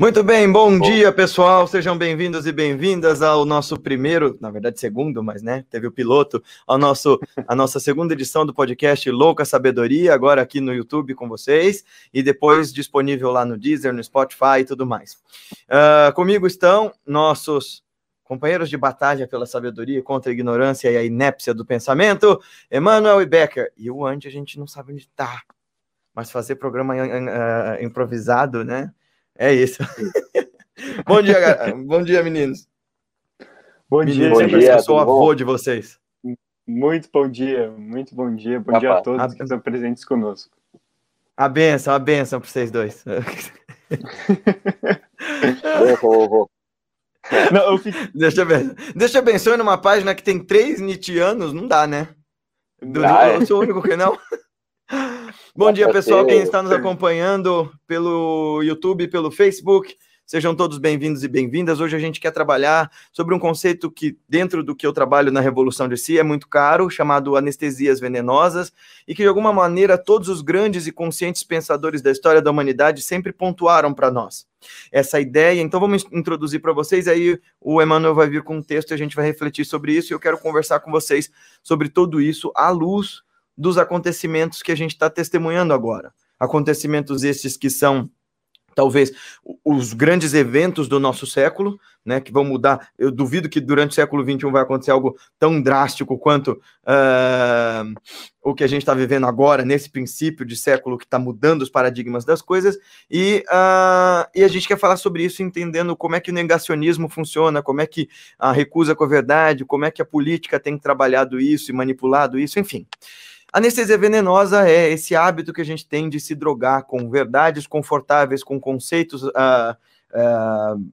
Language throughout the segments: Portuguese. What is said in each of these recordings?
Muito bem, bom, bom. dia, pessoal. Sejam bem-vindos e bem-vindas ao nosso primeiro, na verdade, segundo, mas né, teve o piloto, ao nosso, a nossa segunda edição do podcast Louca Sabedoria, agora aqui no YouTube com vocês e depois disponível lá no Deezer, no Spotify e tudo mais. Uh, comigo estão nossos companheiros de batalha pela sabedoria contra a ignorância e a inépcia do pensamento, Emmanuel e Becker. E o Andy a gente não sabe onde está, mas fazer programa uh, improvisado, né? É isso. bom dia, bom dia, meninos. Bom dia, bom dia. Eu sou avô bom? de vocês. Muito bom dia, muito bom dia. Bom dia a todos a... que estão presentes conosco. A benção, a benção para vocês dois. Não, eu fico... deixa, eu deixa eu abençoe numa página que tem três nitianos, não dá, né? Do... Ah. Eu sou o único que não. Bom dia, pessoal, quem está nos acompanhando pelo YouTube, pelo Facebook. Sejam todos bem-vindos e bem-vindas. Hoje a gente quer trabalhar sobre um conceito que, dentro do que eu trabalho na Revolução de Si, é muito caro, chamado anestesias venenosas, e que, de alguma maneira, todos os grandes e conscientes pensadores da história da humanidade sempre pontuaram para nós. Essa ideia, então vamos introduzir para vocês, aí o Emmanuel vai vir com um texto e a gente vai refletir sobre isso, e eu quero conversar com vocês sobre tudo isso à luz dos acontecimentos que a gente está testemunhando agora. Acontecimentos esses que são talvez os grandes eventos do nosso século, né, que vão mudar. Eu duvido que durante o século XXI vai acontecer algo tão drástico quanto uh, o que a gente está vivendo agora, nesse princípio de século que está mudando os paradigmas das coisas, e, uh, e a gente quer falar sobre isso entendendo como é que o negacionismo funciona, como é que a recusa com a verdade, como é que a política tem trabalhado isso e manipulado isso, enfim. Anestesia venenosa é esse hábito que a gente tem de se drogar com verdades confortáveis, com conceitos uh, uh,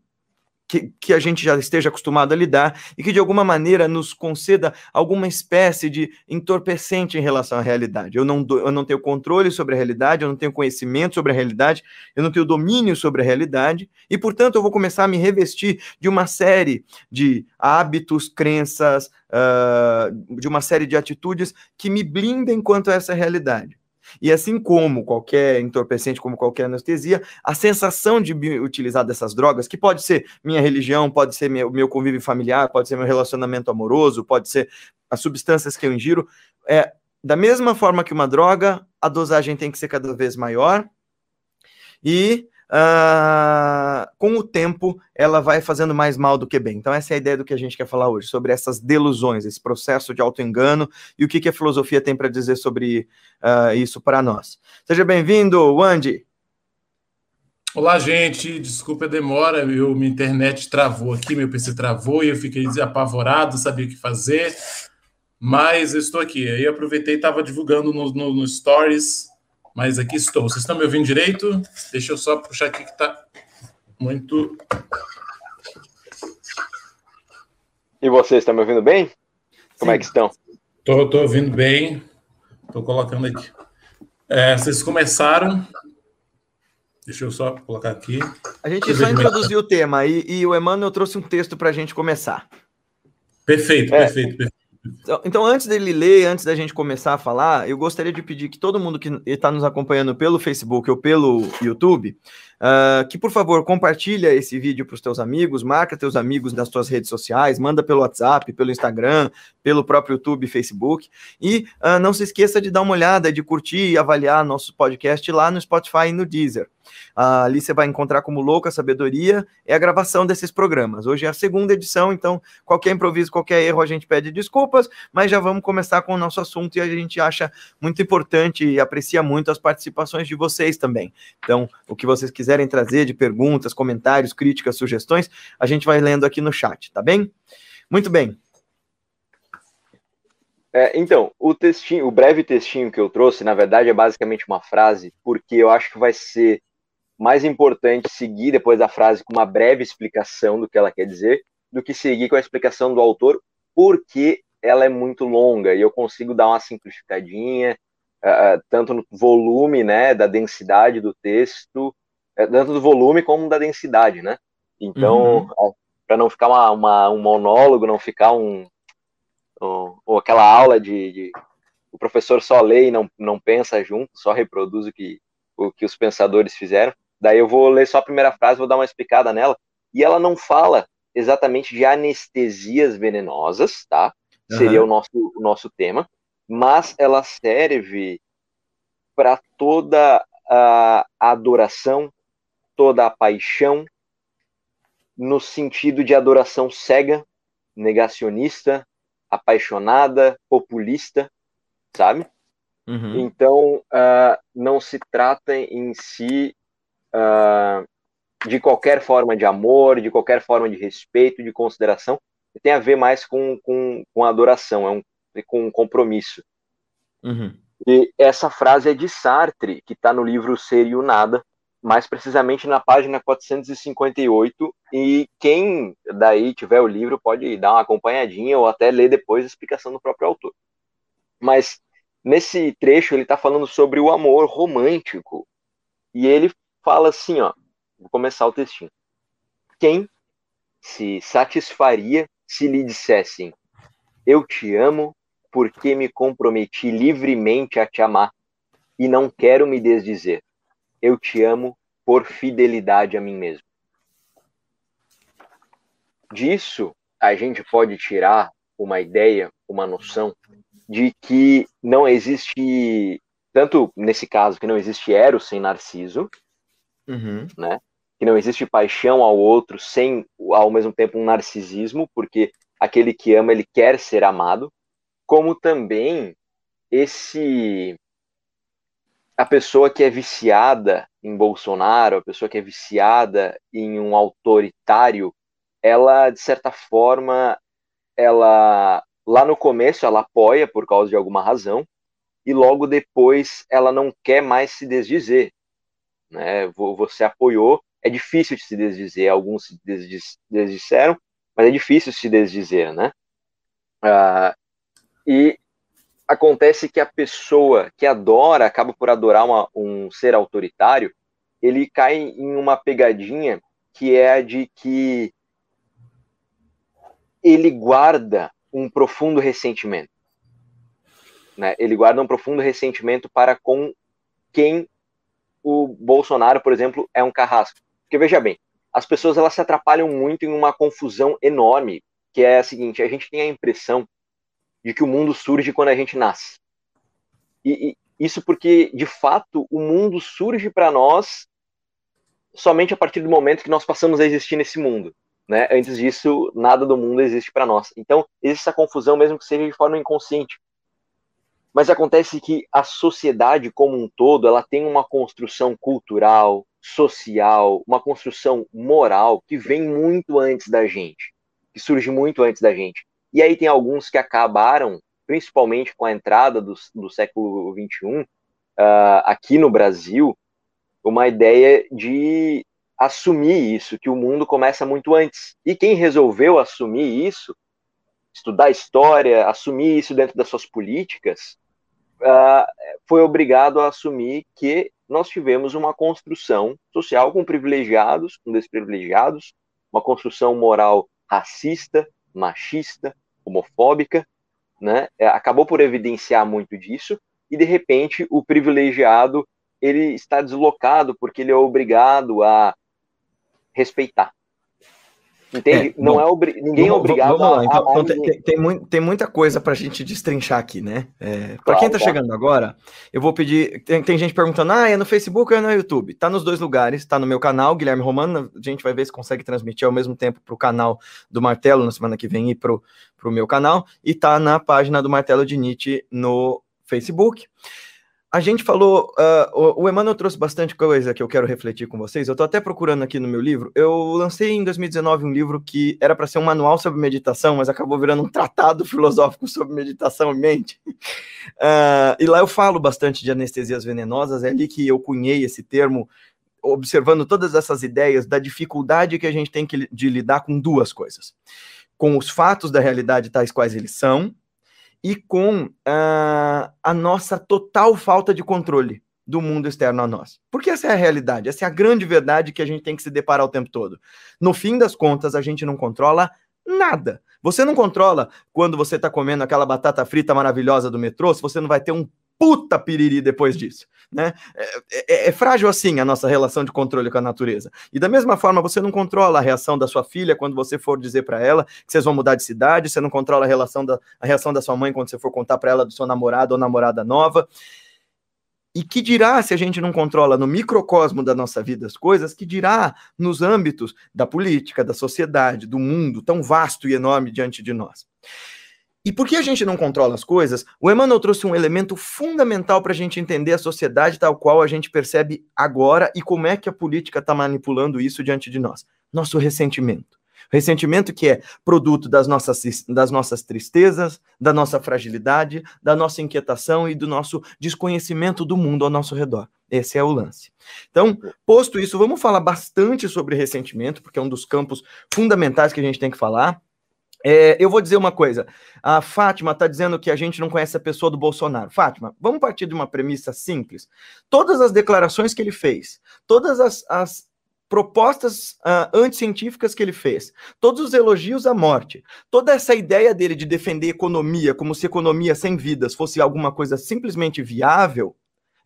que, que, a gente já esteja acostumado a lidar e que de alguma maneira nos conceda alguma espécie de entorpecente em relação à realidade. Eu não, do, eu não tenho controle sobre a realidade, eu não tenho conhecimento sobre a realidade, eu não tenho domínio sobre a realidade e, portanto, eu vou começar a me revestir de uma série de hábitos, crenças, uh, de uma série de atitudes que me blindem quanto a essa realidade. E assim como qualquer entorpecente, como qualquer anestesia, a sensação de utilizar dessas drogas, que pode ser minha religião, pode ser meu, meu convívio familiar, pode ser meu relacionamento amoroso, pode ser as substâncias que eu ingiro, é da mesma forma que uma droga, a dosagem tem que ser cada vez maior. E uh, com o tempo ela vai fazendo mais mal do que bem. Então, essa é a ideia do que a gente quer falar hoje, sobre essas delusões, esse processo de autoengano e o que, que a filosofia tem para dizer sobre uh, isso para nós. Seja bem-vindo, Wandy. Olá, gente. Desculpa a demora, meu, minha internet travou aqui, meu PC travou e eu fiquei apavorado, sabia o que fazer. Mas eu estou aqui. Aí aproveitei e estava divulgando no, no, no Stories mas aqui estou. Vocês estão me ouvindo direito? Deixa eu só puxar aqui que está muito. E vocês estão me ouvindo bem? Como é Sim. é que estão? Estou ouvindo bem. Estou colocando aqui. É, vocês começaram. Deixa eu só colocar aqui. A gente só introduziu o tema e, e o Emmanuel trouxe um texto para a gente começar. Perfeito, é. perfeito, perfeito. Então, então, antes dele ler, antes da gente começar a falar, eu gostaria de pedir que todo mundo que está nos acompanhando pelo Facebook ou pelo YouTube, uh, que por favor compartilha esse vídeo para os teus amigos, marca teus amigos nas tuas redes sociais, manda pelo WhatsApp, pelo Instagram, pelo próprio YouTube Facebook. E uh, não se esqueça de dar uma olhada, de curtir e avaliar nosso podcast lá no Spotify e no Deezer. Ali você vai encontrar como Louca Sabedoria, é a gravação desses programas. Hoje é a segunda edição, então qualquer improviso, qualquer erro, a gente pede desculpas, mas já vamos começar com o nosso assunto e a gente acha muito importante e aprecia muito as participações de vocês também. Então, o que vocês quiserem trazer de perguntas, comentários, críticas, sugestões, a gente vai lendo aqui no chat, tá bem? Muito bem. É, então, o textinho, o breve textinho que eu trouxe, na verdade, é basicamente uma frase, porque eu acho que vai ser mais importante seguir depois da frase com uma breve explicação do que ela quer dizer, do que seguir com a explicação do autor, porque ela é muito longa e eu consigo dar uma simplificadinha, uh, tanto no volume, né, da densidade do texto, uh, tanto do volume como da densidade, né? Então, uhum. uh, para não ficar uma, uma, um monólogo, não ficar um, um ou aquela aula de, de, o professor só lê e não, não pensa junto, só reproduz o que, o que os pensadores fizeram. Daí eu vou ler só a primeira frase, vou dar uma explicada nela. E ela não fala exatamente de anestesias venenosas, tá? Uhum. Seria o nosso, o nosso tema. Mas ela serve para toda a adoração, toda a paixão, no sentido de adoração cega, negacionista, apaixonada, populista, sabe? Uhum. Então, uh, não se trata em si uh, de qualquer forma de amor, de qualquer forma de respeito, de consideração, tem a ver mais com, com, com adoração, é um, com um compromisso. Uhum. E essa frase é de Sartre, que está no livro Ser e o Nada, mais precisamente na página 458. E quem daí tiver o livro pode dar uma acompanhadinha ou até ler depois a explicação do próprio autor. Mas nesse trecho ele está falando sobre o amor romântico. E ele fala assim, ó, vou começar o textinho. Quem se satisfaria se lhe dissessem: Eu te amo porque me comprometi livremente a te amar e não quero me desdizer. Eu te amo por fidelidade a mim mesmo. Disso, a gente pode tirar uma ideia, uma noção de que não existe, tanto nesse caso, que não existe Eros sem Narciso, uhum. né? Que não existe paixão ao outro sem, ao mesmo tempo, um narcisismo, porque aquele que ama, ele quer ser amado, como também esse a pessoa que é viciada em Bolsonaro, a pessoa que é viciada em um autoritário, ela de certa forma, ela lá no começo ela apoia por causa de alguma razão e logo depois ela não quer mais se desdizer, né? Você apoiou, é difícil de se desdizer, alguns se desdisseram, mas é difícil se desdizer, né? Uh, e acontece que a pessoa que adora, acaba por adorar uma, um ser autoritário, ele cai em uma pegadinha que é a de que ele guarda um profundo ressentimento. Né? Ele guarda um profundo ressentimento para com quem o Bolsonaro, por exemplo, é um carrasco. Porque veja bem, as pessoas elas se atrapalham muito em uma confusão enorme, que é a seguinte: a gente tem a impressão de que o mundo surge quando a gente nasce. E, e isso porque, de fato, o mundo surge para nós somente a partir do momento que nós passamos a existir nesse mundo. Né? Antes disso, nada do mundo existe para nós. Então, existe essa confusão, mesmo que seja de forma inconsciente. Mas acontece que a sociedade como um todo, ela tem uma construção cultural, social, uma construção moral que vem muito antes da gente, que surge muito antes da gente. E aí tem alguns que acabaram, principalmente com a entrada do, do século XXI, uh, ah, aqui no Brasil, uma ideia de assumir isso, que o mundo começa muito antes. E quem resolveu assumir isso, estudar história, assumir isso dentro das suas políticas, uh, foi obrigado a assumir que nós tivemos uma construção social com privilegiados, com desprivilegiados, uma construção moral racista, machista, homofóbica, né? É, acabou por evidenciar muito disso e de repente o privilegiado ele está deslocado porque ele é obrigado a respeitar. Entende? É, não bom, é obri... ninguém vamos, é obrigado vamos lá. Então, a... então tem, tem, muito, tem, muita coisa para a gente destrinchar aqui, né? É, para claro, quem está chegando agora, eu vou pedir. Tem, tem, gente perguntando: ah, é no Facebook ou é no YouTube? Tá nos dois lugares, tá no meu canal, Guilherme Romano. A gente vai ver se consegue transmitir ao mesmo tempo para o canal do Martelo na semana que vem e para o meu canal. E tá na página do Martelo de Nietzsche no Facebook. A gente falou, uh, o, o Emmanuel trouxe bastante coisa que eu quero refletir com vocês. Eu estou até procurando aqui no meu livro. Eu lancei em 2019 um livro que era para ser um manual sobre meditação, mas acabou virando um tratado filosófico sobre meditação e mente. Uh, e lá eu falo bastante de anestesias venenosas. É ali que eu cunhei esse termo, observando todas essas ideias da dificuldade que a gente tem que, de lidar com duas coisas: com os fatos da realidade tais quais eles são e com uh, a nossa total falta de controle do mundo externo a nós. Porque essa é a realidade, essa é a grande verdade que a gente tem que se deparar o tempo todo. No fim das contas, a gente não controla nada. Você não controla quando você está comendo aquela batata frita maravilhosa do metrô, se você não vai ter um puta piriri depois disso. Né? É, é, é, frágil assim a nossa relação de controle com a natureza. E da mesma forma, você não controla a reação da sua filha quando você for dizer para ela que vocês vão mudar de cidade, você não controla a, relação da, a reação da sua mãe quando você for contar para ela do seu namorado ou namorada nova. E que dirá se a gente não controla no microcosmo da nossa vida as coisas, que dirá nos âmbitos da política, da sociedade, do mundo tão vasto e enorme diante de nós. E por que a gente não controla as coisas? O Emmanuel trouxe um elemento fundamental para a gente entender a sociedade tal qual a gente percebe agora e como é que a política está manipulando isso diante de nós. Nosso ressentimento. Ressentimento que é produto das nossas, das nossas tristezas, da nossa fragilidade, da nossa inquietação e do nosso desconhecimento do mundo ao nosso redor. Esse é o lance. Então, posto isso, vamos falar bastante sobre ressentimento, porque é um dos campos fundamentais que a gente tem que falar. É, eu vou dizer uma coisa. A Fátima está dizendo que a gente não conhece a pessoa do Bolsonaro. Fátima, vamos partir de uma premissa simples. Todas as declarações que ele fez, todas as, as propostas uh, anticientíficas que ele fez, todos os elogios à morte, toda essa ideia dele de defender economia como se economia sem vidas fosse alguma coisa simplesmente viável,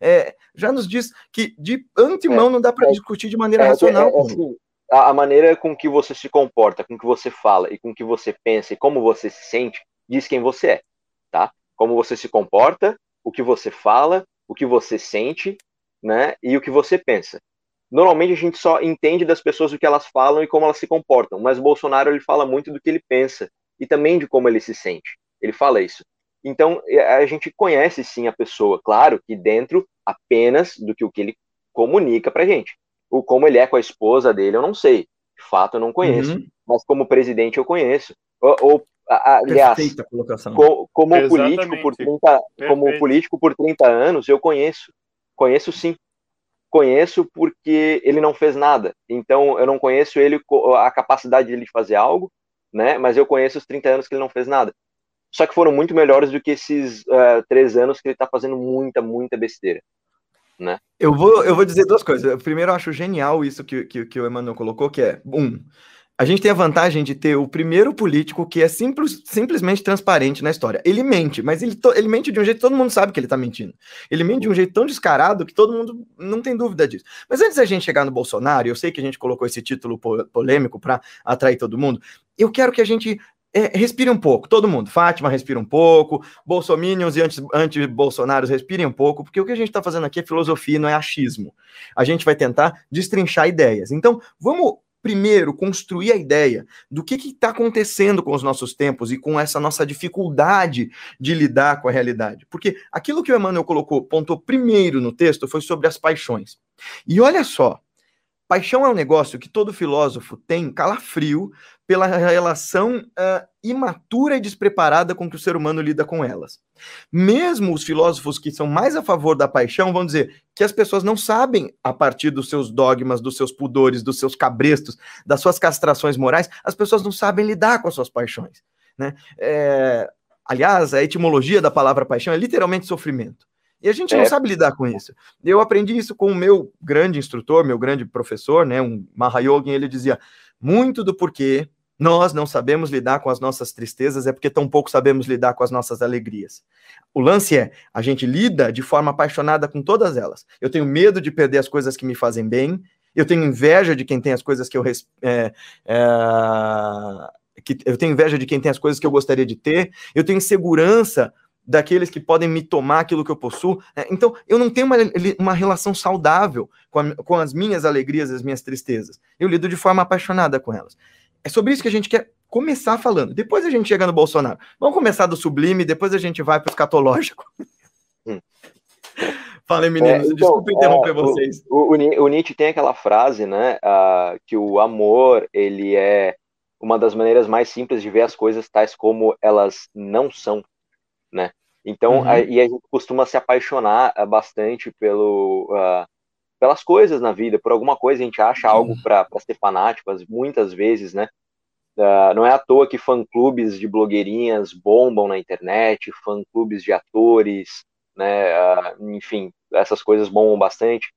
é, já nos diz que de antemão é, não dá para é, discutir de maneira é, racional. É, assim, a, a, maneira com que você se comporta, com que você fala e com que você pensa e como você se sente diz quem você é, tá? Como você se comporta, o que você fala, o que você sente, né? E o que você pensa normalmente a gente só entende das pessoas o que elas falam e como elas se comportam, mas Bolsonaro ele fala muito do que ele pensa e também de como ele se sente. Ele fala isso. Então a gente conhece sim a pessoa, claro que dentro apenas do que o que ele comunica pra gente. O como ele é com a esposa dele, eu não sei. De fato, eu não conheço. Uhum. Mas como presidente, eu conheço. Ou, ou aliás, co, como político por 30, como político por 30 anos, eu conheço. Conheço sim conheço porque ele não fez nada. Então, eu não conheço ele, a capacidade dele de fazer algo, né? Mas eu conheço os 30 anos que ele não fez nada. Só que foram muito melhores do que esses uh, três anos que ele está fazendo muita, muita besteira. Né? Eu, vou, eu vou dizer duas coisas. Primeiro, eu acho genial isso que, que, que o Emmanuel colocou, que é, um, a gente tem a vantagem de ter o primeiro político que é simples, simplesmente transparente na história. Ele mente, mas ele, ele mente de um jeito que todo mundo sabe que ele tá mentindo. Ele mente de um jeito tão descarado que todo mundo não tem dúvida disso. Mas antes da gente chegar no Bolsonaro, eu sei que a gente colocou esse título polêmico para atrair todo mundo, eu quero que a gente é, respire um pouco, todo mundo. Fátima respira um pouco, bolsominions e anti-bolsonaros respirem um pouco, porque o que a gente está fazendo aqui é filosofia, não é achismo. A gente vai tentar destrinchar ideias. Então, vamos primeiro, construir a ideia do que está acontecendo com os nossos tempos e com essa nossa dificuldade de lidar com a realidade. Porque aquilo que o Emmanuel colocou, pontou primeiro no texto, foi sobre as paixões. E olha só, paixão é um negócio que todo filósofo tem calafrio pela relação uh, imatura e despreparada com que o ser humano lida com elas. Mesmo os filósofos que são mais a favor da paixão vão dizer que as pessoas não sabem, a partir dos seus dogmas, dos seus pudores, dos seus cabrestos, das suas castrações morais, as pessoas não sabem lidar com as suas paixões. Né? É, aliás, a etimologia da palavra paixão é literalmente sofrimento. E a gente é. não sabe lidar com isso. Eu aprendi isso com o meu grande instrutor, meu grande professor, né, um Mahayogin, ele dizia: muito do porquê nós não sabemos lidar com as nossas tristezas é porque tão pouco sabemos lidar com as nossas alegrias. O lance é, a gente lida de forma apaixonada com todas elas. Eu tenho medo de perder as coisas que me fazem bem, eu tenho inveja de quem tem as coisas que eu. É, é, que, eu tenho inveja de quem tem as coisas que eu gostaria de ter, eu tenho insegurança daqueles que podem me tomar aquilo que eu possuo. É, então, eu não tenho uma, uma relação saudável com, a, com as minhas alegrias e as minhas tristezas. Eu lido de forma apaixonada com elas. É sobre isso que a gente quer começar falando. Depois a gente chega no Bolsonaro. Vamos começar do sublime, depois a gente vai para o escatológico. Hum. Falei, meninos, é, então, desculpa interromper é, vocês. O, o, o, Nietzsche tem aquela frase, né, uh, que o amor, ele é uma das maneiras mais simples de ver as coisas tais como elas não são, né? Então, uhum. a, e a gente costuma se apaixonar uh, bastante pelo, uh, pelas coisas na vida, por alguma coisa a gente acha uhum. algo para ser fanático, muitas vezes, né? Uh, não é à toa que fã-clubes de blogueirinhas bombam na internet, fã-clubes de atores, né? enfim, essas coisas bombam bastante.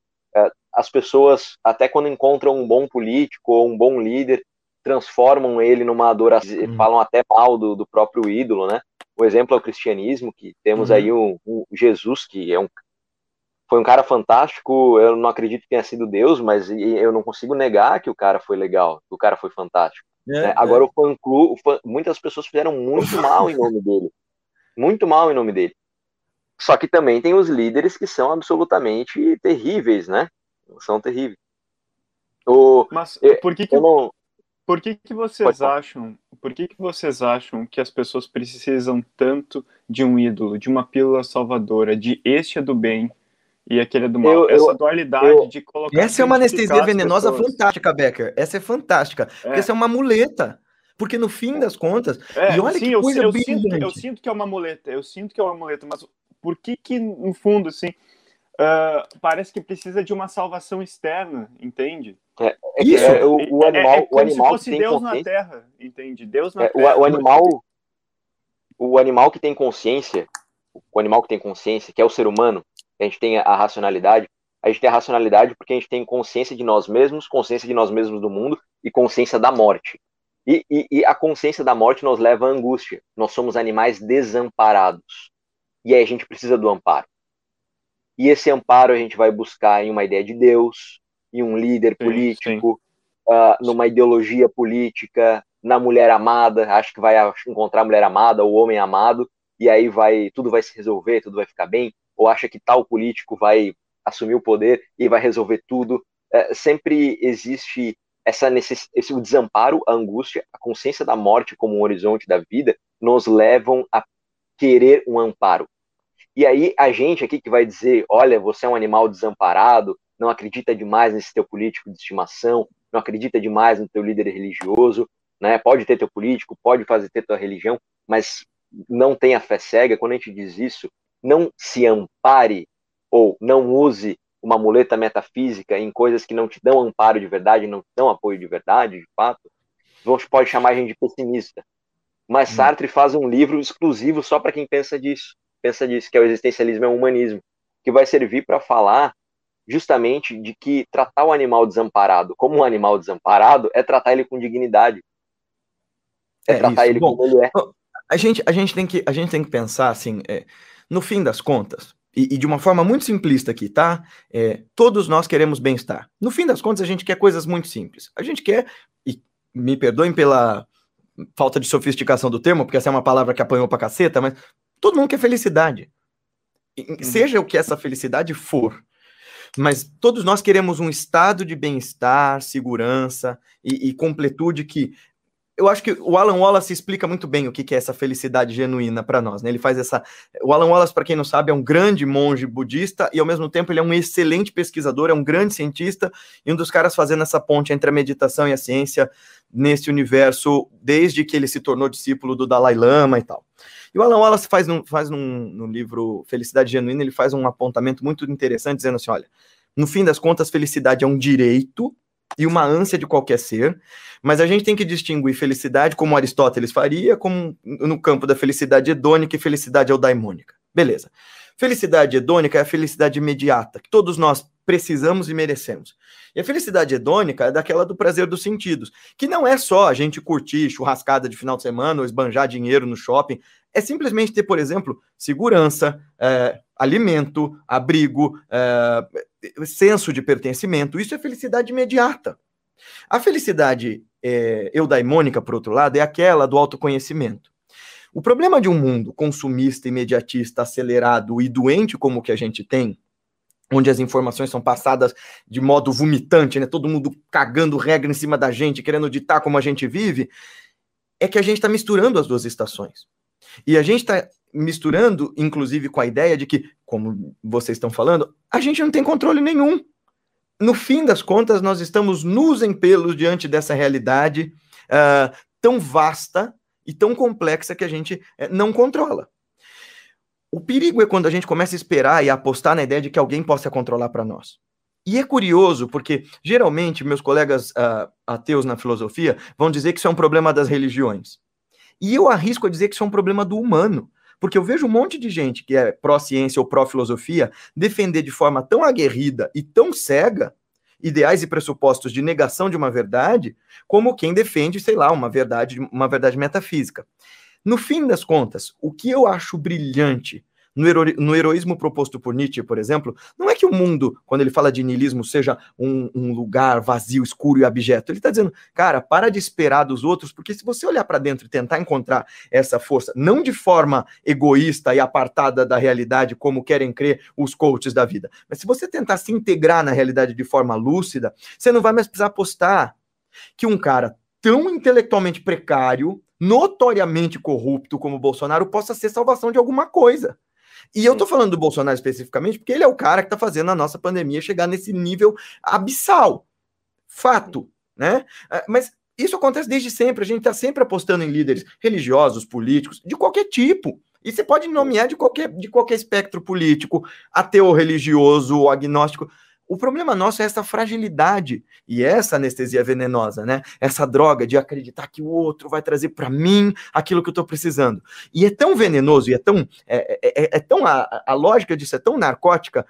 as pessoas, até quando encontram um bom político ou um bom líder, transformam ele numa adoração, uhum. falam até mal do, do próprio ídolo, né? O exemplo é o cristianismo, que temos uhum. aí um, um, Jesus, que é um, foi um cara fantástico, eu não acredito que tenha sido Deus, mas eu não consigo negar que o cara foi legal, que o cara foi fantástico. É, né? Agora é. o fã clube, muitas pessoas fizeram muito mal em nome dele. Muito mal em nome dele. Só que também tem os líderes que são absolutamente terríveis, né? São terríveis. O, Mas por que, que, não... por que, que vocês acham? Por que, que vocês acham que as pessoas precisam tanto de um ídolo, de uma pílula salvadora, de este é do bem e aquele é do mal? Eu, Essa eu, dualidade eu, de colocar. Essa é uma anestesia venenosa pessoas. fantástica, Becker. Essa é fantástica. É. Porque essa é uma muleta. Porque no fim das contas, é, e olha sim, que coisa eu, eu, sinto, eu sinto que é uma muleta, eu sinto que é uma muleta, mas por que que, no fundo, assim, uh, parece que precisa de uma salvação externa, entende? É, é Isso, é, o, o, animal, é, é como o animal se fosse Deus na Terra, entende? Deus na é, Terra. O, o, animal, o animal que tem consciência, o animal que tem consciência, que é o ser humano, a gente tem a racionalidade, a gente tem a racionalidade porque a gente tem consciência de nós mesmos, consciência de nós mesmos do mundo e consciência da morte. E, e, e, a consciência da morte nos leva à angústia. Nós somos animais desamparados. E aí a gente precisa do amparo. E esse amparo a gente vai buscar em uma ideia de Deus, em um líder político, sim. Uh, numa ideologia política, na mulher amada. Acho que vai encontrar a mulher amada, o homem amado, e aí vai tudo vai se resolver, tudo vai ficar bem. Ou acha que tal político vai assumir o poder e vai resolver tudo. Uh, sempre existe essa necess... esse o desamparo, a angústia, a consciência da morte como um horizonte da vida nos levam a querer um amparo. E aí a gente aqui que vai dizer, olha, você é um animal desamparado, não acredita demais nesse teu político de estimação, não acredita demais no teu líder religioso, né? Pode ter teu político, pode fazer ter tua religião, mas não tenha fé cega. Quando a gente diz isso, não se ampare ou não use uma muleta metafísica em coisas que não te dão amparo de verdade, não te dão apoio de verdade, de fato, você pode chamar a gente de pessimista. Mas hum. Sartre faz um livro exclusivo só para quem pensa disso, pensa disso, que é o existencialismo é o humanismo, que vai servir para falar justamente de que tratar o animal desamparado como um animal desamparado é tratar ele com dignidade. É, é tratar isso. ele Bom, como ele é. A gente, a gente, tem, que, a gente tem que pensar assim, é, no fim das contas, e, e, de uma forma muito simplista aqui, tá? É, todos nós queremos bem-estar. No fim das contas, a gente quer coisas muito simples. A gente quer, e me perdoem pela falta de sofisticação do termo, porque essa é uma palavra que apanhou pra caceta, mas todo mundo quer felicidade. Uhum. Seja o que essa felicidade for. Mas todos nós queremos um estado de bem-estar, segurança e, e completude que eu acho que o Alan Wallace explica muito bem o que é essa felicidade genuína para nós, né? Ele faz essa. O Alan Wallace, para quem não sabe, é um grande monge budista e ao mesmo tempo ele é um excelente pesquisador, é um grande cientista e um dos caras fazendo essa ponte entre a meditação e a ciência nesse universo desde que ele se tornou discípulo do Dalai Lama e tal. E o Alan Wallace faz, num, faz num, no livro Felicidade Genuína, ele faz um apontamento muito interessante dizendo assim, olha, no fim das contas, felicidade é um direito e uma ânsia de qualquer ser, mas a gente tem que distinguir felicidade, como Aristóteles faria, como no campo da felicidade hedônica e felicidade eudaimônica. Beleza. Felicidade hedônica é a felicidade imediata, que todos nós precisamos e merecemos. E a felicidade hedônica é daquela do prazer dos sentidos, que não é só a gente curtir churrascada de final de semana ou esbanjar dinheiro no shopping, é simplesmente ter, por exemplo, segurança, é, alimento, abrigo, é, senso de pertencimento. Isso é felicidade imediata. A felicidade é, eudaimônica, por outro lado, é aquela do autoconhecimento. O problema de um mundo consumista, imediatista, acelerado e doente como o que a gente tem, onde as informações são passadas de modo vomitante, né? Todo mundo cagando regra em cima da gente, querendo ditar como a gente vive, é que a gente está misturando as duas estações. E a gente está misturando, inclusive, com a ideia de que, como vocês estão falando, a gente não tem controle nenhum. No fim das contas, nós estamos nus em pelos diante dessa realidade uh, tão vasta e tão complexa que a gente uh, não controla. O perigo é quando a gente começa a esperar e a apostar na ideia de que alguém possa controlar para nós. E é curioso, porque geralmente meus colegas uh, ateus na filosofia vão dizer que isso é um problema das religiões. E eu arrisco a dizer que isso é um problema do humano. Porque eu vejo um monte de gente que é pró-ciência ou pró-filosofia defender de forma tão aguerrida e tão cega ideais e pressupostos de negação de uma verdade, como quem defende, sei lá, uma verdade, uma verdade metafísica. No fim das contas, o que eu acho brilhante no, hero, no, heroísmo proposto por Nietzsche, por exemplo, não é que o mundo, quando ele fala de niilismo, seja um, um lugar vazio, escuro e abjeto. Ele está dizendo, cara, para de esperar dos outros, porque se você olhar para dentro e tentar encontrar essa força, não de forma egoísta e apartada da realidade, como querem crer os coaches da vida, mas se você tentar se integrar na realidade de forma lúcida, você não vai mais precisar apostar que um cara tão intelectualmente precário, notoriamente corrupto como Bolsonaro, possa ser salvação de alguma coisa. E eu tô falando do Bolsonaro especificamente porque ele é o cara que tá fazendo a nossa pandemia chegar nesse nível abissal. Fato, né? É, mas isso acontece desde sempre. A gente está sempre apostando em líderes religiosos, políticos, de qualquer tipo. E você pode nomear de qualquer, de qualquer espectro político, ateu, religioso, agnóstico. O problema nosso é essa fragilidade e essa anestesia venenosa, né? Essa droga de acreditar que o outro vai trazer para mim aquilo que eu estou precisando. E é tão venenoso e é tão. É, é, é, é tão a, a lógica disso é tão narcótica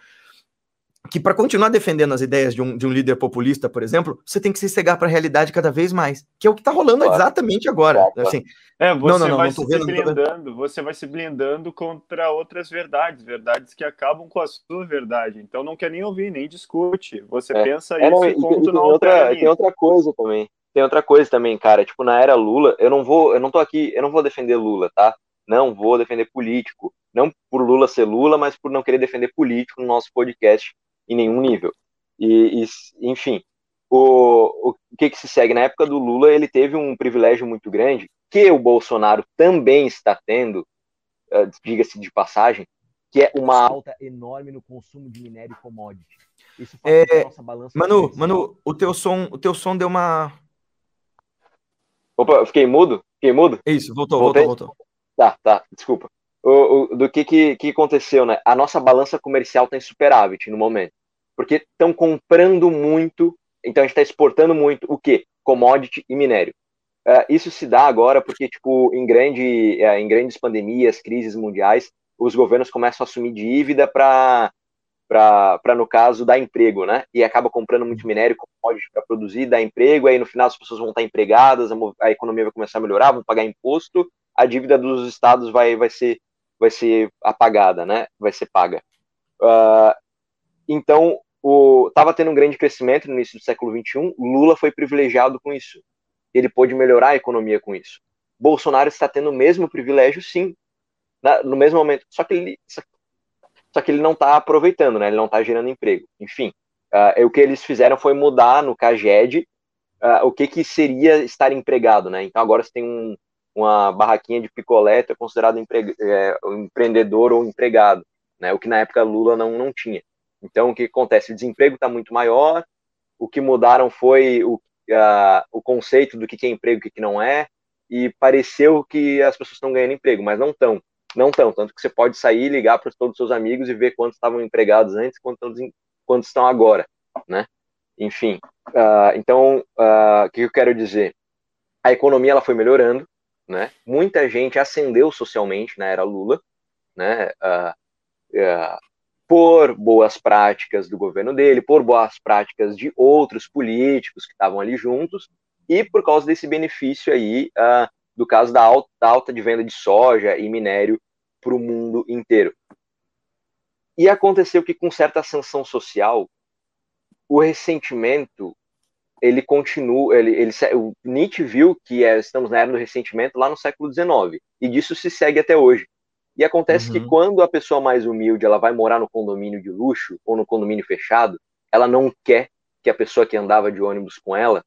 que para continuar defendendo as ideias de um, de um líder populista, por exemplo, você tem que se cegar para a realidade cada vez mais, que é o que está rolando claro. exatamente agora. Claro. Assim, é, você não, não, não, vai não se vendo, blindando, você vai se blindando contra outras verdades, verdades que acabam com a sua verdade. Então não quer nem ouvir, nem discute. Você é. pensa é, isso e, ponto e, não outra, tem outra coisa também. Tem outra coisa também, cara. Tipo, na era Lula, eu não vou, eu não tô aqui, eu não vou defender Lula, tá? Não vou defender político. Não por Lula ser Lula, mas por não querer defender político no nosso podcast em nenhum nível. E, e enfim, o, o que, que se segue? Na época do Lula, ele teve um privilégio muito grande, que o Bolsonaro também está tendo, uh, diga-se de passagem, que é uma alta enorme no consumo de minério e commodity. Isso faz é, nossa balança. Manu, Manu, o teu som, o teu som deu uma. Opa, eu fiquei mudo? Fiquei mudo? Isso, voltou, Voltei? voltou, voltou. Tá, tá, desculpa o, o, do que, que, que aconteceu, né? A nossa balança comercial está em superávit no momento, porque estão comprando muito, então a gente está exportando muito o que? Commodity e minério. Uh, isso se dá agora porque, tipo, em, grande, uh, em grandes pandemias, crises mundiais, os governos começam a assumir dívida para para, no caso, dar emprego, né? E acaba comprando muito minério commodity para produzir, dar emprego, aí no final as pessoas vão estar empregadas, a, a, economia vai começar a melhorar, vão pagar imposto, a dívida dos estados vai, vai ser vai ser apagada, né? Vai ser paga. Uh, então, estava tendo um grande crescimento no início do século XXI. Lula foi privilegiado com isso. Ele pôde melhorar a economia com isso. Bolsonaro está tendo o mesmo privilégio, sim, na, no mesmo momento. Só que ele, só que ele não está aproveitando, né? Ele não está gerando emprego. Enfim, uh, o que eles fizeram foi mudar no CAGED uh, o que, que seria estar empregado, né? Então agora você tem um, uma barraquinha de picolé é considerado empre, é, empreendedor ou empregado, né? O que na época Lula não, não tinha. Então, o que acontece? O desemprego está muito maior, o que mudaram foi o, a, o conceito do que é emprego e o que não é, e pareceu que as pessoas estão ganhando emprego, mas não estão. Não estão, tanto que você pode sair, ligar para todos os seus amigos e ver quantos estavam empregados antes quantos, quantos estão agora, né? Enfim, uh, então, uh, o que eu quero dizer? A economia ela foi melhorando, né? Muita gente ascendeu socialmente na era Lula, né? Uh, uh, por boas práticas do governo dele, por boas práticas de outros políticos que estavam ali juntos, e por causa desse benefício aí uh, do caso da alta, da alta de venda de soja e minério para o mundo inteiro. E aconteceu que, com certa ascensão social, o ressentimento ele continua, ele, ele, o Nietzsche viu que é, estamos na era do ressentimento lá no século XIX, e disso se segue até hoje. E acontece uhum. que quando a pessoa mais humilde ela vai morar no condomínio de luxo ou no condomínio fechado, ela não quer que a pessoa que andava de ônibus com ela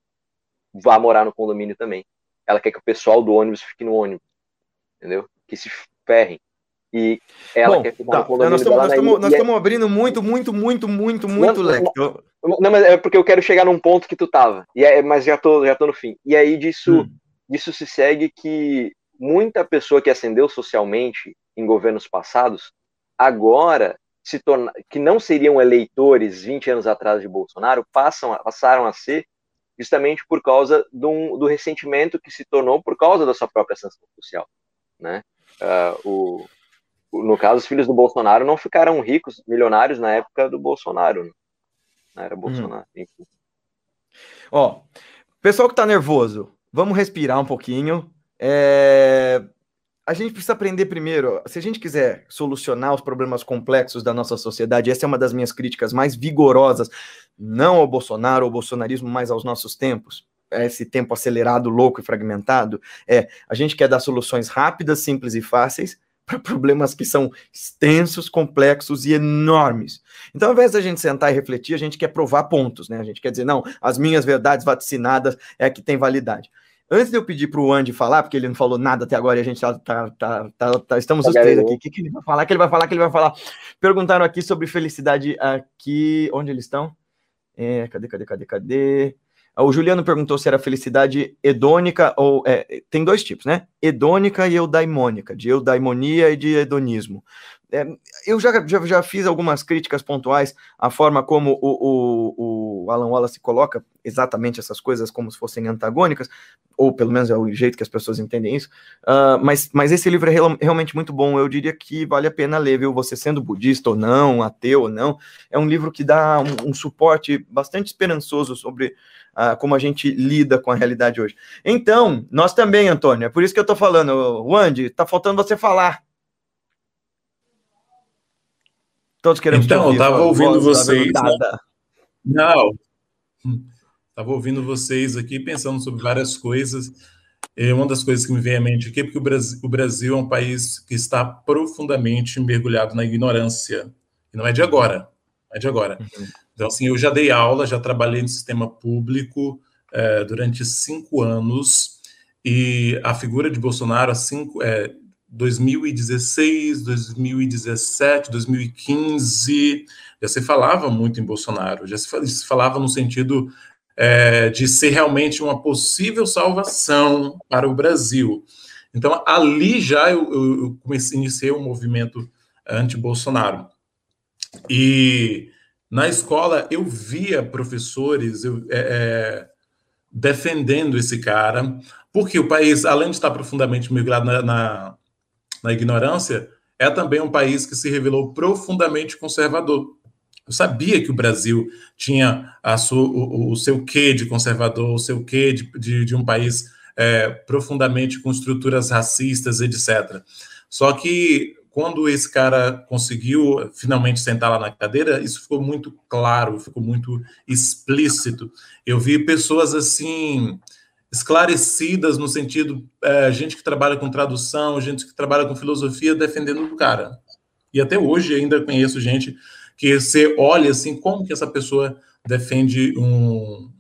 vá morar no condomínio também. Ela quer que o pessoal do ônibus fique no ônibus, entendeu? Que se ferrem. E ela Bom, quer ficar tá. no condomínio nós estamos, nós estamos, nós estamos é... abrindo muito, muito, muito, muito, muito leque. Não, mas é porque eu quero chegar num ponto que tu tava. E é, mas já tô, já tô no fim. E aí disso, hum. disso se segue que muita pessoa que ascendeu socialmente em governos passados, agora se torna, que não seriam eleitores 20 anos atrás de Bolsonaro, passam, passaram a ser justamente por causa do, do ressentimento que se tornou por causa da sua própria ascensão social, né? Uh, o, no caso, os filhos do Bolsonaro não ficaram ricos, milionários na época do Bolsonaro. Né? Era hum. Bolsonaro. Hum. Ó, pessoal que tá nervoso, vamos respirar um pouquinho. É... a gente precisa aprender primeiro, se a gente quiser solucionar os problemas complexos da nossa sociedade, essa é uma das minhas críticas mais vigorosas, não ao Bolsonaro ou bolsonarismo, mas aos nossos tempos, esse tempo acelerado, louco e fragmentado, é a gente quer dar soluções rápidas, simples e fáceis para problemas que são extensos, complexos e enormes. Então, ao invés da gente sentar e refletir, a gente quer provar pontos, né? A gente quer dizer, não, as minhas verdades vaticinadas é que tem validade. Antes de eu pedir para o Andy falar, porque ele não falou nada até agora e a gente tá, tá, tá, tá, tá estamos os três aqui. O que, que ele vai falar? que ele vai falar? que ele vai falar? Perguntaram aqui sobre felicidade aqui. Onde eles estão? É, cadê, cadê, cadê, cadê? O Juliano perguntou se era felicidade hedônica ou. É, tem dois tipos, né? Hedônica e eudaimônica, de eudaimonia e de hedonismo. É, eu já, já, já, fiz algumas críticas pontuais à forma como o, o, o, Alan Wallace coloca exatamente essas coisas como se fossem antagônicas, ou pelo menos é o jeito que as pessoas entendem isso. Uh, mas, mas esse livro é real, realmente muito bom. Eu diria que vale a pena ler, viu? Você sendo budista ou não, ateu ou não, é um livro que dá um, um suporte bastante esperançoso sobre uh, como a gente lida com a realidade hoje. Então, nós também, Antônio, é por isso que eu estou falando, Wandy, tá faltando você falar. Todos queremos Então, eu estava ouvindo vocês. Né? Não. Estava ouvindo vocês aqui, pensando sobre várias coisas. E uma das coisas que me vem à mente aqui é porque o Brasil, o Brasil é um país que está profundamente mergulhado na ignorância. E não é de agora, não é de agora. Uhum. Então, assim, eu já dei aula, já trabalhei no sistema público é, durante cinco anos, e a figura de Bolsonaro, cinco, é, 2016, 2017, 2015, já se falava muito em Bolsonaro, já se falava no sentido é, de ser realmente uma possível salvação para o Brasil. Então, ali já eu, eu comecei, iniciei um movimento anti-Bolsonaro. E na escola eu via professores eu, é, é, defendendo esse cara, porque o país, além de estar profundamente migrado na, na na ignorância, é também um país que se revelou profundamente conservador. Eu sabia que o Brasil tinha sua, o, o, seu quê de conservador, o seu quê de, de, de um país é, profundamente com estruturas racistas, etc. Só que quando esse cara conseguiu finalmente sentar lá na cadeira, isso ficou muito claro, ficou muito explícito. Eu vi pessoas assim esclarecidas no sentido é, gente que trabalha com tradução, gente que trabalha com filosofia defendendo o cara. E até hoje ainda conheço gente que você olha assim como que essa pessoa defende um,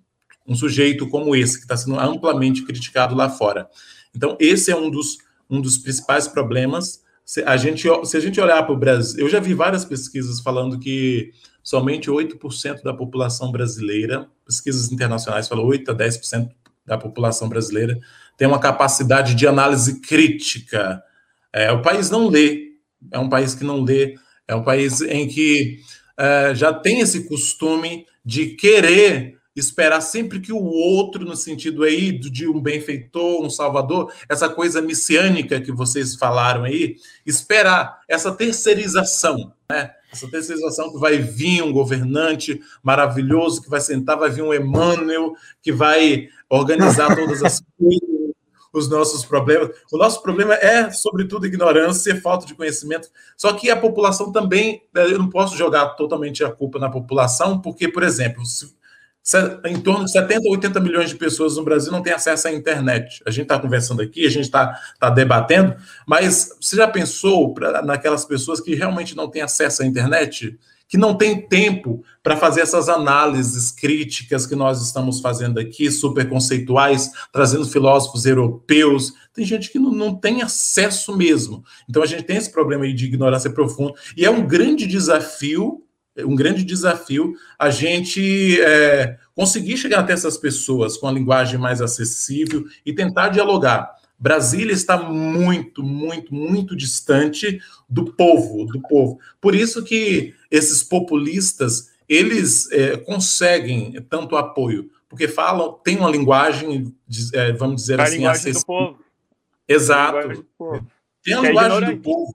um sujeito como esse que está sendo amplamente criticado lá fora. Então esse é um dos um dos principais problemas. Se a gente se a gente olhar para o Brasil, eu já vi várias pesquisas falando que somente 8% da população brasileira, pesquisas internacionais falam 8 a 10% da população brasileira tem uma capacidade de análise crítica. É, o país não lê, é um país que não lê, é um país em que é, já tem esse costume de querer esperar sempre que o outro, no sentido aí de um benfeitor, um salvador, essa coisa messiânica que vocês falaram aí, esperar essa terceirização, né? Essa terceirização que vai vir um governante maravilhoso, que vai sentar, vai vir um Emmanuel, que vai organizar todas as coisas, os nossos problemas. O nosso problema é, sobretudo, ignorância, falta de conhecimento. Só que a população também, eu não posso jogar totalmente a culpa na população, porque, por exemplo, se, em torno de 70 80 milhões de pessoas no Brasil não têm acesso à internet. A gente está conversando aqui, a gente está tá debatendo, mas você já pensou pra, naquelas pessoas que realmente não têm acesso à internet? Que não tem tempo para fazer essas análises críticas que nós estamos fazendo aqui, super conceituais, trazendo filósofos europeus. Tem gente que não, não tem acesso mesmo. Então a gente tem esse problema aí de ignorância profunda, e é um grande desafio um grande desafio a gente é, conseguir chegar até essas pessoas com a linguagem mais acessível e tentar dialogar. Brasília está muito, muito, muito distante do povo, do povo. Por isso que esses populistas eles é, conseguem tanto apoio, porque falam, tem uma linguagem, é, vamos dizer a assim, acessível. Do povo. Exato. Tem a linguagem do povo.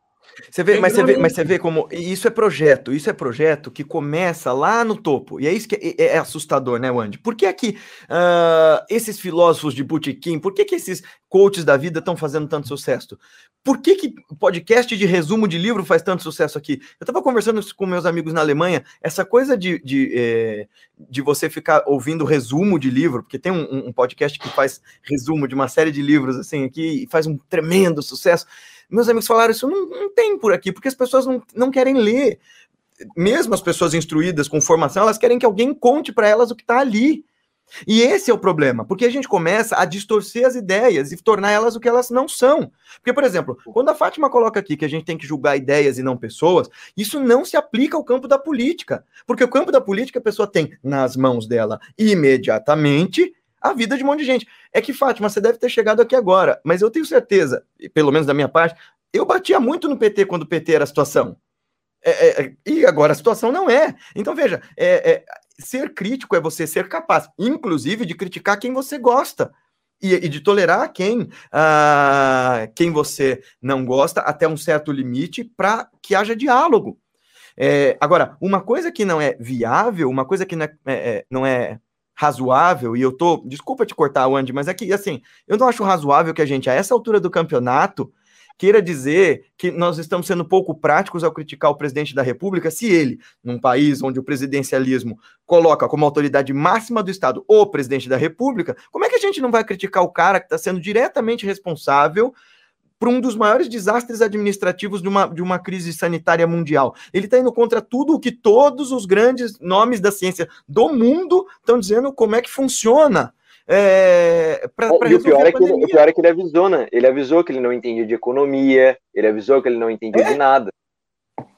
Você vê, mas, você vê, mas você vê como isso é projeto, isso é projeto que começa lá no topo. E é isso que é, é, é assustador, né, Wandy? Por que é que uh, esses filósofos de botequim, por que, que esses coaches da vida estão fazendo tanto sucesso? Por que, que podcast de resumo de livro faz tanto sucesso aqui? Eu estava conversando com meus amigos na Alemanha, essa coisa de, de, é, de você ficar ouvindo resumo de livro, porque tem um, um, podcast que faz resumo de uma série de livros assim aqui e faz um tremendo sucesso. Meus amigos falaram isso não, não tem por aqui, porque as pessoas não, não querem ler. Mesmo as pessoas instruídas com formação, elas querem que alguém conte para elas o que está ali. E esse é o problema, porque a gente começa a distorcer as ideias e tornar elas o que elas não são. Porque, por exemplo, quando a Fátima coloca aqui que a gente tem que julgar ideias e não pessoas, isso não se aplica ao campo da política. Porque o campo da política a pessoa tem nas mãos dela imediatamente a vida de um monte de gente. É que, Fátima, você deve ter chegado aqui agora, mas eu tenho certeza, pelo menos da minha parte, eu batia muito no PT quando o PT era a situação. É, é, é, e agora a situação não é. Então, veja, é, é ser crítico é você ser capaz, inclusive, de criticar quem você gosta. E, e de tolerar quem, uh, quem você não gosta até um certo limite para que haja diálogo. É, agora, uma coisa que não é viável, uma coisa que não é não é razoável, e eu tô. Desculpa te cortar, Andy, mas é que, assim, eu não acho razoável que a gente, a essa altura do campeonato, queira dizer que nós estamos sendo pouco práticos ao criticar o presidente da República, se ele, num país onde o presidencialismo coloca como autoridade máxima do Estado o presidente da República, como é que a gente não vai criticar o cara que está sendo diretamente responsável por um dos maiores desastres administrativos de uma, de uma crise sanitária mundial. Ele está indo contra tudo o que todos os grandes nomes da ciência do mundo estão dizendo como é que funciona. É, pra, pra e o pior, é que ele, o pior é que ele avisou, né? Ele avisou que ele não entendia de economia, ele avisou que ele não entendia é. de nada.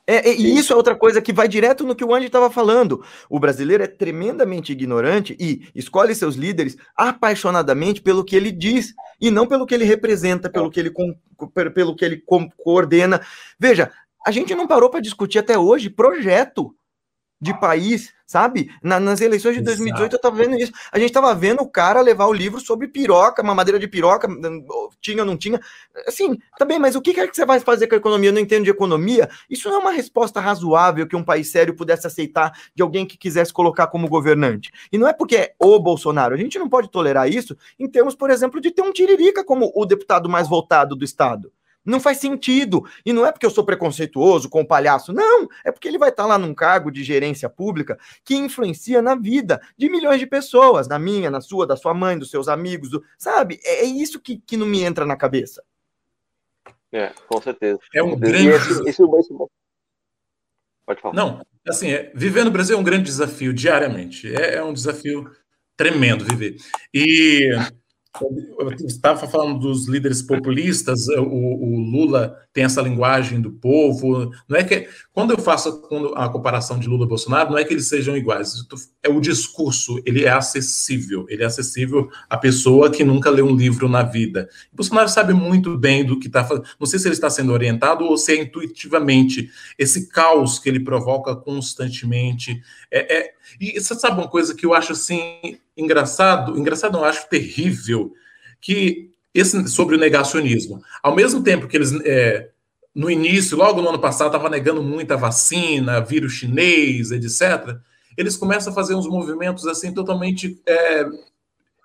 É, e isso é outra coisa que vai direto no que o Andy estava falando. O brasileiro é tremendamente ignorante e escolhe seus líderes apaixonadamente pelo que ele diz e não pelo que ele representa, pelo que ele, pelo que ele coordena. Veja, a gente não parou para discutir até hoje projeto de país, sabe? Na, nas eleições de 2018 Exato. eu tava vendo isso. A gente tava vendo o cara levar o livro sobre piroca, uma madeira de piroca, tinha ou não tinha. Assim, tá bem, mas o que é que você vai fazer com a economia? Eu não entendo de economia. Isso não é uma resposta razoável que um país sério pudesse aceitar de alguém que quisesse colocar como governante. E não é porque é o Bolsonaro. A gente não pode tolerar isso em termos, por exemplo, de ter um tiririca como o deputado mais votado do Estado. Não faz sentido. E não é porque eu sou preconceituoso com o palhaço, não. É porque ele vai estar lá num cargo de gerência pública que influencia na vida de milhões de pessoas, na minha, na sua, da sua mãe, dos seus amigos, do... sabe? É, é isso que, que não me entra na cabeça. É, com certeza. É um grande. Esse, esse, esse... Pode falar. Não, assim, é, viver no Brasil é um grande desafio diariamente. É, é um desafio tremendo viver. E eu estava falando dos líderes populistas, o, o, Lula tem essa linguagem do povo. Não é que quando eu faço a comparação de Lula e Bolsonaro, não é que eles sejam iguais. É o discurso, ele é acessível. Ele é acessível à pessoa que nunca leu um livro na vida. Bolsonaro sabe muito bem do que está fazendo. Não sei se ele está sendo orientado ou se é intuitivamente esse caos que ele provoca constantemente. É, é... E você sabe uma coisa que eu acho assim engraçado, engraçado não acho terrível, que esse, sobre o negacionismo. Ao mesmo tempo que eles, é, no início, logo no ano passado, estavam negando muita vacina, vírus chinês, etc., eles começam a fazer uns movimentos assim totalmente é,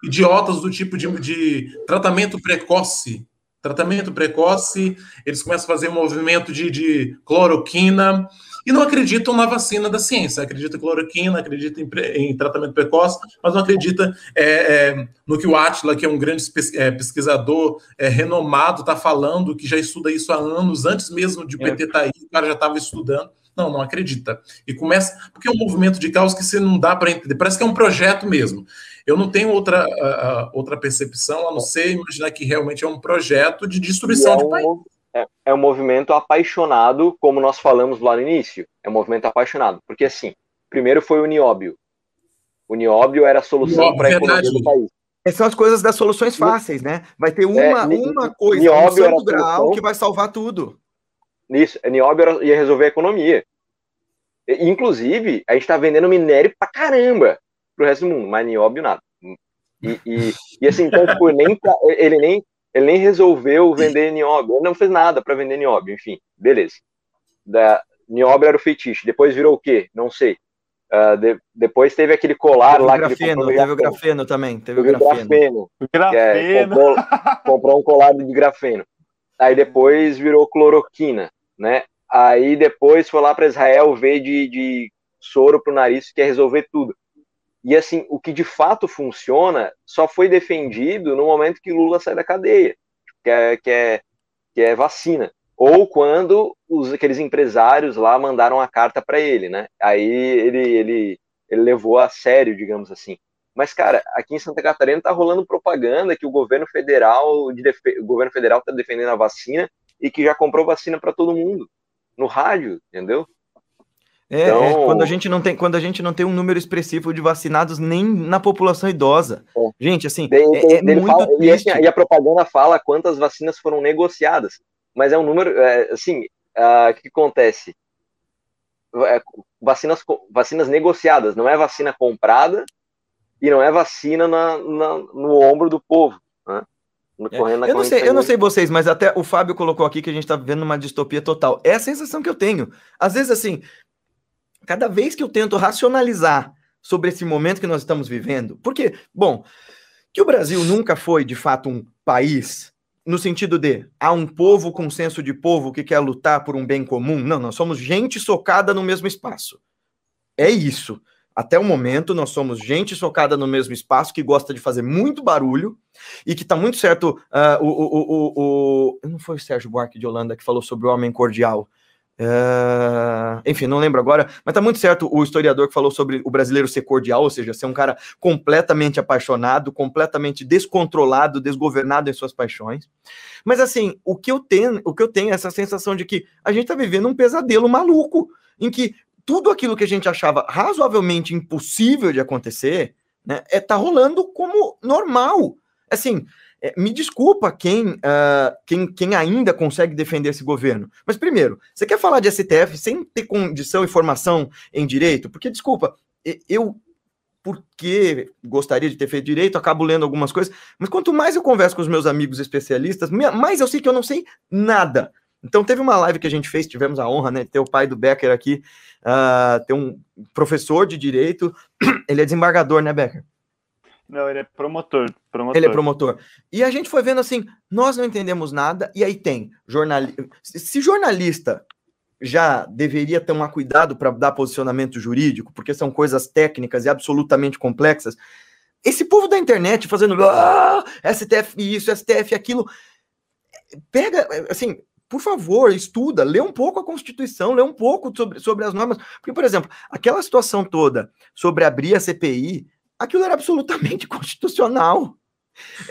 idiotas do tipo de, de tratamento precoce. Tratamento precoce, eles começam a fazer um movimento de, de cloroquina, e não acreditam na vacina da ciência, acredita em cloroquina, acredita em, em tratamento precoce, mas não acredita é, é, no que o Atila, que é um grande é, pesquisador é, renomado, está falando, que já estuda isso há anos, antes mesmo de o PT estar tá aí, o cara já estava estudando. Não, não acredita. E começa, porque é um movimento de caos que você não dá para entender, parece que é um projeto mesmo. Eu não tenho outra, uh, outra percepção a não ser imaginar que realmente é um projeto de destruição é um, de país é, é um movimento apaixonado, como nós falamos lá no início. É um movimento apaixonado. Porque, assim, primeiro foi o nióbio. O nióbio era a solução para a economia do país. Essas são as coisas das soluções fáceis, né? Vai ter uma, é, uma coisa, nióbio um santo grau que vai salvar tudo. Isso, nióbio ia resolver a economia. Inclusive, a gente está vendendo minério pra caramba pro resto do mundo, mas nióbio nada. E, e, e assim, então, tipo, nem, ele nem ele nem resolveu vender nióbio, ele não fez nada para vender nióbio, enfim. beleza. Da, Niobra era o feitiço. Depois virou o quê? Não sei. Uh, de, depois teve aquele colar teve lá grafeno, que ele teve o grafeno também. Teve, teve o grafeno. grafeno. É, comprou, comprou, um colar de grafeno. Aí depois virou cloroquina, né? Aí depois foi lá para Israel ver de, de soro pro nariz, que quer resolver tudo. E assim, o que de fato funciona só foi defendido no momento que Lula sai da cadeia, que é, que é, que é vacina ou quando os, aqueles empresários lá mandaram a carta para ele, né? Aí ele, ele, ele levou a sério, digamos assim. Mas, cara, aqui em Santa Catarina tá rolando propaganda que o governo federal, de o governo federal tá defendendo a vacina e que já comprou vacina para todo mundo no rádio, entendeu? É, é então... é, quando a gente não tem, quando a gente não tem um número expressivo de vacinados nem na população idosa. É. Gente, assim, é, é muito fala, e, assim, e, a propaganda fala quantas vacinas foram negociadas mas é um número, é, assim, o uh, que, que acontece? É, vacinas, vacinas negociadas, não é vacina comprada e não é vacina na, na no ombro do povo. Né? É. Eu, não sei, eu não sei vocês, mas até o Fábio colocou aqui que a gente está vivendo uma distopia total. É a sensação que eu tenho. Às vezes, assim, cada vez que eu tento racionalizar sobre esse momento que nós estamos vivendo, porque, bom, que o Brasil nunca foi, de fato, um país no sentido de há um povo com senso de povo que quer lutar por um bem comum. Não, nós somos gente socada no mesmo espaço. É isso. Até o momento, nós somos gente socada no mesmo espaço que gosta de fazer muito barulho e que está muito certo. Uh, o, o, o, o, Não foi o Sérgio Buarque de Holanda que falou sobre o homem cordial. Uh, enfim, não lembro agora, mas tá muito certo o historiador que falou sobre o brasileiro ser cordial, ou seja, ser um cara completamente apaixonado, completamente descontrolado, desgovernado em suas paixões. Mas assim, o que eu tenho, o que eu tenho é essa sensação de que a gente tá vivendo um pesadelo maluco, em que tudo aquilo que a gente achava razoavelmente impossível de acontecer, né, é tá rolando como normal. Assim, é, me desculpa quem, uh, quem, quem ainda consegue defender esse governo. Mas, primeiro, você quer falar de STF sem ter condição e formação em direito? Porque, desculpa, eu, porque gostaria de ter feito direito, acabo lendo algumas coisas, mas quanto mais eu converso com os meus amigos especialistas, mais eu sei que eu não sei nada. Então, teve uma live que a gente fez, tivemos a honra né, de ter o pai do Becker aqui, uh, ter um professor de direito, ele é desembargador, né, Becker? Não, ele é promotor, promotor. Ele é promotor. E a gente foi vendo assim, nós não entendemos nada, e aí tem jornalista. Se jornalista já deveria tomar cuidado para dar posicionamento jurídico, porque são coisas técnicas e absolutamente complexas. Esse povo da internet fazendo ah, STF isso, STF aquilo, pega, assim, por favor, estuda, lê um pouco a Constituição, lê um pouco sobre, sobre as normas. Porque, por exemplo, aquela situação toda sobre abrir a CPI, aquilo era absolutamente constitucional.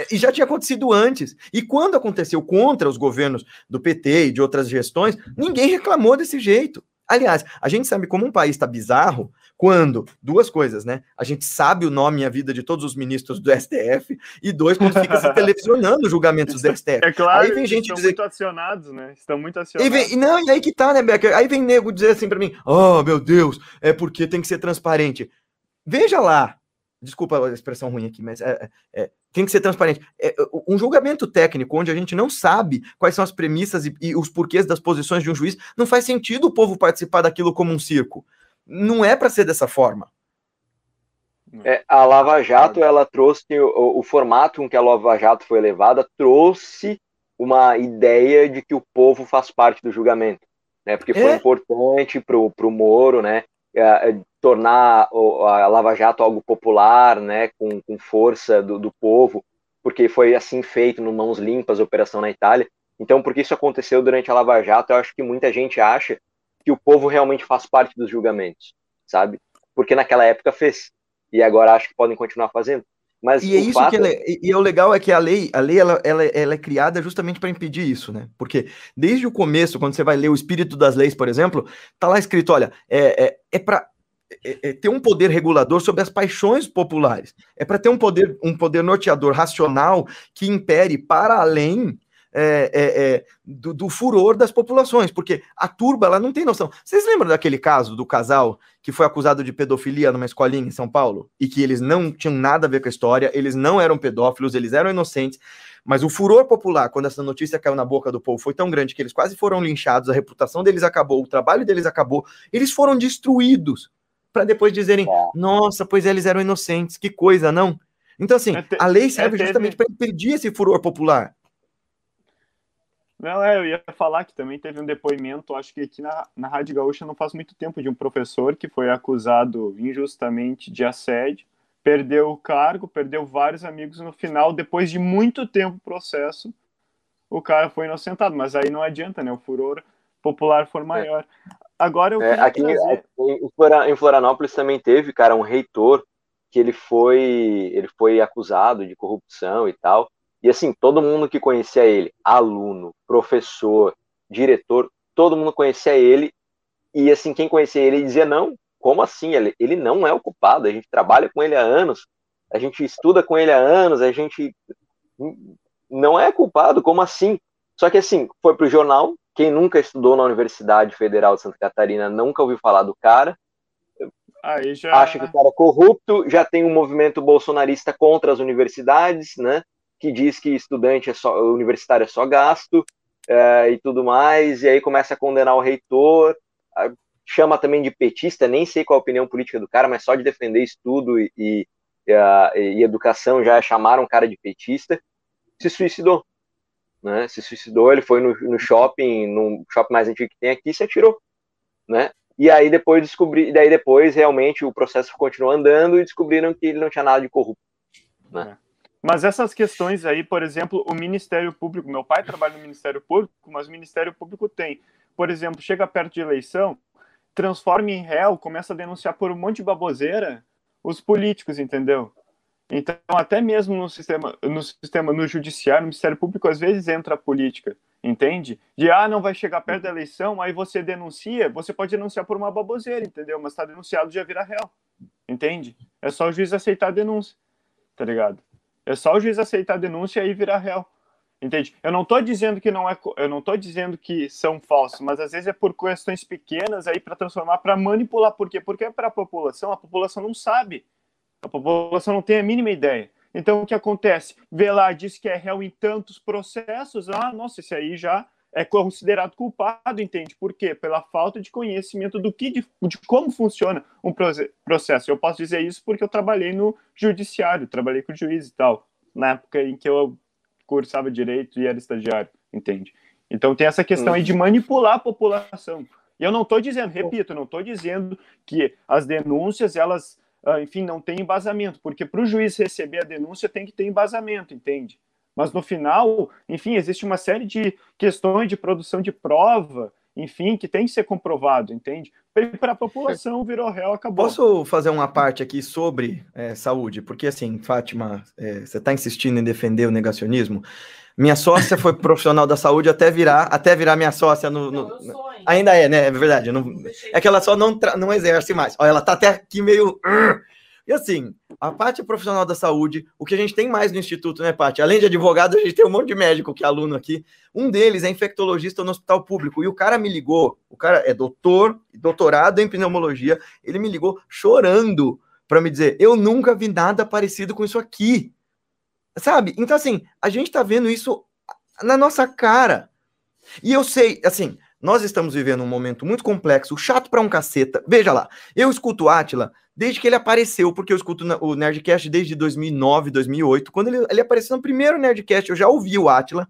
E já tinha acontecido antes. E quando aconteceu contra os governos do PT e de outras gestões, ninguém reclamou desse jeito. Aliás, a gente sabe como um país está bizarro quando, duas coisas, né? A gente sabe o nome e a vida de todos os ministros do STF, e dois, quando fica se televisionando os julgamentos do STF. É claro, aí vem gente estão dizer... muito acionados, né? Estão muito acionados. E vem... Não, e aí que tá, né, Becker? Aí vem nego dizer assim para mim: oh, meu Deus, é porque tem que ser transparente. Veja lá, Desculpa a expressão ruim aqui, mas é, é, é tem que ser transparente. É, um julgamento técnico onde a gente não sabe quais são as premissas e, e, os porquês das posições de um juiz, não faz sentido o povo participar daquilo como um circo. Não é para ser dessa forma. É, a Lava Jato, ela trouxe o, o, formato com que a Lava Jato foi levada, trouxe uma ideia de que o povo faz parte do julgamento, né? Porque foi é? importante para o Moro, né? É, é, tornar a Lava Jato algo popular, né, com, com força do, do, povo, porque foi assim feito no Mãos Limpas, a operação na Itália. Então, porque isso aconteceu durante a Lava Jato, eu acho que muita gente acha que o povo realmente faz parte dos julgamentos, sabe? Porque naquela época fez, e agora acho que podem continuar fazendo. Mas e é isso fato... que é, e, o legal é que a lei, a lei ela, ela, ela é criada justamente para impedir isso, né? Porque desde o começo, quando você vai ler o espírito das leis, por exemplo, tá lá escrito, olha, é, é, é para é, é, ter um poder regulador sobre as paixões populares. É para ter um poder, um poder norteador racional que impere para além é, é, é, do, do, furor das populações, porque a turba ela não tem noção. Vocês lembram daquele caso do casal que foi acusado de pedofilia numa escolinha em São Paulo e que eles não tinham nada a ver com a história, eles não eram pedófilos, eles eram inocentes, mas o furor popular, quando essa notícia caiu na boca do povo, foi tão grande que eles quase foram linchados, a reputação deles acabou, o trabalho deles acabou, eles foram destruídos para depois dizerem: nossa, pois eles eram inocentes, que coisa, não? Então, assim, é a lei serve é justamente para impedir esse furor popular. Não, é, eu ia falar que também teve um depoimento, acho que aqui na, na Rádio Gaúcha não faz muito tempo, de um professor que foi acusado injustamente de assédio, perdeu o cargo, perdeu vários amigos no final, depois de muito tempo processo, o cara foi inocentado, mas aí não adianta, né? O furor popular for maior. É. Agora eu é, aqui trazer... em Florianópolis também teve, cara, um reitor que ele foi ele foi acusado de corrupção e tal. E assim, todo mundo que conhecia ele, aluno, professor, diretor, todo mundo conhecia ele. E assim, quem conhecia ele dizia: não, como assim? Ele, ele não é o culpado, a gente trabalha com ele há anos, a gente estuda com ele há anos, a gente não é culpado, como assim? Só que assim, foi pro jornal, quem nunca estudou na Universidade Federal de Santa Catarina nunca ouviu falar do cara. Já... Acha que o cara é corrupto, já tem um movimento bolsonarista contra as universidades, né? que diz que estudante é só, universitário é só gasto é, e tudo mais, e aí começa a condenar o reitor, chama também de petista, nem sei qual a opinião política do cara, mas só de defender estudo e, e, e educação já chamaram o cara de petista, se suicidou. Né? Se suicidou, ele foi no, no shopping, no shopping mais antigo que tem aqui, se atirou. Né? E aí depois descobri, daí depois realmente o processo continuou andando e descobriram que ele não tinha nada de corrupto. Né? É. Mas essas questões aí, por exemplo, o Ministério Público, meu pai trabalha no Ministério Público, mas o Ministério Público tem, por exemplo, chega perto de eleição, transforma em réu, começa a denunciar por um monte de baboseira os políticos, entendeu? Então, até mesmo no sistema, no sistema, no judiciário, no Ministério Público, às vezes entra a política, entende? De, ah, não vai chegar perto da eleição, aí você denuncia, você pode denunciar por uma baboseira, entendeu? Mas está denunciado, já vira réu, entende? É só o juiz aceitar a denúncia, tá ligado? É só o juiz aceitar a denúncia e virar réu. Entende? Eu não estou dizendo que não é, eu não estou dizendo que são falsos, mas às vezes é por questões pequenas aí para transformar, para manipular. Por quê? Porque é para a população, a população não sabe. A população não tem a mínima ideia. Então o que acontece? Vê lá, diz que é réu em tantos processos, ah, nossa, esse aí já é considerado culpado, entende? Por quê? Pela falta de conhecimento do que, de, de, como funciona um processo. Eu posso dizer isso porque eu trabalhei no judiciário, trabalhei com juiz e tal, na época em que eu cursava direito e era estagiário, entende? Então tem essa questão aí de uhum. manipular a população. E eu não estou dizendo, repito, não estou dizendo que as denúncias, elas, enfim, não têm embasamento, porque para o juiz receber a denúncia tem que ter embasamento, entende? Mas no final, enfim, existe uma série de questões de produção de prova, enfim, que tem que ser comprovado, entende? Para a população virou réu, acabou. Posso fazer uma parte aqui sobre é, saúde? Porque, assim, Fátima, é, você está insistindo em defender o negacionismo. Minha sócia foi profissional da saúde até virar, até virar minha sócia no. no... Não, ainda é, né? É verdade. Não... É que ela só não, tra... não exerce mais. Olha, ela tá até aqui meio. E assim, a parte profissional da saúde, o que a gente tem mais no Instituto, né, Paty? Além de advogado, a gente tem um monte de médico que é aluno aqui. Um deles é infectologista no hospital público. E o cara me ligou, o cara é doutor, doutorado em pneumologia, ele me ligou chorando para me dizer: eu nunca vi nada parecido com isso aqui. Sabe? Então, assim, a gente tá vendo isso na nossa cara. E eu sei, assim, nós estamos vivendo um momento muito complexo, chato para um caceta. Veja lá, eu escuto o Atila desde que ele apareceu, porque eu escuto o Nerdcast desde 2009, 2008. Quando ele, ele apareceu no primeiro Nerdcast, eu já ouvi o Atila.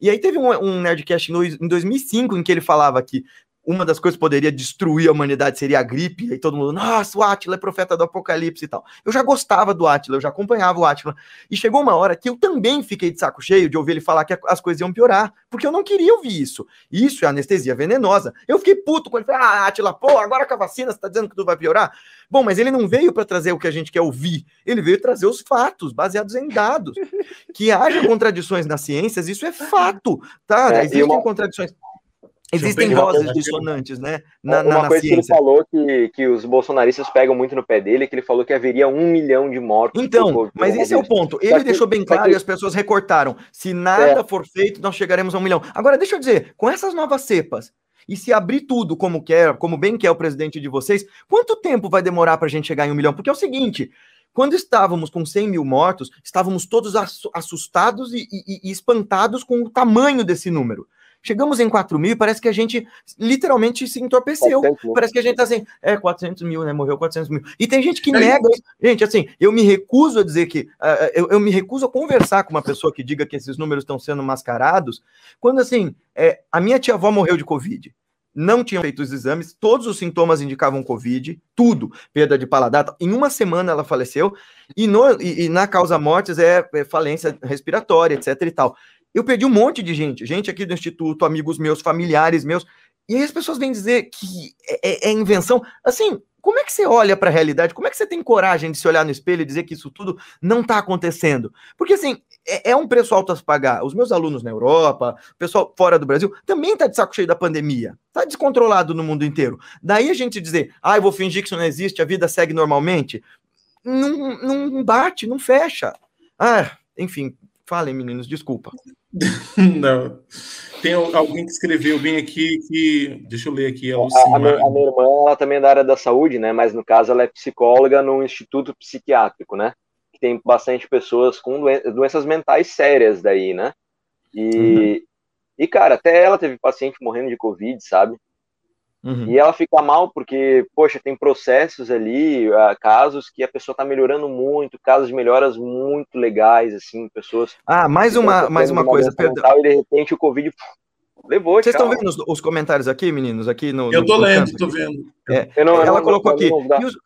E aí teve um, um Nerdcast em 2005 em que ele falava que uma das coisas que poderia destruir a humanidade seria a gripe, e todo mundo, nossa, o Átila é profeta do apocalipse e tal. Eu já gostava do Átila, eu já acompanhava o Átila, e chegou uma hora que eu também fiquei de saco cheio de ouvir ele falar que as coisas iam piorar, porque eu não queria ouvir isso. Isso é anestesia venenosa. Eu fiquei puto com ele, falei, ah, Átila, pô, agora com a vacina você tá dizendo que tudo vai piorar? Bom, mas ele não veio para trazer o que a gente quer ouvir, ele veio trazer os fatos, baseados em dados. que haja contradições nas ciências, isso é fato, tá? É, Existem uma... contradições Existem vozes dissonantes, né? Na, Uma na, coisa que ele falou que, que os bolsonaristas pegam muito no pé dele, é que ele falou que haveria um milhão de mortos. Então, mas esse é o ponto. Ele deixou bem claro que... e as pessoas recortaram. Se nada é. for feito, nós chegaremos a um milhão. Agora, deixa eu dizer, com essas novas cepas, e se abrir tudo como quer, como bem quer o presidente de vocês, quanto tempo vai demorar para a gente chegar em um milhão? Porque é o seguinte, quando estávamos com 100 mil mortos, estávamos todos assustados e, e, e espantados com o tamanho desse número. Chegamos em 4 mil e parece que a gente literalmente se entorpeceu. Parece que a gente tá assim, é 400 mil, né? Morreu 400 mil. E tem gente que é nega isso. Gente, assim, eu me recuso a dizer que. Uh, eu, eu, me recuso a conversar com uma pessoa que diga que esses números estão sendo mascarados, quando, assim, é, a minha tia-avó morreu de Covid não tinham feito os exames, todos os sintomas indicavam Covid, tudo, perda de paladar. Em uma semana ela faleceu, e, no, e, e na causa mortes é, é, falência respiratória, etc e tal. Eu perdi um monte de gente, gente aqui do Instituto, amigos meus, familiares meus, e aí as pessoas vêm dizer que é, é, é invenção. Assim, como é que você olha para a realidade? Como é que você tem coragem de se olhar no espelho e dizer que isso tudo não está acontecendo? Porque, assim, é, é, um preço alto a se pagar. Os meus alunos na Europa, o pessoal fora do Brasil, também está de saco cheio da pandemia. Está descontrolado no mundo inteiro. Daí a gente dizer, ah, eu vou fingir que isso não existe, a vida segue normalmente, não, não bate, não fecha. Ah, enfim, falem, meninos, desculpa. não. Tem alguém que escreveu bem aqui que. Deixa eu ler aqui. A, a, minha, a minha irmã, ela também é da área da saúde, né? Mas no caso, ela é psicóloga no Instituto Psiquiátrico, né? Que tem bastante pessoas com doenças mentais sérias daí, né? E, uhum. e, cara, até ela teve paciente morrendo de Covid, sabe? Uhum. E ela fica mal porque, poxa, tem processos ali, uh, casos que a pessoa está melhorando muito, casos de melhoras muito legais, assim, pessoas. Ah, mais uma, mais uma coisa, perdão. E de repente o Covid levou. Vocês estão vendo os, os, comentários aqui, meninos? Aqui no. Eu tô no lendo, tô vendo. É, eu não, ela eu colocou aqui. Os,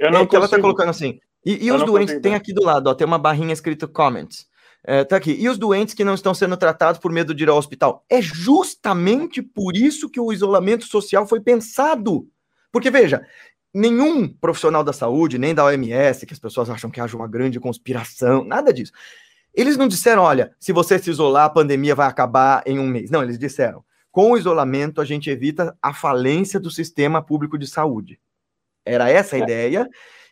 eu não é, ela tá colocando assim. E, e os doentes, tem aqui do lado, ó, tem uma barrinha escrito comments. É, tá aqui. E os doentes que não estão sendo tratados por medo de ir ao hospital? É justamente por isso que o isolamento social foi pensado. Porque, veja, nenhum profissional da saúde, nem da OMS, que as pessoas acham que haja uma grande conspiração, nada disso. Eles não disseram, olha, se você se isolar, a pandemia vai acabar em um mês. Não, eles disseram, com o isolamento a gente evita a falência do sistema público de saúde. Era essa a é. ideia,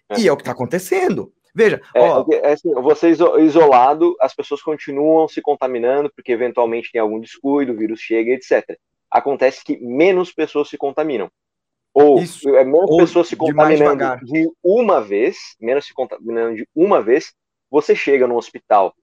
é. e é o que está acontecendo. Veja, é, ó, é assim, você isolado, as pessoas continuam se contaminando, porque eventualmente tem algum descuido, o vírus chega, etc. Acontece que menos pessoas se contaminam. Ou Isso. é menos Ou pessoas se contaminando de, de uma vez, menos se contaminando de uma vez, você chega no hospital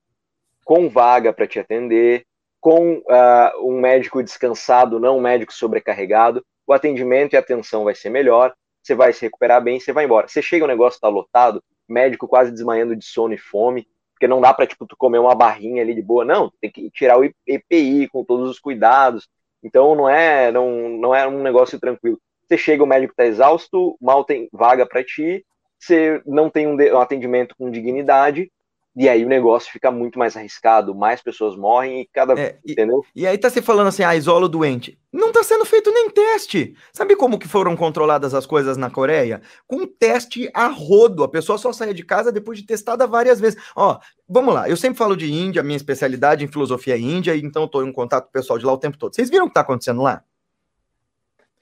com vaga para te atender, com uh, um médico descansado, não um médico sobrecarregado, o atendimento e a atenção vai ser melhor, você vai se recuperar bem, você vai embora. Você chega, o negócio está lotado, médico quase desmanhando de sono e fome, porque não dá para tipo tu comer uma barrinha ali de boa, não, tem que tirar o EPI com todos os cuidados. Então não é não, não é um negócio tranquilo. Você chega, o médico está exausto, mal tem vaga para ti, você não tem um atendimento com dignidade, e aí o negócio fica muito mais arriscado, mais pessoas morrem e cada. É, entendeu? E, aí tá se falando assim, ah, isola o doente. Não tá sendo feito nem teste. Sabe como que foram controladas as coisas na Coreia? Com teste a rodo. A pessoa só saia de casa depois de testada várias vezes. Ó, vamos lá. Eu sempre falo de Índia, minha especialidade em filosofia é índia, então eu tô em contato com o pessoal de lá o tempo todo. Vocês viram o que tá acontecendo lá?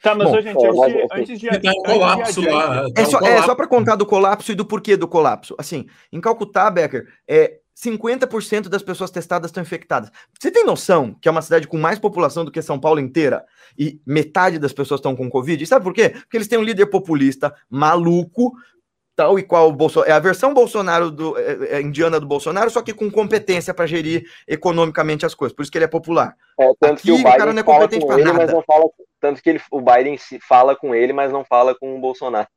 Tá, mas, Bom, gente, antes, antes de. Tá um colapso lá. É só, é só para contar do colapso e do porquê do colapso. Assim, em Calcutá, Becker, é, 50% das pessoas testadas estão infectadas. Você tem noção que é uma cidade com mais população do que São Paulo inteira e metade das pessoas estão com Covid? E sabe por quê? Porque eles têm um líder populista maluco, tal e qual o Bolsonaro. É a versão Bolsonaro do é, é indiana do Bolsonaro, só que com competência para gerir economicamente as coisas. Por isso que ele é popular. É, tanto Aqui, que o, Biden o cara não é competente para nada. Mas não fala tanto que ele, o Biden se fala com ele, mas não fala com o Bolsonaro.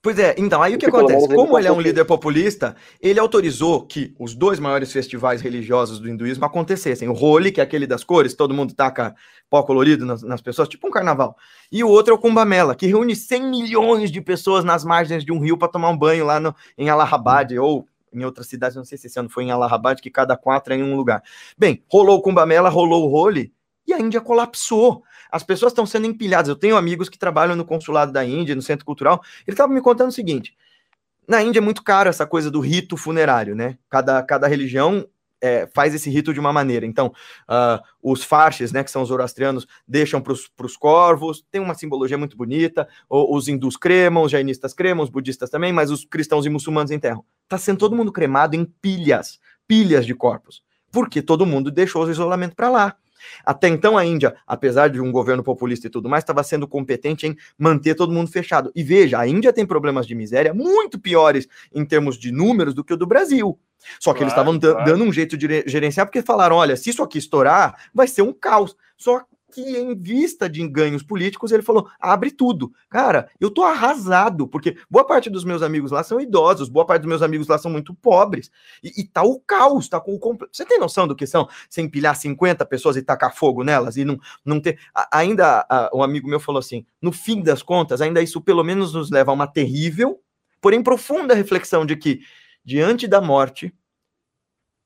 Pois é, então, aí o que acontece? Como ele é um líder populista, ele autorizou que os dois maiores festivais religiosos do hinduísmo acontecessem. O Holi, que é aquele das cores, todo mundo taca pó colorido nas, nas pessoas, tipo um carnaval. E o outro é o Kumbamela, que reúne 100 milhões de pessoas nas margens de um rio para tomar um banho lá no, em Allahabad, ou em outras cidades, não sei se esse ano foi em Allahabad, que cada quatro é em um lugar. Bem, rolou o Kumbamela, rolou o Holi, e a Índia colapsou. As pessoas estão sendo empilhadas. Eu tenho amigos que trabalham no consulado da Índia, no centro cultural. Ele estava me contando o seguinte: na Índia é muito caro essa coisa do rito funerário, né? Cada, cada religião é, faz esse rito de uma maneira. Então, uh, os farches, né, que são os zoroastrianos, deixam para os corvos, tem uma simbologia muito bonita. os hindus cremam, os jainistas cremam, os budistas também, mas os cristãos e muçulmanos enterram. Está sendo todo mundo cremado em pilhas, pilhas de corpos, porque todo mundo deixou o isolamento para lá. Até então, a Índia, apesar de um governo populista e tudo mais, estava sendo competente em manter todo mundo fechado. E veja, a Índia tem problemas de miséria muito piores em termos de números do que o do Brasil. Só que claro, eles estavam claro. dando um jeito de gerenciar, porque falaram: olha, se isso aqui estourar, vai ser um caos. Só que em vista de ganhos políticos, ele falou: abre tudo. Cara, eu tô arrasado, porque boa parte dos meus amigos lá são idosos, boa parte dos meus amigos lá são muito pobres. E, e tá o caos, tá com o. Você tem noção do que são? Você empilhar 50 pessoas e tacar fogo nelas e não, não ter. A, ainda a, um amigo meu falou assim: no fim das contas, ainda isso pelo menos nos leva a uma terrível, porém profunda reflexão de que, diante da morte,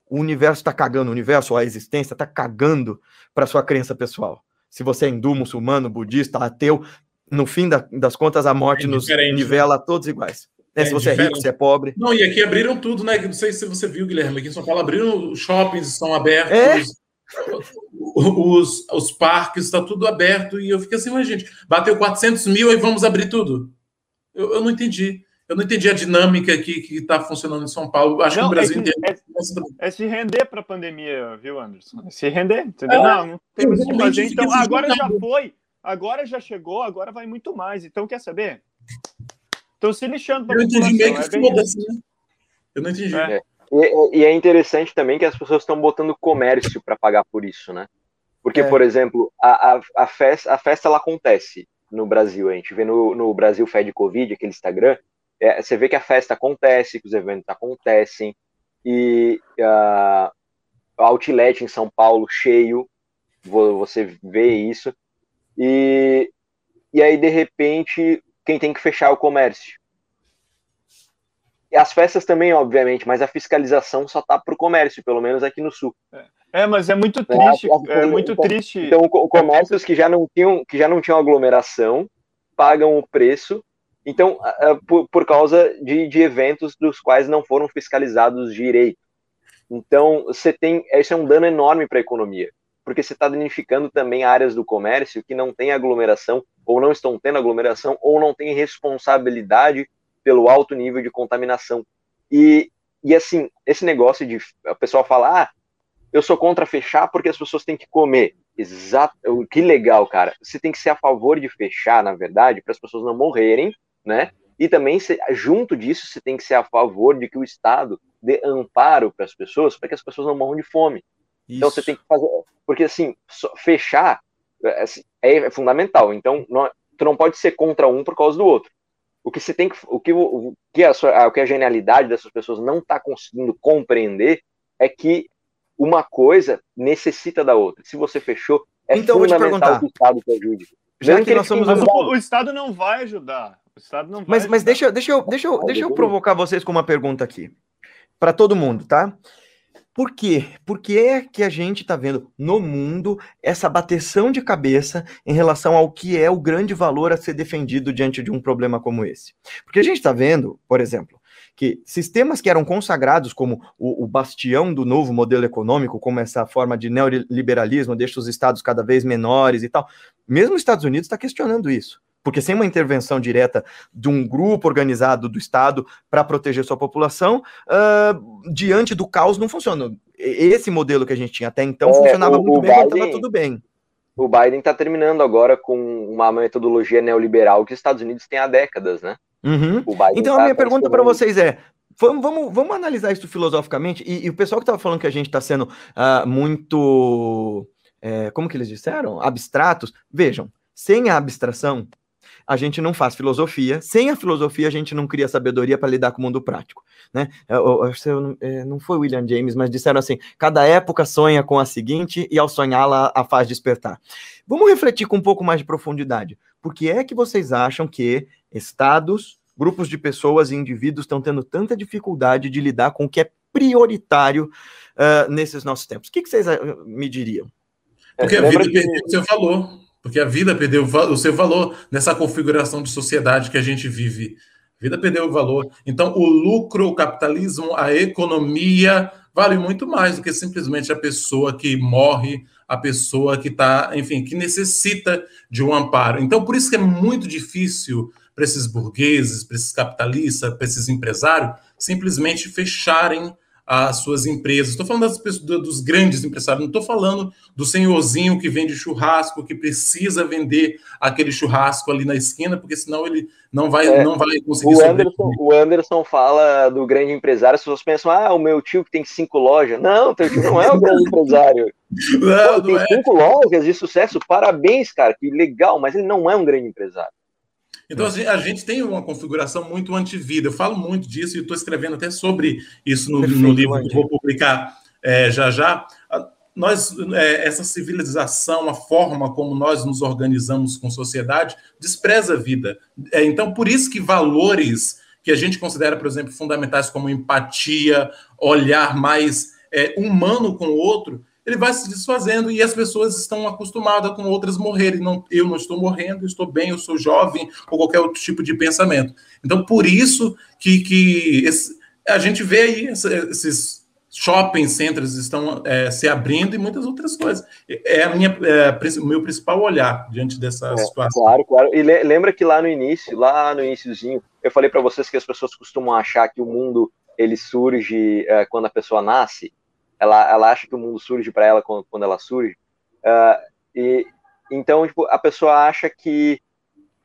o universo está cagando, o universo, a existência está cagando para sua crença pessoal se você é hindu, muçulmano, budista, ateu, no fim da, das contas, a morte é nos nivela todos iguais. É, é se você diferente. é rico, se é pobre. Não, e aqui abriram tudo, né? Não sei se você viu, Guilherme, aqui em São Paulo abriram shoppings, estão abertos. É? Os, os parques, está tudo aberto. E eu fiquei assim, mas gente, bateu 400 mil e vamos abrir tudo. Eu, eu não entendi. Eu não entendi a dinâmica aqui que está funcionando em São Paulo. Acho não, que no Brasil é inteiro. É, é, se render para a pandemia, viu, Anderson? É se render, entendeu? É, não, não temos o que fazer. Então, agora já foi, agora já chegou, agora vai muito mais. Então, quer saber? Estão se lixando para Eu entendi meio que é foda-se, né? Eu não entendi. É. E, e, é interessante também que as pessoas estão botando comércio para pagar por isso, né? Porque, é. por exemplo, a, a, a, festa, a festa ela acontece no Brasil. A gente vê no, no Brasil Fed Covid, aquele Instagram, é, você vê que a festa acontece, que os eventos acontecem, e uh, o outlet em São Paulo cheio, você vê isso, e, e aí de repente quem tem que fechar é o comércio. E as festas também, obviamente, mas a fiscalização só tá para o comércio, pelo menos aqui no sul. É, é mas é muito triste, é, é muito então, triste. Então, comércios que já não tinham, que já não tinham aglomeração, pagam o preço então, por, por causa de, de eventos dos quais não foram fiscalizados direito. Então, você tem. Isso é um dano enorme para a economia, porque você está danificando também áreas do comércio que não têm aglomeração, ou não estão tendo aglomeração, ou não têm responsabilidade pelo alto nível de contaminação. E, e assim, esse negócio de a pessoa falar, ah, eu sou contra fechar porque as pessoas têm que comer. Exato, que legal, cara. Você tem que ser a favor de fechar, na verdade, para as pessoas não morrerem né? E também, junto disso, você tem que ser a favor de que o Estado dê amparo para as pessoas, para que as pessoas não morram de fome. Isso. Então você tem que fazer. Porque assim, fechar é, assim, é, é, fundamental. Então, não, tu não pode ser contra um por causa do outro. O que você tem que. O que, o, que, a, o que a genialidade dessas pessoas não está conseguindo compreender é que uma coisa necessita da outra. Se você fechou, é então, fundamental que o Estado te ajude. Já que, que nós somos o Estado não vai ajudar. O Estado não vai. Mas, mas deixa, deixa, eu, deixa, eu, deixa eu provocar vocês com uma pergunta aqui. Para todo mundo, tá? Por quê? Por que é que a gente está vendo no mundo essa bateção de cabeça em relação ao que é o grande valor a ser defendido diante de um problema como esse? Porque a gente está vendo, por exemplo, que sistemas que eram consagrados como o, o, bastião do novo modelo econômico, como essa forma de neoliberalismo, deixa os estados cada vez menores e tal, mesmo os Estados Unidos está questionando isso porque sem uma intervenção direta de um grupo organizado do Estado para proteger sua população, uh, diante do caos não funciona. Esse modelo que a gente tinha até então é, funcionava o, muito o bem, estava tudo bem. O Biden está terminando agora com uma metodologia neoliberal que os Estados Unidos têm há décadas, né? Uhum. então tá a minha pergunta para vocês é: Vamos, vamos, vamos analisar isso filosoficamente. E, e o pessoal que estava falando que a gente está sendo uh, muito. É, como que eles disseram? Abstratos. Vejam, sem a abstração, a gente não faz filosofia. Sem a filosofia, a gente não cria sabedoria para lidar com o mundo prático. Né? Eu, eu, eu, é, não foi William James, mas disseram assim: cada época sonha com a seguinte e ao sonhá-la a faz despertar. Vamos refletir com um pouco mais de profundidade. Por que é que vocês acham que estados, grupos de pessoas e indivíduos estão tendo tanta dificuldade de lidar com o que é prioritário uh, nesses nossos tempos? O que, que vocês uh, me diriam? Porque a vida perdeu o seu valor. Porque a vida perdeu o seu valor nessa configuração de sociedade que a gente vive. A vida perdeu o valor. Então, o lucro, o capitalismo, a economia vale muito mais do que simplesmente a pessoa que morre, a pessoa que está, enfim, que necessita de um amparo. Então, por isso que é muito difícil para esses burgueses, para esses capitalistas, para esses empresários, simplesmente fecharem as suas empresas. Estou falando das pessoas, dos grandes empresários, não estou falando do senhorzinho que vende churrasco, que precisa vender aquele churrasco ali na esquina, porque senão ele não vai, é, não vai conseguir o Anderson, o Anderson fala do grande empresário, as pessoas pensam, ah, o meu tio que tem cinco lojas. Não, teu tio não é o grande empresário. Não, Pô, tem é. cinco lojas de sucesso, parabéns, cara, que legal, mas ele não é um grande empresário. Então, assim, a gente tem uma configuração muito antivida. Eu falo muito disso e estou escrevendo até sobre isso no, Perfeito, no livro que vou publicar é, já já. Nós, é, essa civilização, a forma como nós nos organizamos com sociedade, despreza a vida. É, então, por isso que valores que a gente considera, por exemplo, fundamentais como empatia, olhar mais é, humano com o outro, ele vai se desfazendo e as pessoas estão acostumadas com outras morrerem. Não, eu não estou morrendo, estou bem, eu sou jovem, ou qualquer outro tipo de pensamento. Então, por isso que, que esse, a gente vê aí esses shopping centers estão é, se abrindo e muitas outras coisas. É, a minha, é, o meu principal olhar diante dessa é, situação. Claro, claro. E lembra que lá no início, lá no iníciozinho, eu falei para vocês que as pessoas costumam achar que o mundo ele surge é, quando a pessoa nasce ela, ela acha que o mundo surge para ela quando, quando ela surge. Uh, e então tipo, a pessoa acha que,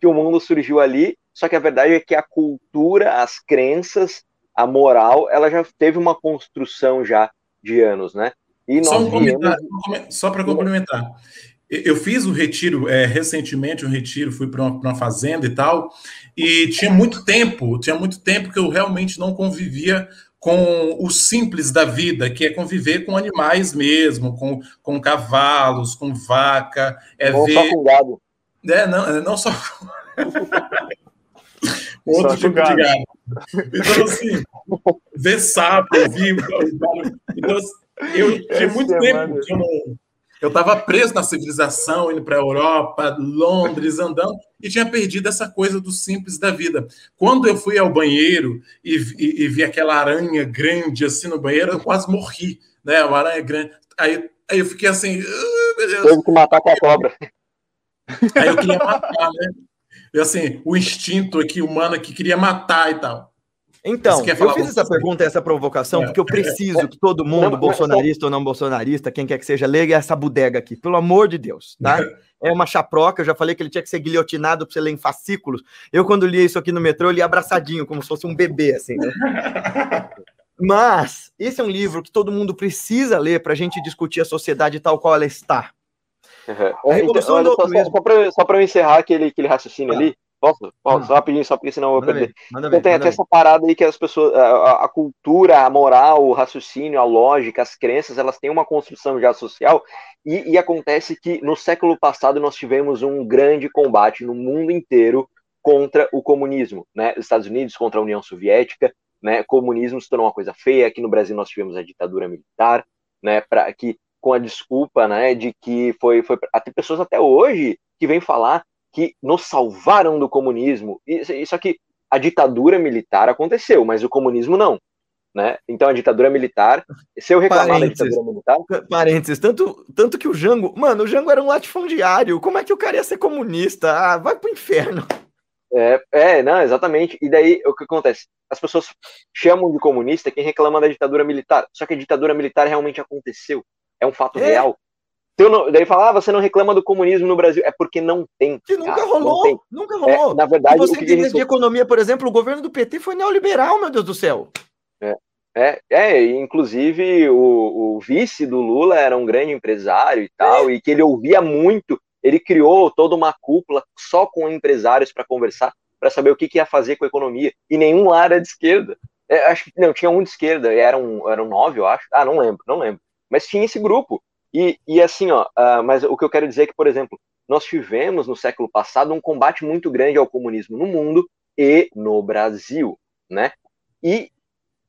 que o mundo surgiu ali, só que a verdade é que a cultura, as crenças, a moral, ela já teve uma construção já de anos, né? E só, um viemos... para complementar. Eu fiz o retiro é, recentemente, um retiro, fui para uma, uma, fazenda e tal, e tinha muito tempo, tinha muito tempo que eu realmente não convivia com o simples da vida, que é conviver com animais mesmo, com, com cavalos, com vaca, é não ver... só com gado. É, não, é, não só Outro só tipo de gado. Então, assim, ver sapo, ouvir... Então, eu tinha muito tempo que eu não eu estava preso na civilização, indo para a Europa, Londres, andando, e tinha perdido essa coisa do simples da vida. Quando eu fui ao banheiro e, e, e vi aquela aranha grande assim no banheiro, eu quase morri, né? Uma aranha grande. Aí, aí eu fiquei assim, Deus. Teve que matar com a cobra. Aí eu queria matar, né? E assim, o instinto aqui humano que queria matar e tal. Então, eu fiz essa pergunta, essa provocação, porque eu preciso que todo mundo, bolsonarista ou não bolsonarista, quem quer que seja, leia essa bodega aqui, pelo amor de Deus, tá? É uma chaproca, eu já falei que ele tinha que ser guilhotinado para você ler em fascículos. Eu, quando li isso aqui no metrô, eu li abraçadinho, como se fosse um bebê, assim, né? Mas, esse é um livro que todo mundo precisa ler para a gente discutir a sociedade tal qual ela está. Uhum. A Revolução então, do Só, só para eu encerrar aquele, aquele raciocínio ah. ali, Posso? Posso? Só rapidinho, só porque senão eu vou perder. Ver, então ver, tem até essa parada aí que as pessoas, a, a, cultura, a moral, o raciocínio, a lógica, as crenças, elas têm uma construção já social e, e acontece que no século passado nós tivemos um grande combate no mundo inteiro contra o comunismo, né? Estados Unidos contra a União Soviética, né? Comunismo se tornou uma coisa feia. Aqui no Brasil nós tivemos a ditadura militar, né? Para que com a desculpa, né? De que foi, foi até pessoas até hoje que vêm falar que nos salvaram do comunismo. Isso aqui, a ditadura militar aconteceu, mas o comunismo não. Né? Então a ditadura militar, se eu reclamar parênteses, da ditadura militar. Parênteses, tanto, tanto que o Jango. Mano, o Jango era um latifundiário. Como é que o cara ia ser comunista? Ah, vai pro inferno. É, é, não, exatamente. E daí o que acontece? As pessoas chamam de comunista quem reclama da ditadura militar. Só que a ditadura militar realmente aconteceu. É um fato é. real. Não, daí fala, ah, você não reclama do comunismo no Brasil. É porque não tem. Que nunca rolou, nunca rolou. É, na verdade, e você o que de economia, por exemplo, o governo do PT foi neoliberal, meu Deus do céu. É, é, é inclusive o, o, vice do Lula era um grande empresário e tal, é. e que ele ouvia muito. Ele criou toda uma cúpula só com empresários para conversar, para saber o que, que, ia fazer com a economia. E nenhum lá era de esquerda. É, acho que não, tinha um de esquerda, eram, eram nove, eu acho. Ah, não lembro, não lembro. Mas tinha esse grupo. E, e assim, ó, uh, mas o que eu quero dizer é que, por exemplo, nós tivemos no século passado um combate muito grande ao comunismo no mundo e no Brasil, né? E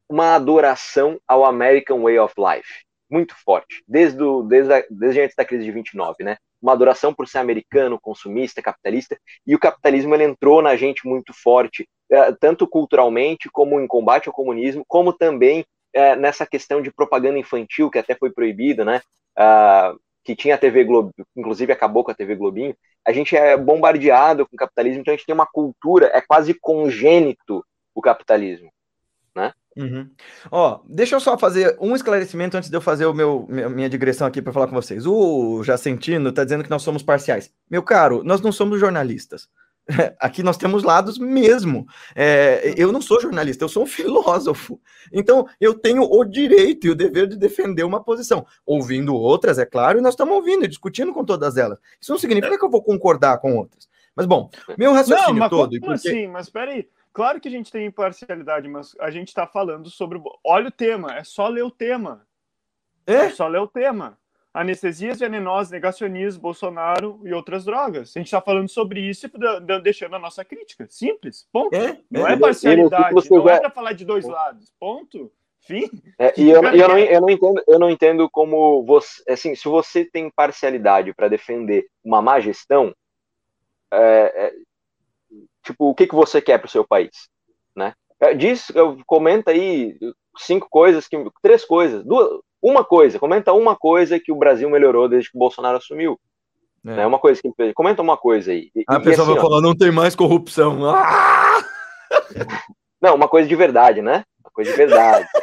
uma adoração ao American Way of Life, muito forte, desde, o, desde, a, desde antes da crise de 29, né? Uma adoração por ser americano, consumista, capitalista, e o capitalismo ele entrou na gente muito forte, uh, tanto culturalmente, como em combate ao comunismo, como também é, nessa questão de propaganda infantil, que até foi proibido, né? Uh, que tinha a TV Globo, inclusive acabou com a TV Globinho, a gente é bombardeado com o capitalismo, então a gente tem uma cultura, é quase congênito o capitalismo, né? Uhum. Ó, deixa eu só fazer um esclarecimento antes de eu fazer o meu minha digressão aqui para falar com vocês. O Jacentino está dizendo que nós somos parciais. Meu caro, nós não somos jornalistas. Aqui nós temos lados mesmo. É, eu não sou jornalista, eu sou um filósofo. Então, eu tenho o direito e o dever de defender uma posição. Ouvindo outras, é claro, e nós estamos ouvindo e discutindo com todas elas. Isso não significa que eu vou concordar com outras. Mas, bom, meu raciocínio não, mas todo. Como porque... assim? Mas peraí. Claro que a gente tem imparcialidade, mas a gente está falando sobre. Olha o tema, é só ler o tema. É, é só ler o tema. Anestesias venenosas, negacionismo, Bolsonaro e outras drogas. A gente está falando sobre isso e deixando a nossa crítica. Simples. Ponto. É, não é, é parcialidade. Não é para falar de dois lados. Ponto. Fim. É, e eu, eu, não, eu, não entendo, eu não entendo como você. Assim, se você tem parcialidade para defender uma má gestão, é, é tipo, o que, que você quer para o seu país, né? É, diz, comenta aí cinco coisas, que, três coisas, duas, uma coisa, comenta uma coisa que o Brasil melhorou desde que o Bolsonaro assumiu. É. Né? Uma coisa que comenta uma coisa aí. E, a pessoa assim, vai ó, falar, não tem mais corrupção. Ah! Não, uma coisa de verdade, né? Uma coisa de verdade.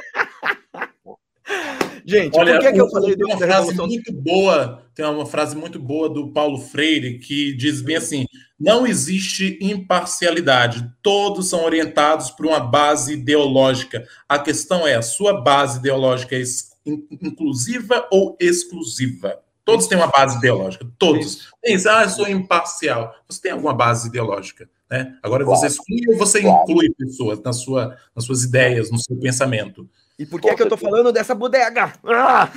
Gente, Olha, por que, é que eu falei tem uma frase muito boa, tem uma frase muito boa do Paulo Freire que diz bem assim: não existe imparcialidade, todos são orientados por uma base ideológica. A questão é: a sua base ideológica é inclusiva ou exclusiva? Todos têm uma base ideológica, todos. Tem, ah, eu sou imparcial. Você tem alguma base ideológica, né? Agora você exclui ou você inclui pessoas na sua, nas suas ideias, no seu pensamento. E por que, é que eu estou falando dessa bodega? Ah!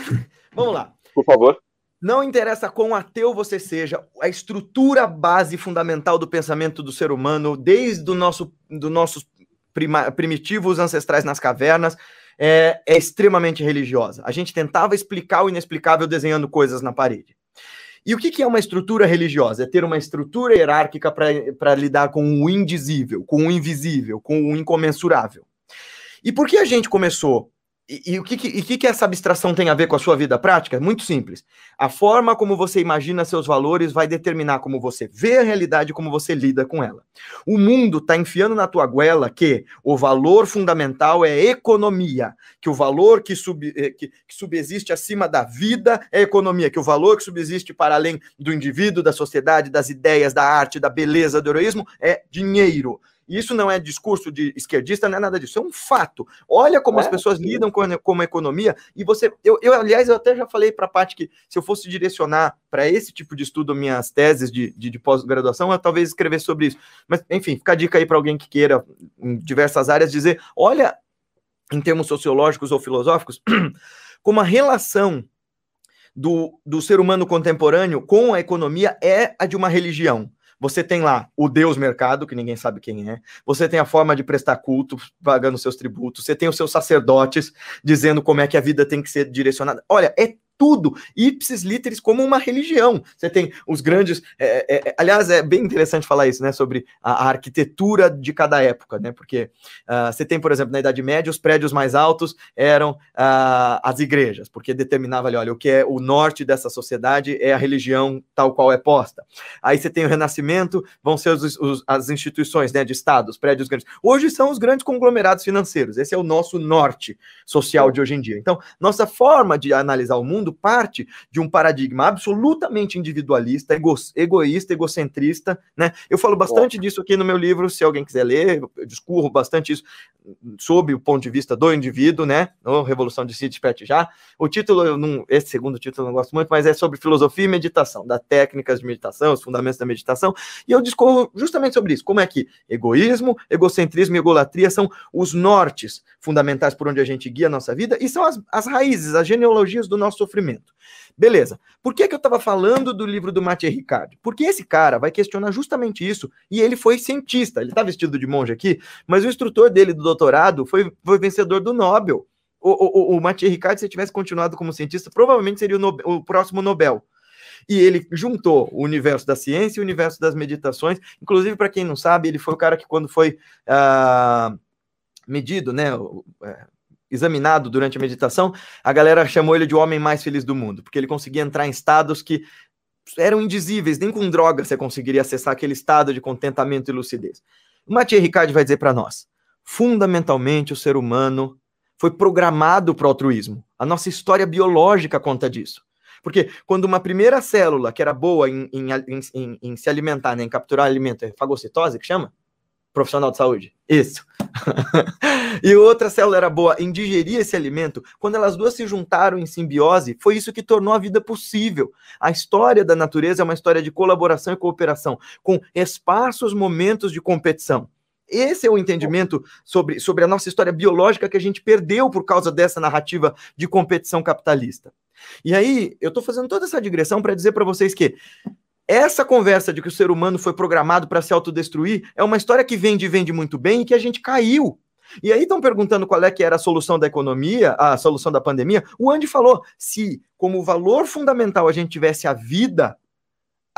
Vamos lá. Por favor. Não interessa quão ateu você seja, a estrutura base fundamental do pensamento do ser humano, desde o nosso, do nossos prima, primitivos ancestrais nas cavernas, é, é extremamente religiosa. A gente tentava explicar o inexplicável desenhando coisas na parede. E o que, que, é uma estrutura religiosa? É ter uma estrutura hierárquica para lidar com o indizível, com o invisível, com o incomensurável. E por que a gente começou e, e, o que, que, e que, que essa abstração tem a ver com a sua vida prática? Muito simples. A forma como você imagina seus valores vai determinar como você vê a realidade e como você lida com ela. O mundo está enfiando na tua goela que o valor fundamental é economia, que o valor que, sub, eh, que, que subsiste acima da vida é economia, que o valor que subsiste para além do indivíduo, da sociedade, das ideias, da arte, da beleza, do heroísmo é dinheiro. Isso não é discurso de esquerdista, não é nada disso, é um fato. Olha como é, as pessoas sim. lidam com, com a economia e você. Eu, eu, aliás, eu até já falei para a parte que se eu fosse direcionar para esse tipo de estudo minhas teses de, de, de pós-graduação, eu talvez escrever sobre isso. Mas, enfim, fica a dica aí para alguém que queira, em diversas áreas, dizer: olha, em termos sociológicos ou filosóficos, como a relação do, do ser humano contemporâneo com a economia é a de uma religião. Você tem lá o Deus mercado, que ninguém sabe quem é. Você tem a forma de prestar culto, pagando seus tributos. Você tem os seus sacerdotes dizendo como é que a vida tem que ser direcionada. Olha, é tudo, ipsis literis, como uma religião. Você tem os grandes. É, é, é, aliás, é bem interessante falar isso, né? Sobre a, a arquitetura de cada época, né? Porque uh, você tem, por exemplo, na Idade Média, os prédios mais altos eram uh, as igrejas, porque determinava ali, olha, o que é o norte dessa sociedade é a religião tal qual é posta. Aí você tem o Renascimento, vão ser os, os, as instituições né, de Estado, os prédios grandes. Hoje são os grandes conglomerados financeiros. Esse é o nosso norte social de hoje em dia. Então, nossa forma de analisar o mundo parte de um paradigma absolutamente individualista, ego, egoísta, egocentrista, né? Eu falo bastante disso aqui no meu livro, se alguém quiser ler, eu discurro bastante isso sob o ponto de vista do indivíduo, né? No Revolução de Sid Pet já. O título, eu não, esse segundo título eu não gosto muito, mas é sobre filosofia e meditação, das técnicas de meditação, os fundamentos da meditação, e eu discorro justamente sobre isso, como é que egoísmo, egocentrismo e egolatria são os nortes fundamentais por onde a gente guia a nossa vida e são as, as raízes, as genealogias do nosso sofrimento sofrimento. Beleza. Por que, que eu estava falando do livro do Mathieu Ricard? Porque esse cara vai questionar justamente isso. E ele foi cientista. Ele está vestido de monge aqui, mas o instrutor dele do doutorado foi, foi vencedor do Nobel. O, o, o Mathieu Ricard, se tivesse continuado como cientista, provavelmente seria o, o próximo Nobel. E ele juntou o universo da ciência e o universo das meditações. Inclusive, para quem não sabe, ele foi o cara que, quando foi uh, medido, né? Uh, examinado durante a meditação, a galera chamou ele de o homem mais feliz do mundo, porque ele conseguia entrar em estados que eram indizíveis, nem com droga você conseguiria acessar aquele estado de contentamento e lucidez. O Mathieu Ricard vai dizer para nós: fundamentalmente o ser humano foi programado para o altruísmo. A nossa história biológica conta disso. Porque quando uma primeira célula que era boa em, em, em, em se alimentar, né, em capturar alimento, é fagocitose que chama? Profissional de saúde. Isso. e outra célula era boa em digerir esse alimento. Quando elas duas se juntaram em simbiose, foi isso que tornou a vida possível. A história da natureza é uma história de colaboração e cooperação, com espaços, momentos de competição. Esse é o entendimento sobre, sobre a nossa história biológica que a gente perdeu por causa dessa narrativa de competição capitalista. E aí, eu estou fazendo toda essa digressão para dizer para vocês que essa conversa de que o ser humano foi programado para se autodestruir é uma história que vende e vende muito bem e que a gente caiu. E aí estão perguntando qual é que era a solução da economia, a solução da pandemia. O Andy falou: se como valor fundamental a gente tivesse a vida,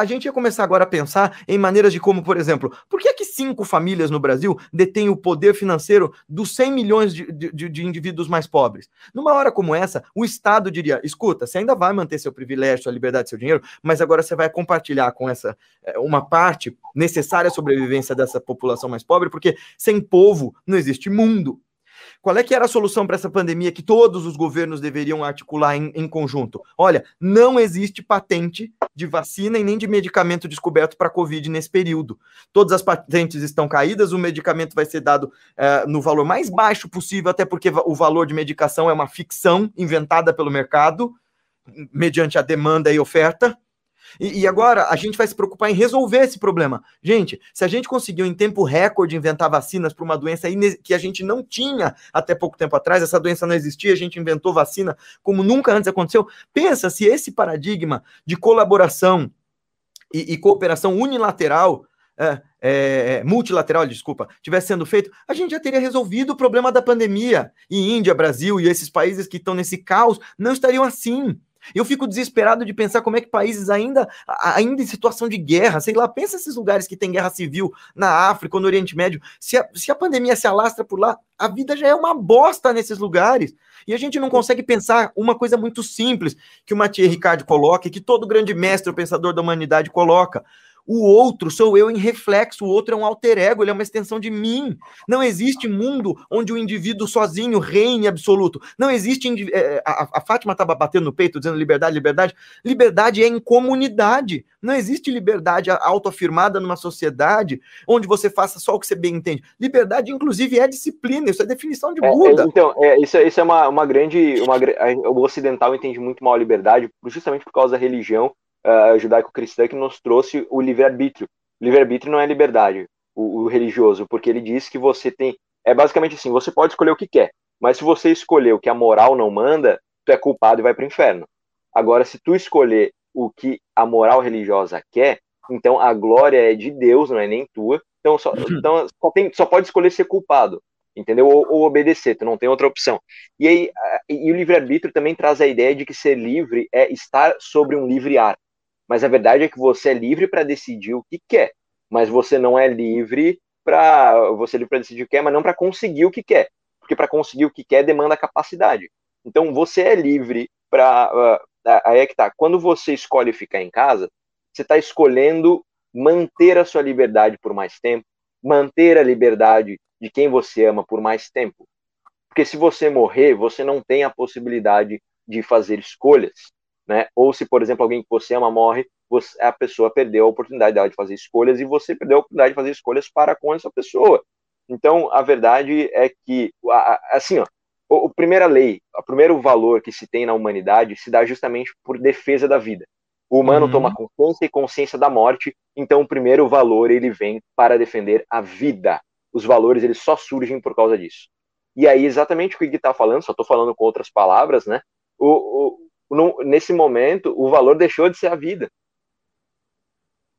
a gente ia começar agora a pensar em maneiras de como, por exemplo, por que é que cinco famílias no Brasil detêm o poder financeiro dos 100 milhões de, de, de, indivíduos mais pobres? Numa hora como essa, o Estado diria: escuta, você ainda vai manter seu privilégio, sua liberdade, seu dinheiro, mas agora você vai compartilhar com essa eh, uma parte necessária à sobrevivência dessa população mais pobre, porque sem povo não existe mundo. Qual é que era a solução para essa pandemia que todos os governos deveriam articular em, em conjunto? Olha, não existe patente de vacina e nem de medicamento descoberto para Covid nesse período. Todas as patentes estão caídas, o medicamento vai ser dado é, no valor mais baixo possível, até porque o valor de medicação é uma ficção inventada pelo mercado, mediante a demanda e oferta. E, e, agora a gente vai se preocupar em resolver esse problema. Gente, se a gente conseguiu em tempo recorde inventar vacinas para uma doença que a gente não tinha até pouco tempo atrás, essa doença não existia, a gente inventou vacina como nunca antes aconteceu. Pensa se esse paradigma de colaboração e, e cooperação unilateral é, é, multilateral, desculpa, tivesse sendo feito, a gente já teria resolvido o problema da pandemia. E Índia, Brasil e esses países que estão nesse caos não estariam assim. Eu fico desesperado de pensar como é que países ainda, ainda em situação de guerra, sei lá, pensa esses lugares que tem guerra civil na África ou no Oriente Médio. Se a, se a pandemia se alastra por lá, a vida já é uma bosta nesses lugares. E a gente não consegue pensar uma coisa muito simples que o Mathieu Ricard coloca e que todo grande mestre, o pensador da humanidade, coloca. O outro sou eu em reflexo, o outro é um alter ego, ele é uma extensão de mim. Não existe mundo onde o indivíduo sozinho reine absoluto. Não existe. É, a, a Fátima estava batendo no peito, dizendo liberdade, liberdade. Liberdade é em comunidade. Não existe liberdade autoafirmada numa sociedade onde você faça só o que você bem entende. Liberdade, inclusive, é disciplina, isso é definição de é, Buda. É, então, é, isso, é, isso é uma, uma grande. Uma, o ocidental entende muito mal a liberdade, justamente por causa da religião uh, judaico-cristã que nos trouxe o livre-arbítrio. O livre-arbítrio não é liberdade, o, o, religioso, porque ele diz que você tem. É basicamente assim: você pode escolher o que quer, mas se você escolher o que a moral não manda, tu é culpado e vai para o inferno. Agora, se tu escolher o que a moral religiosa quer, então a glória é de Deus, não é nem tua. Então só, então, só, tem, só pode escolher ser culpado, entendeu? Ou, ou, obedecer, tu não tem outra opção. E aí, e o livre-arbítrio também traz a ideia de que ser livre é estar sobre um livre ar. Mas a verdade é que você é livre para decidir o que quer, mas você não é livre para você é livre para decidir o que quer, mas não para conseguir o que quer, porque para conseguir o que quer demanda capacidade. Então você é livre para uh, aí é que tá. Quando você escolhe ficar em casa, você está escolhendo manter a sua liberdade por mais tempo, manter a liberdade de quem você ama por mais tempo. Porque se você morrer, você não tem a possibilidade de fazer escolhas né? Ou se, por exemplo, alguém que você ama morre, você, a pessoa perdeu a oportunidade dela de fazer escolhas e você perdeu a oportunidade de fazer escolhas para com essa pessoa. Então, a verdade é que, assim, ó, a, primeira lei, o primeiro valor que se tem na humanidade se dá justamente por defesa da vida. O humano uhum. toma consciência e consciência da morte, então o primeiro valor ele vem para defender a vida. Os valores eles só surgem por causa disso. E aí exatamente o que está falando, só estou falando com outras palavras, né? O, o, no, nesse momento, o valor deixou de ser a vida.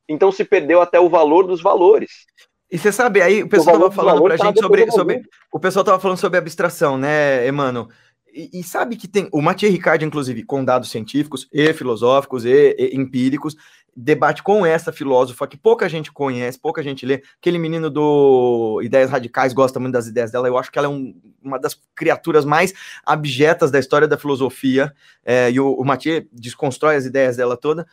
Então se perdeu até o valor dos valores. E você sabe, aí o pessoal estava falando para a gente sobre, sobre. O pessoal estava falando sobre abstração, né, Emmanuel? e, e, sabe que tem. O Mathieu Ricard, inclusive, com dados científicos e filosóficos e, e, empíricos, debate com essa filósofa que pouca gente conhece, pouca gente lê. Aquele menino do Ideias Radicais gosta muito das ideias dela. Eu acho que ela é um, uma das criaturas mais abjetas da história da filosofia. É, e o, o Mathieu desconstrói as ideias dela toda.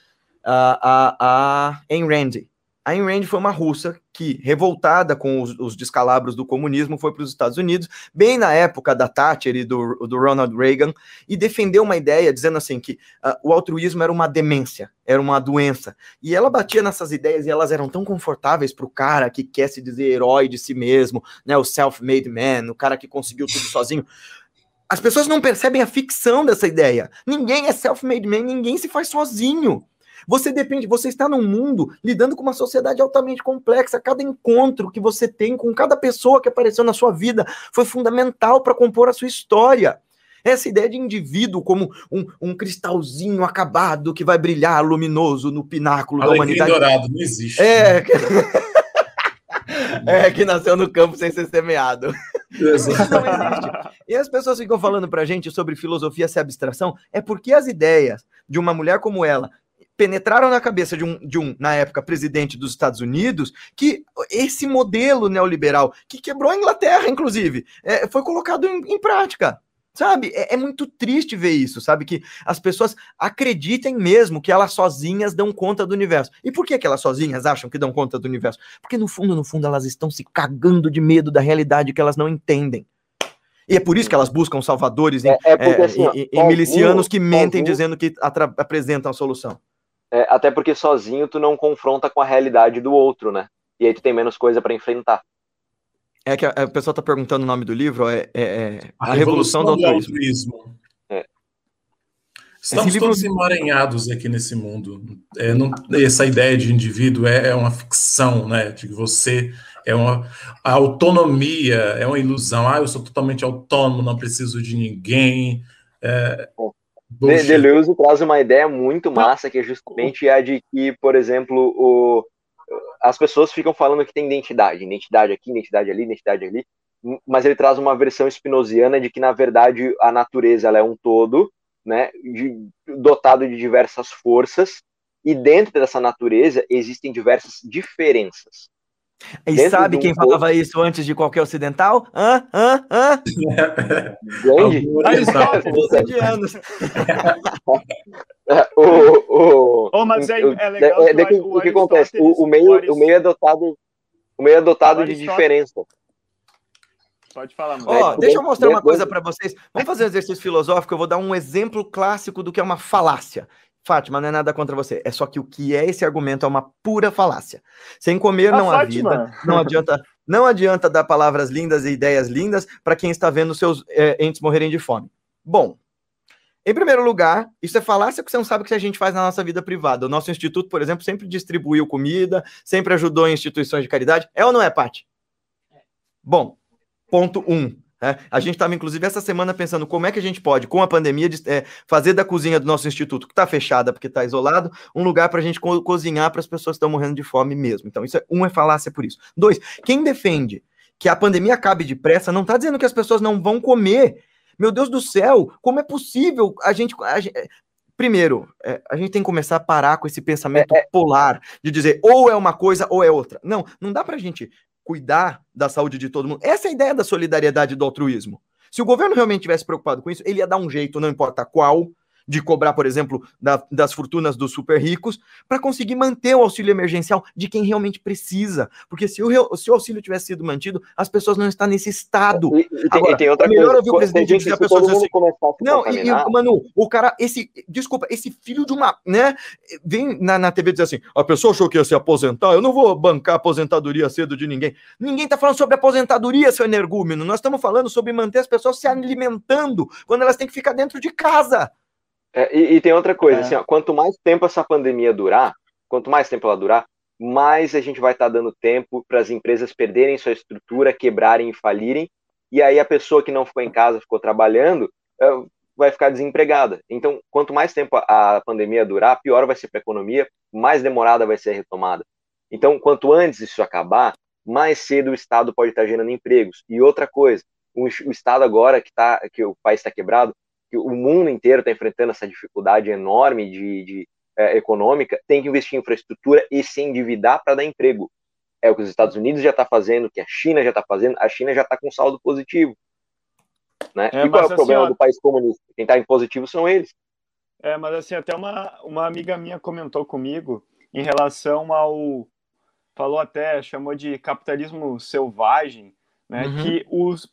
A, a, a Ayn Rand, Ayn Rand foi uma russa que, revoltada com os, os descalabros do comunismo, foi para os Estados Unidos, bem na época da Thatcher e do, do Ronald Reagan, e defendeu uma ideia dizendo assim que uh, o altruísmo era uma demência, era uma doença. E ela batia nessas ideias e elas eram tão confortáveis para o cara que quer se dizer herói de si mesmo, né, o self-made man, o cara que conseguiu tudo sozinho. As pessoas não percebem a ficção dessa ideia. Ninguém é self-made man, ninguém se faz sozinho. Você depende, você está num mundo lidando com uma sociedade altamente complexa. Cada encontro que você tem com cada pessoa que apareceu na sua vida foi fundamental para compor a sua história. Essa ideia de indivíduo como um, um, cristalzinho acabado que vai brilhar luminoso no pináculo Alegria da humanidade. dourado, não existe. É, que... é, que nasceu no campo sem ser semeado. E as pessoas ficam falando pra gente sobre filosofia sem abstração, é porque as ideias de uma mulher como ela, penetraram na cabeça de um, de um, na época, presidente dos Estados Unidos, que esse modelo neoliberal, que quebrou a Inglaterra, inclusive, é, foi colocado em, em prática. Sabe? É, é, muito triste ver isso, sabe? Que as pessoas acreditem mesmo que elas sozinhas dão conta do universo. E por que, que elas sozinhas acham que dão conta do universo? Porque no fundo, no fundo, elas estão se cagando de medo da realidade que elas não entendem. E é por isso que elas buscam salvadores em, é, é porque, é, assim, em, em milicianos que mentem dizendo que apresentam a solução. É, até porque sozinho tu não confronta com a realidade do outro, né? E aí tu tem menos coisa para enfrentar. É que a, a pessoa tá perguntando o nome do livro, é, é, é a, a, Revolução, do Altruísmo. altruísmo. É. Estamos livro... todos emaranhados aqui nesse mundo. É, não, essa ideia de indivíduo é, é, uma ficção, né? De que você é uma a autonomia é uma ilusão. Ah, eu sou totalmente autônomo, não preciso de ninguém. É, de Deleuze traz uma ideia muito massa, que é justamente a de que, por exemplo, o, as pessoas ficam falando que tem identidade, identidade aqui, identidade ali, identidade ali, mas ele traz uma versão spinoziana de que, na verdade, a natureza ela é um todo, né, de, dotado de diversas forças, e dentro dessa natureza existem diversas diferenças. E sabe quem falava isso antes de qualquer ocidental? Hã? Hã? Hã? Grande? anos. o, o, oh, mas é, é legal. É, é, o, o, que acontece? O, o, meio, o meio é dotado, o meio é dotado de diferença. Pode falar, mano. Ó, deixa eu mostrar uma coisa para vocês. Vamos fazer um exercício filosófico. Eu vou dar um exemplo clássico do que é uma falácia. Fátima, não é nada contra você. É só que o que é esse argumento é uma pura falácia. Sem comer não há vida. Não adianta, não adianta dar palavras lindas e ideias lindas para quem está vendo seus é, entes morrerem de fome. Bom, em primeiro lugar, isso é falácia porque você não sabe o que a gente faz na nossa vida privada. O nosso instituto, por exemplo, sempre distribuiu comida, sempre ajudou em instituições de caridade. É ou não é, Paty? Bom, ponto um. É, a gente estava, inclusive, essa semana pensando como é que a gente pode, com a pandemia, de, é, fazer da cozinha do nosso instituto, que está fechada porque está isolado, um lugar para a gente co cozinhar para as pessoas que estão morrendo de fome mesmo. Então, isso é, um é falácia por isso. Dois, quem defende que a pandemia acabe depressa não está dizendo que as pessoas não vão comer. Meu Deus do céu, como é possível a gente. A gente primeiro, é, a gente tem que começar a parar com esse pensamento é, é. polar de dizer ou é uma coisa ou é outra. Não, não dá para a gente cuidar da saúde de todo mundo. Essa é a ideia da solidariedade e do altruísmo. Se o governo realmente tivesse preocupado com isso, ele ia dar um jeito, não importa qual, de cobrar, por exemplo, da, das fortunas dos super ricos, para conseguir manter o auxílio emergencial de quem realmente precisa. Porque se o, se o auxílio tivesse sido mantido, as pessoas não estão nesse estado. E, e, Agora, tem outra é melhor ouvir o presidente dizer a pessoa dizer assim, não, e, e, Manu, o cara, esse, desculpa, esse filho de uma, né, vem na, na TV dizer assim, a pessoa achou que ia se aposentar, eu não vou bancar aposentadoria cedo de ninguém. Ninguém tá falando sobre aposentadoria, seu energúmeno, nós estamos falando sobre manter as pessoas se alimentando quando elas têm que ficar dentro de casa. É, e, e, tem outra coisa, é. assim, ó, quanto mais tempo essa pandemia durar, quanto mais tempo ela durar, mais a gente vai estar tá dando tempo para as empresas perderem sua estrutura, quebrarem e falirem, e aí a pessoa que não ficou em casa, ficou trabalhando, é, vai ficar desempregada. Então, quanto mais tempo a, pandemia durar, pior vai ser para a economia, mais demorada vai ser a retomada. Então, quanto antes isso acabar, mais cedo o Estado pode estar tá gerando empregos. E outra coisa, o, o Estado agora que, tá, que o país está quebrado, que o mundo inteiro está enfrentando essa dificuldade enorme de, de é, econômica, tem que investir em infraestrutura e se endividar para dar emprego. É o que os Estados Unidos já está fazendo, o que a China já está fazendo, a China já está com saldo positivo. Né? É, e qual é o assim, problema ó, do país comunista? Quem está em positivo são eles. É, mas assim, até uma, uma amiga minha comentou comigo em relação ao. Falou até, chamou de capitalismo selvagem, né, uhum. que, os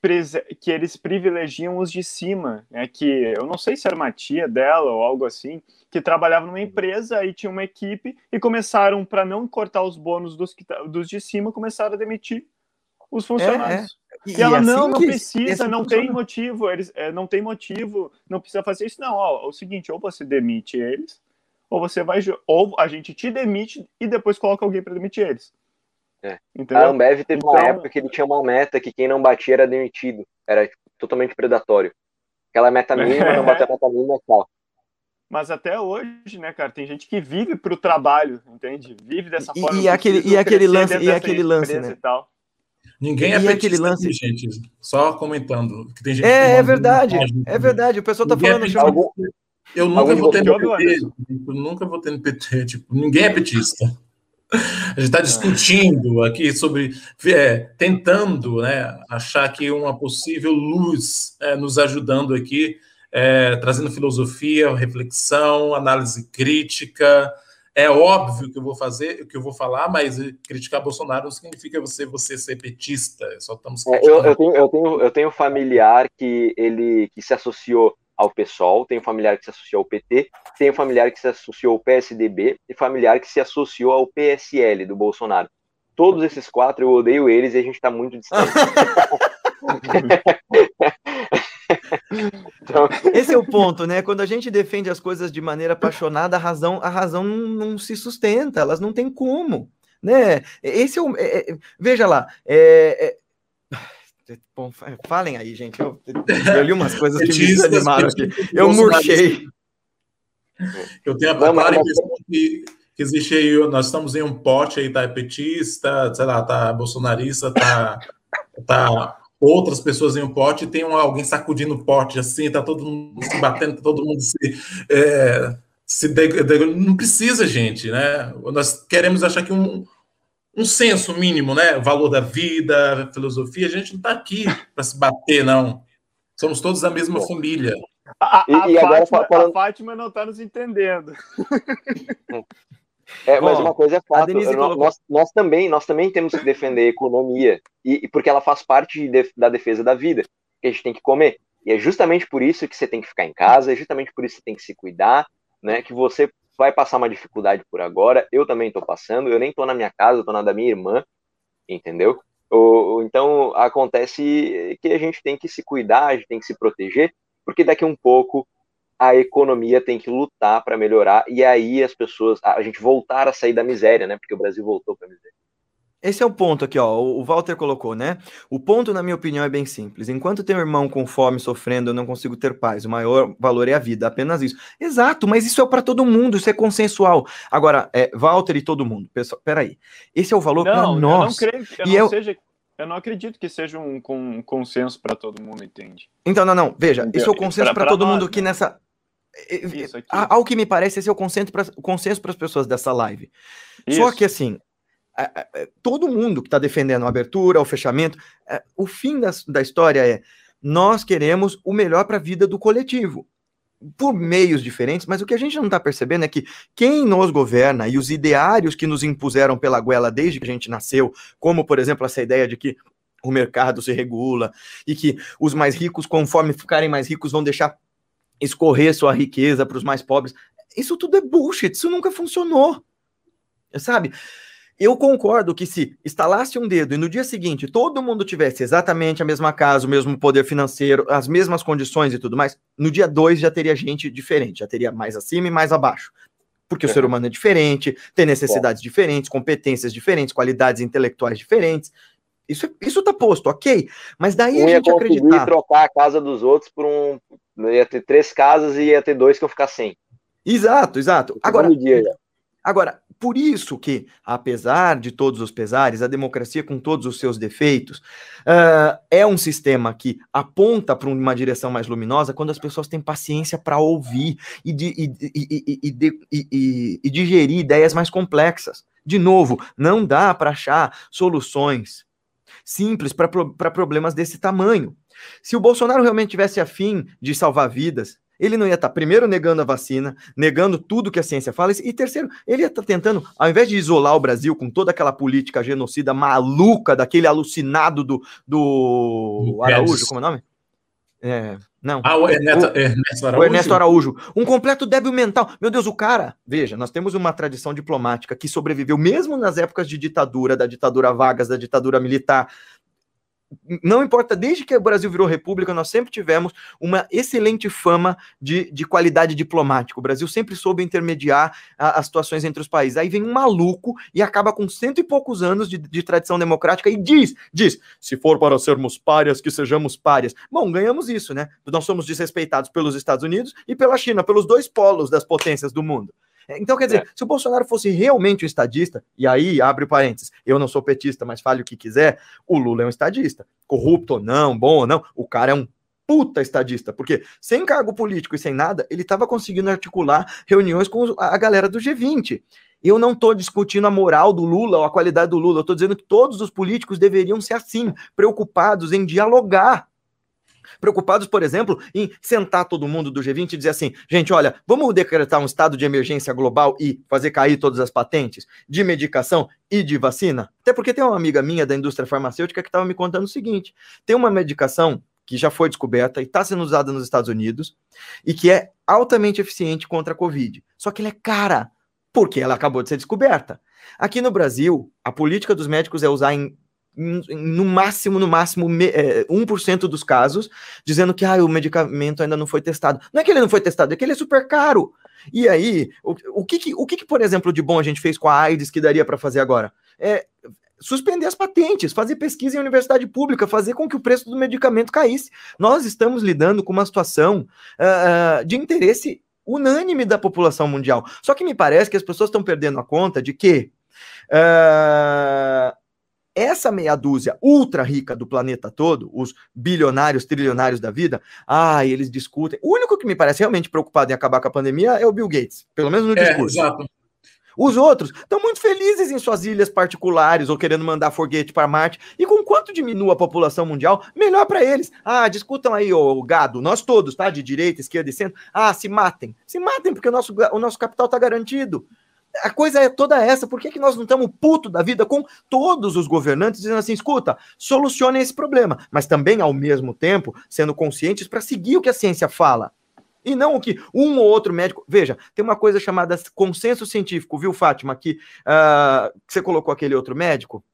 que eles privilegiam os de cima, né, que eu não sei se era uma tia dela ou algo assim, que trabalhava numa empresa e tinha uma equipe e começaram, para não cortar os bônus dos, dos de cima, começaram a demitir os funcionários. É, é. E, e, ela, assim não, não precisa, não funciona. tem motivo, eles é, não tem motivo, não precisa fazer isso, não. Ó, é o seguinte, ou você demite eles, ou você vai, ou a gente te demite e depois coloca alguém para demitir eles. É. A Ambev teve então... uma época que ele tinha uma meta que quem não batia era demitido. Era tipo, totalmente predatório. Aquela meta mínima, não bater a meta mínima, tal. Mas até hoje, né, cara, tem gente que vive para o trabalho, entende? Vive dessa e, forma. E aquele, e aquele lance, e aquele lance, né? Ninguém é aquele lance, gente. Só comentando. Que tem gente é, é verdade. É verdade. O pessoal tá falando. É Algum... Eu nunca votei no PT. Eu nunca votei no PT. Tipo, ninguém é petista. A gente está discutindo aqui sobre, é, tentando né, achar aqui uma possível luz é, nos ajudando aqui, é, trazendo filosofia, reflexão, análise crítica. É óbvio que eu vou fazer, que eu vou falar, mas criticar Bolsonaro não significa você, você ser petista. Só estamos é, eu, eu, tenho, eu, tenho, eu tenho familiar que ele que se associou ao PSOL, tem um familiar que se associou ao PT, tem um familiar que se associou ao PSDB e familiar que se associou ao PSL do Bolsonaro. Todos esses quatro eu odeio eles e a gente está muito distante. então... Esse é o ponto, né? Quando a gente defende as coisas de maneira apaixonada, a razão, a razão não, não se sustenta, elas não têm como, né? Esse é o, é, é, veja lá, é, é Bom, falem aí, gente. Eu, eu li umas coisas que me desanimaram aqui. Eu murchei. Eu tenho a clara impressão que, que existe aí, nós estamos em um pote aí, tá petista, sei lá, tá bolsonarista, tá, tá outras pessoas em um pote, e tem um, alguém sacudindo o pote assim, tá todo mundo se batendo, tá todo mundo se. É, se não precisa, gente, né? Nós queremos achar que um, um senso mínimo, né? O valor da vida, filosofia. A gente não está aqui para se bater, não. Somos todos a mesma Bom. família. A, a, e, e agora Fátima, falando... a Fátima não está nos entendendo. É, mas Bom, uma coisa é fato, nós, colocou... nós, nós, também, nós também temos que defender a economia, e, e porque ela faz parte de, da defesa da vida, que a gente tem que comer. E é justamente por isso que você tem que ficar em casa, é justamente por isso que você tem que se cuidar, né? Que você vai passar uma dificuldade por agora, eu também estou passando, eu nem estou na minha casa, estou na da minha irmã, entendeu? Ou, então acontece que a gente tem que se cuidar, a gente tem que se proteger, porque daqui um pouco a economia tem que lutar para melhorar e aí as pessoas, a gente voltar a sair da miséria, né? Porque o Brasil voltou para a miséria. Esse é o ponto aqui, ó. O Walter colocou, né? O ponto, na minha opinião, é bem simples. Enquanto tem um irmão com fome, sofrendo, eu não consigo ter paz. O maior valor é a vida, apenas isso. Exato, mas isso é para todo mundo, isso é consensual. Agora, é, Walter e todo mundo, pessoal, peraí. Esse é o valor para nós. Eu não creio que eu não seja. Eu não acredito que seja um, um consenso para todo mundo, entende? Então, não, não. Veja, esse é o consenso para todo nós, mundo aqui né? nessa. Isso aqui. Ao que me parece, esse é o consenso para as pessoas dessa live. Isso. Só que assim, todo mundo que está defendendo a abertura, o fechamento, é, o fim da, da história é nós queremos o melhor para a vida do coletivo. Por meios diferentes, mas o que a gente não está percebendo é que quem nos governa e os ideários que nos impuseram pela goela desde que a gente nasceu, como, por exemplo, essa ideia de que o mercado se regula e que os mais ricos, conforme ficarem mais ricos, vão deixar escorrer sua riqueza para os mais pobres. Isso tudo é bullshit, isso nunca funcionou. Sabe? Eu concordo que se instalasse um dedo e no dia seguinte todo mundo tivesse exatamente a mesma casa, o mesmo poder financeiro, as mesmas condições e tudo mais, no dia dois já teria gente diferente, já teria mais acima e mais abaixo. Porque o ser humano é diferente, tem necessidades diferentes, competências diferentes, qualidades intelectuais diferentes. Isso, isso tá posto, ok. Mas daí um a gente acreditar. trocar a casa dos outros por um. Ia ter três casas e ia ter dois que eu ficar sem. Exato, exato. Agora, Agora, por isso que, apesar de todos os pesares, a democracia com todos os seus defeitos uh, é um sistema que aponta para uma direção mais luminosa quando as pessoas têm paciência para ouvir e, de, e, e, e, digerir ideias mais complexas. De novo, não dá para achar soluções simples para pro, problemas desse tamanho. Se o Bolsonaro realmente tivesse afim de salvar vidas, ele não ia estar, tá, primeiro, negando a vacina, negando tudo que a ciência fala, e terceiro, ele ia estar tá tentando, ao invés de isolar o Brasil com toda aquela política genocida maluca, daquele alucinado do, do Araújo, como é o nome? É, não. Ah, o Ernesto, o, Ernesto Araújo. O Ernesto Araújo. Um completo débil mental. Meu Deus, o cara. Veja, nós temos uma tradição diplomática que sobreviveu mesmo nas épocas de ditadura, da ditadura Vargas, da ditadura militar, não importa, desde que o Brasil virou república, nós sempre tivemos uma excelente fama de, de qualidade diplomática. O Brasil sempre soube intermediar a, as situações entre os países. Aí vem um maluco e acaba com cento e poucos anos de, de tradição democrática e diz, diz, se for para sermos párias, que sejamos párias. Bom, ganhamos isso, né? Nós somos desrespeitados pelos Estados Unidos e pela China, pelos dois polos das potências do mundo. Então, quer dizer, é. se o Bolsonaro fosse realmente um estadista, e aí abre parênteses, eu não sou petista, mas fale o que quiser, o Lula é um estadista. Corrupto ou não, bom ou não, o cara é um puta estadista, porque sem cargo político e sem nada, ele estava conseguindo articular reuniões com a galera do G20. Eu não estou discutindo a moral do Lula ou a qualidade do Lula, eu estou dizendo que todos os políticos deveriam ser assim, preocupados em dialogar Preocupados, por exemplo, em sentar todo mundo do G20 e dizer assim: gente, olha, vamos decretar um estado de emergência global e fazer cair todas as patentes de medicação e de vacina? Até porque tem uma amiga minha da indústria farmacêutica que estava me contando o seguinte: tem uma medicação que já foi descoberta e está sendo usada nos Estados Unidos e que é altamente eficiente contra a Covid. Só que ela é cara, porque ela acabou de ser descoberta. Aqui no Brasil, a política dos médicos é usar em no máximo, no máximo, é, 1% dos casos, dizendo que ah, o medicamento ainda não foi testado. Não é que ele não foi testado, é que ele é super caro. E aí, o, o, que, que, o que, que, por exemplo, de bom a gente fez com a AIDS que daria para fazer agora? É suspender as patentes, fazer pesquisa em universidade pública, fazer com que o preço do medicamento caísse. Nós estamos lidando com uma situação uh, de interesse unânime da população mundial. Só que me parece que as pessoas estão perdendo a conta de que uh, essa meia dúzia ultra rica do planeta todo, os bilionários, trilionários da vida, ah, eles discutem. O único que me parece realmente preocupado em acabar com a pandemia é o Bill Gates, pelo menos no é, discurso. Exato. Os outros estão muito felizes em suas ilhas particulares ou querendo mandar foguete para Marte. E com quanto diminua a população mundial, melhor para eles. Ah, discutam aí, o gado, nós todos, tá? De direita, esquerda e centro. Ah, se matem. Se matem, porque o nosso, o nosso capital está garantido a coisa é toda essa. Por que, que nós não estamos puto da vida com todos os governantes dizendo assim: escuta, solucionem esse problema, mas também, ao mesmo tempo, sendo conscientes para seguir o que a ciência fala. E não o que um ou outro médico. Veja, tem uma coisa chamada consenso científico, viu, Fátima? Que, uh, você colocou aquele outro médico.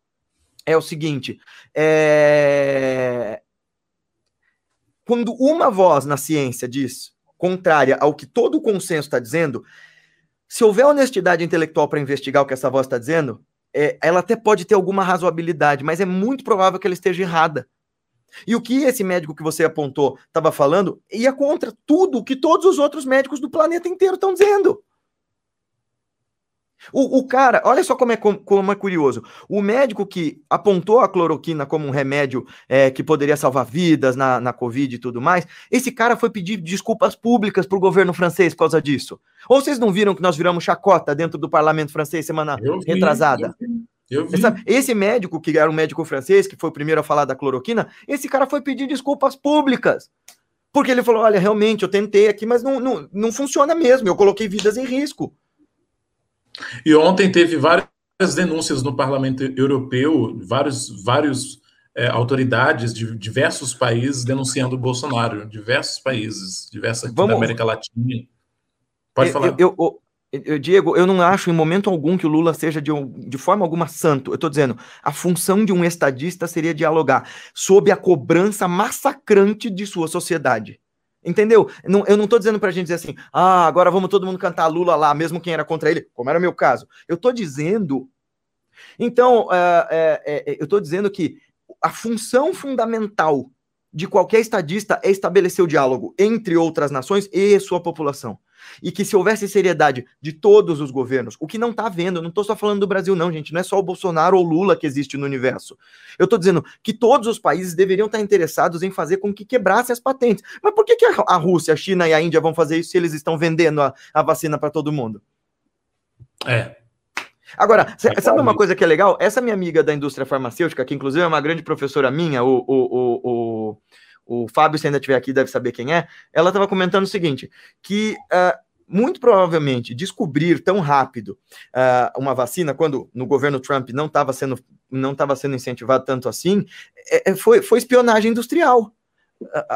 É o seguinte: é... quando uma voz na ciência diz contrária ao que todo o consenso está dizendo, se houver honestidade intelectual para investigar o que essa voz está dizendo, é, ela até pode ter alguma razoabilidade, mas é muito provável que ela esteja errada. E o que esse médico que você apontou estava falando ia contra tudo o que todos os outros médicos do planeta inteiro estão dizendo. O, o, cara, olha só como é, como é curioso. O médico que apontou a cloroquina como um remédio é, que poderia salvar vidas na, na Covid e tudo mais, esse cara foi pedir desculpas públicas para o governo francês por causa disso. Ou vocês não viram que nós viramos chacota dentro do parlamento francês semana eu vi, retrasada? Eu vi. Eu vi. Esse médico, que era um médico francês, que foi o primeiro a falar da cloroquina, esse cara foi pedir desculpas públicas. Porque ele falou: olha, realmente, eu tentei aqui, mas não, não, não funciona mesmo, eu coloquei vidas em risco. E ontem teve várias denúncias no Parlamento Europeu, vários, vários é, autoridades de diversos países denunciando o Bolsonaro, diversos países, diversas Vamos... da América Latina. Pode eu, falar. Eu, eu, eu, Diego, eu não acho em momento algum que o Lula seja de, de forma alguma santo. Eu estou dizendo, a função de um estadista seria dialogar sob a cobrança massacrante de sua sociedade. Entendeu? Não, eu não estou dizendo para a gente dizer assim, ah, agora vamos todo mundo cantar Lula lá, mesmo quem era contra ele, como era o meu caso. Eu estou dizendo. Então, é, é, eu estou dizendo que a função fundamental de qualquer estadista é estabelecer o diálogo entre outras nações e sua população. E que se houvesse seriedade de todos os governos, o que não está vendo, não estou só falando do Brasil, não, gente, não é só o Bolsonaro ou Lula que existe no universo. Eu estou dizendo que todos os países deveriam estar interessados em fazer com que quebrasse as patentes. Mas por que, que a Rússia, a China e a Índia vão fazer isso se eles estão vendendo a, a vacina para todo mundo? É. Agora, sabe uma coisa que é legal? Essa minha amiga da indústria farmacêutica, que inclusive é uma grande professora minha, o, o, o, o Fábio, se ainda estiver aqui, deve saber quem é, ela estava comentando o seguinte: que uh, muito provavelmente descobrir tão rápido uh, uma vacina, quando no governo Trump não estava sendo, não sendo incentivado tanto assim, é, é foi, foi espionagem industrial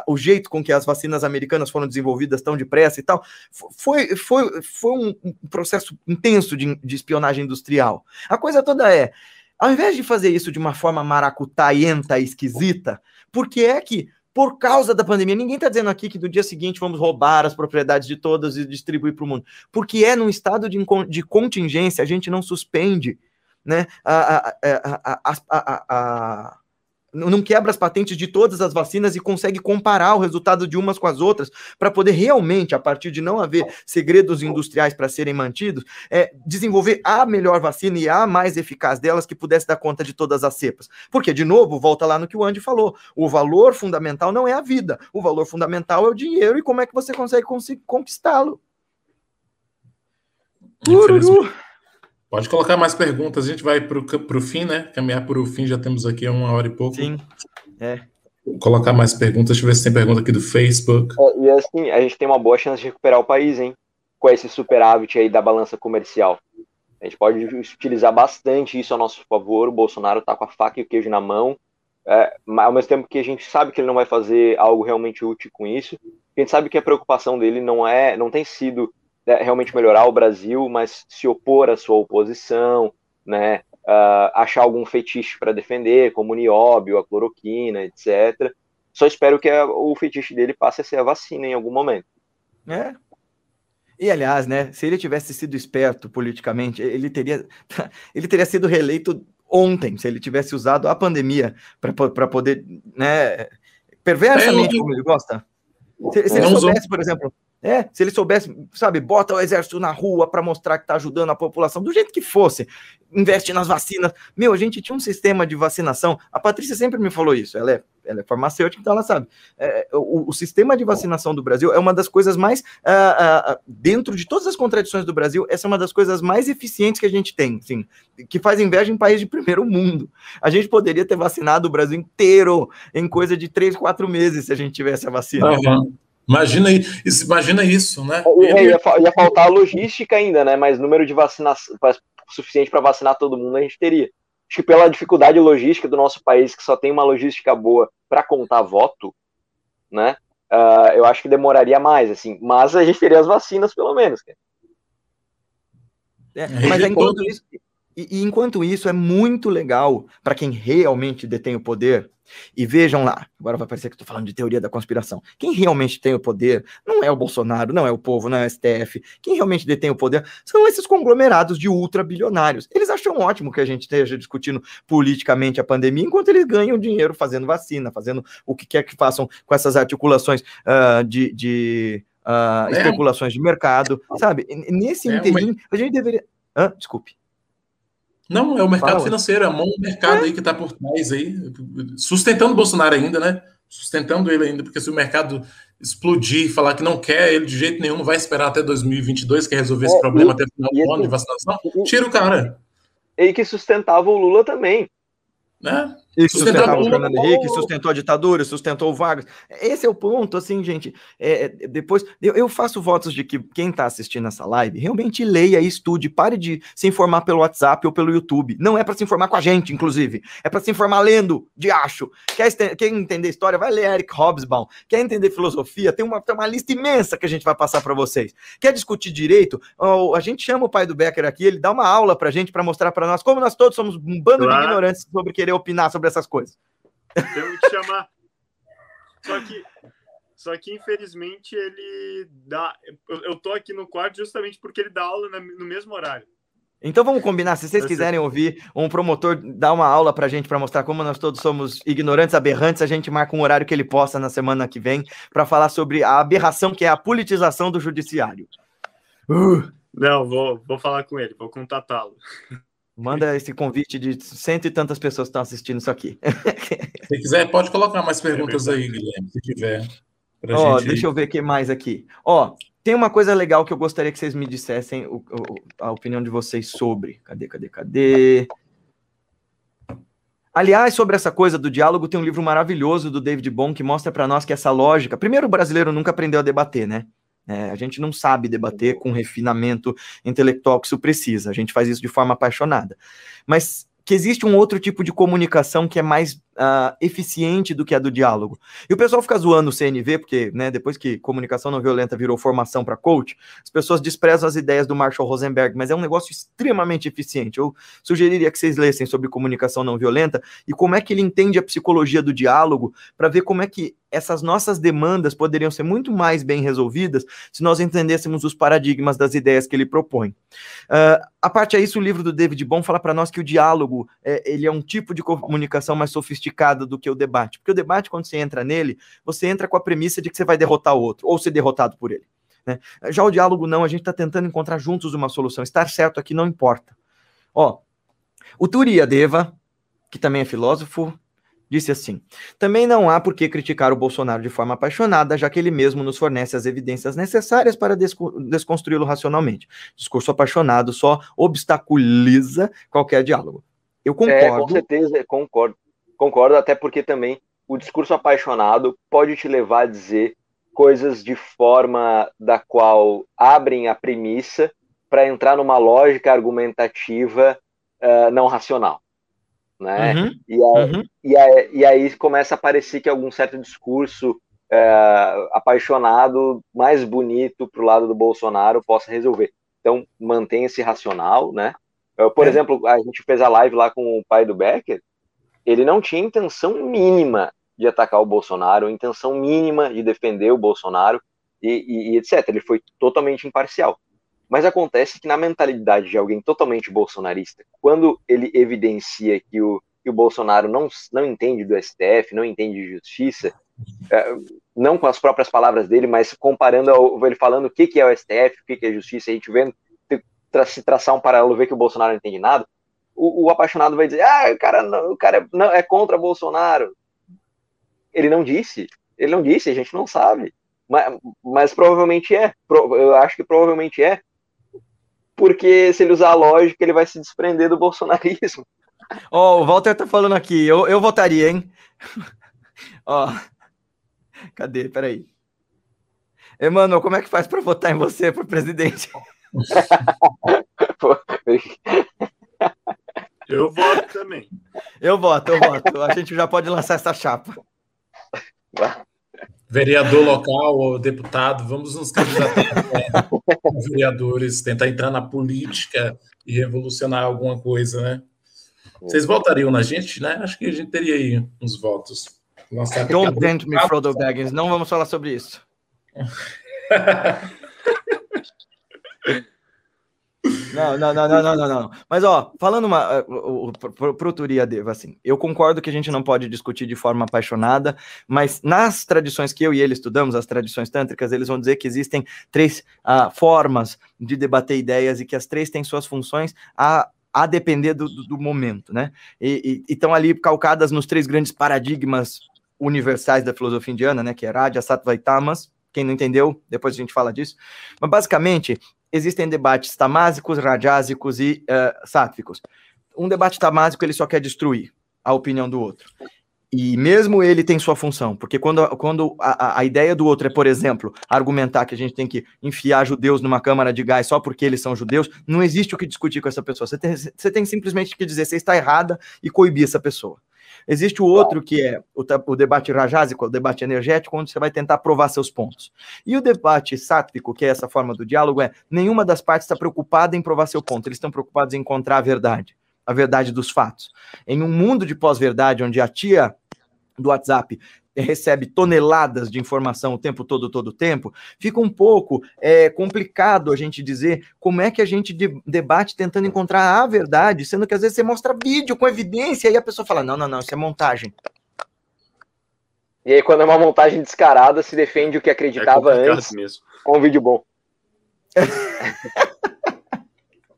o jeito com que as vacinas americanas foram desenvolvidas tão depressa e tal, foi, foi, foi um, processo intenso de, de espionagem industrial. A coisa toda é, ao invés de fazer isso de uma forma maracutaienta, esquisita, por que é que por causa da pandemia. Ninguém está dizendo aqui que no dia seguinte vamos roubar as propriedades de todas e distribuir para o mundo. Porque é num estado de, de contingência, a gente não suspende né, a, a, a, a não quebra as patentes de todas as vacinas e consegue comparar o resultado de umas com as outras para poder realmente, a partir de não haver segredos industriais para serem mantidos, é, desenvolver a melhor vacina e a mais eficaz delas que pudesse dar conta de todas as cepas. Porque, de novo, volta lá no que o Andy falou: o valor fundamental não é a vida, o valor fundamental é o dinheiro e como é que você consegue conquistá-lo. Pode colocar mais perguntas, a gente vai para o fim, né? Caminhar para o fim, já temos aqui uma hora e pouco. Sim, é. Vou colocar mais perguntas, deixa eu ver se tem pergunta aqui do Facebook. É, e assim, a gente tem uma boa chance de recuperar o país, hein? Com esse superávit aí da balança comercial. A gente pode utilizar bastante isso a nosso favor. O Bolsonaro tá com a faca e o queijo na mão. É, ao mesmo tempo que a gente sabe que ele não vai fazer algo realmente útil com isso, a gente sabe que a preocupação dele não é, não tem sido né, realmente melhorar o Brasil, mas se opor à sua oposição, né, uh, achar algum fetiche para defender, como o nióbio, a cloroquina, etc. Só espero que a, o fetiche dele passe a ser a vacina em algum momento. É. E aliás, né, se ele tivesse sido esperto politicamente, ele teria, ele teria sido reeleito ontem, se ele tivesse usado a pandemia para poder, né, perversamente, como ele gosta. Se, se ele soubesse, por exemplo, é, se ele soubesse, sabe, bota o exército na rua para mostrar que está ajudando a população, do jeito que fosse, investe nas vacinas. Meu, a gente tinha um sistema de vacinação. A Patrícia sempre me falou isso. Ela é, ela é farmacêutica, então ela sabe. É, o, o, sistema de vacinação do Brasil é uma das coisas mais, uh, uh, dentro de todas as contradições do Brasil, essa é uma das coisas mais eficientes que a gente tem, assim, que faz inveja em países de primeiro mundo. A gente poderia ter vacinado o Brasil inteiro em coisa de três, quatro meses se a gente tivesse a vacina. Uhum. Imagina, imagina isso, né? É, Ele... Ia, ia, faltar a logística ainda, né? Mas número de vacinação suficiente para vacinar todo mundo a gente teria. Acho que pela dificuldade logística do nosso país, que só tem uma logística boa para contar voto, né? Uh, eu acho que demoraria mais, assim. Mas a gente teria as vacinas, pelo menos. É, mas enquanto isso, e, e enquanto isso, é muito legal para quem realmente detém o poder e vejam lá, agora vai parecer que estou falando de teoria da conspiração. Quem realmente tem o poder não é o Bolsonaro, não é o povo, não é o STF. Quem realmente detém o poder são esses conglomerados de ultrabilionários. Eles acham ótimo que a gente esteja discutindo politicamente a pandemia, enquanto eles ganham dinheiro fazendo vacina, fazendo o que quer que façam com essas articulações uh, de, de uh, especulações de mercado, sabe? Nesse é, interim, a gente deveria. Ah, desculpe. Não, é o mercado Fala. financeiro, é a mão do mercado é. aí que está por trás aí, sustentando o Bolsonaro ainda, né? Sustentando ele ainda, porque se o mercado explodir e falar que não quer ele de jeito nenhum, não vai esperar até 2022, quer resolver é, esse problema e, até o final do ano de vacinação, tira o cara. E que sustentava o Lula também. Né? E sustentava o Fernando Henrique, sustentou a ditadura, sustentou o Vargas. Esse é o ponto, assim, gente. É, é depois, eu, eu, faço votos de que quem está assistindo essa live realmente leia e estude. Pare de se informar pelo WhatsApp ou pelo YouTube. Não é para se informar com a gente, inclusive. É para se informar lendo, de acho. Quer, quer entender história? Vai ler Eric Hobsbawm. Quer entender filosofia? Tem uma, tem uma lista imensa que a gente vai passar para vocês. Quer discutir direito? Oh, a gente chama o pai do Becker aqui, ele dá uma aula para a gente, para mostrar para nós como nós todos somos um bando claro. de ignorantes sobre querer opinar sobre sobre essas coisas. Temos que chamar. Só que, só que infelizmente ele dá. Eu, eu tô aqui no quarto justamente porque ele dá aula no mesmo horário. Então vamos combinar, se vocês quiserem ouvir um promotor dar uma aula pra gente para mostrar como nós todos somos ignorantes, aberrantes, a gente marca um horário que ele possa na semana que vem para falar sobre a aberração que é a politização do judiciário. Uh. Não, vou, vou falar com ele, vou contatá-lo. Manda esse convite de cento e tantas pessoas que estão assistindo isso aqui. Se quiser, pode colocar mais perguntas é aí, Guilherme, se tiver. Ó, gente... Deixa eu ver o que mais aqui. Ó, tem uma coisa legal que eu gostaria que vocês me dissessem o, o, a opinião de vocês sobre. Cadê, cadê, cadê? Aliás, sobre essa coisa do diálogo, tem um livro maravilhoso do David Bohm que mostra para nós que essa lógica. Primeiro, o brasileiro nunca aprendeu a debater, né? É, a gente não sabe debater com refinamento intelectual que isso precisa. A gente faz isso de forma apaixonada. Mas que existe um outro tipo de comunicação que é mais uh, eficiente do que a do diálogo. E o pessoal fica zoando o CNV, porque né, depois que comunicação não violenta virou formação para coach, as pessoas desprezam as ideias do Marshall Rosenberg, mas é um negócio extremamente eficiente. Eu sugeriria que vocês lessem sobre comunicação não violenta e como é que ele entende a psicologia do diálogo, para ver como é que essas nossas demandas poderiam ser muito mais bem resolvidas se nós entendêssemos os paradigmas das ideias que ele propõe. Uh, a parte a isso, o livro do David Bohm fala para nós que o diálogo é, ele é um tipo de comunicação mais sofisticado do que o debate, porque o debate, quando você entra nele, você entra com a premissa de que você vai derrotar o outro, ou ser derrotado por ele. Né? Já o diálogo não, a gente está tentando encontrar juntos uma solução. Estar certo aqui não importa. Ó, o Turiadeva, que também é filósofo, Disse assim: Também não há por que criticar o Bolsonaro de forma apaixonada, já que ele mesmo nos fornece as evidências necessárias para desconstruí-lo racionalmente. Discurso apaixonado só obstaculiza qualquer diálogo. Eu concordo. É, com certeza, concordo. Concordo, até porque também o discurso apaixonado pode te levar a dizer coisas de forma da qual abrem a premissa para entrar numa lógica argumentativa uh, não racional né? Uhum, e, aí, uhum. e, aí, e, aí, começa a parecer que algum certo discurso é, apaixonado, mais bonito para o lado do Bolsonaro possa resolver. Então, mantém esse racional, né? Eu, por é. exemplo, a gente fez a live lá com o pai do Becker, ele não tinha intenção mínima de atacar o Bolsonaro, intenção mínima de defender o Bolsonaro e, e, e etc. Ele foi totalmente imparcial. Mas acontece que na mentalidade de alguém totalmente bolsonarista, quando ele evidencia que o, que o Bolsonaro não, não entende do STF, não entende de justiça, é, não com as próprias palavras dele, mas comparando ao, ele falando o que, que é o STF, o que, que é justiça, a gente vendo se traçar um paralelo, ver que o Bolsonaro não entende nada, o, o apaixonado vai dizer, ah, o cara, não, o cara não, é contra Bolsonaro. Ele não disse, ele não disse, a gente não sabe. Mas, mas provavelmente é. Eu acho que provavelmente é porque se ele usar a lógica, ele vai se desprender do bolsonarismo. Ó, oh, o Walter tá falando aqui, eu, eu votaria, hein? Ó, oh. cadê? Peraí. Emanuel, como é que faz para votar em você para presidente? eu voto também. Eu voto, eu voto. A gente já pode lançar essa chapa vereador local ou deputado, vamos nos candidatar a vereadores, tentar entrar na política e revolucionar alguma coisa, né? Vocês votariam na gente, né? Acho que a gente teria aí uns votos. Don't tempt me, Frodo Baggins. Não vamos falar sobre isso. Não, não, não, não, não, não. Mas, ó, falando uma, uh, pro, pro Turiadeva, assim, eu concordo que a gente não pode discutir de forma apaixonada, mas nas tradições que eu e ele estudamos, as tradições tântricas, eles vão dizer que existem três uh, formas de debater ideias e que as três têm suas funções a, a depender do, do momento, né? E estão ali calcadas nos três grandes paradigmas universais da filosofia indiana, né? Que é Raja, Sattva e Tamas. Quem não entendeu, depois a gente fala disso. Mas basicamente, existem debates tamásicos, rajásicos e uh, sátvicos. Um debate tamásico ele só quer destruir a opinião do outro. E mesmo ele tem sua função, porque quando, quando a, a, ideia do outro é, por exemplo, argumentar que a gente tem que enfiar judeus numa câmara de gás só porque eles são judeus, não existe o que discutir com essa pessoa. Você tem, você tem simplesmente que dizer você está errada e coibir essa pessoa. Existe o outro que é o, o, debate rajásico, o debate energético, onde você vai tentar provar seus pontos. E o debate sátvico, que é essa forma do diálogo, é nenhuma das partes está preocupada em provar seu ponto, eles estão preocupados em encontrar a verdade, a verdade dos fatos. Em um mundo de pós-verdade, onde a tia do WhatsApp recebe toneladas de informação o tempo todo, todo o tempo, fica um pouco é, complicado a gente dizer como é que a gente de, debate tentando encontrar a verdade, sendo que às vezes você mostra vídeo com evidência e a pessoa fala: não, não, não, isso é montagem. E aí, quando é uma montagem descarada, se defende o que acreditava é antes mesmo. com um vídeo bom.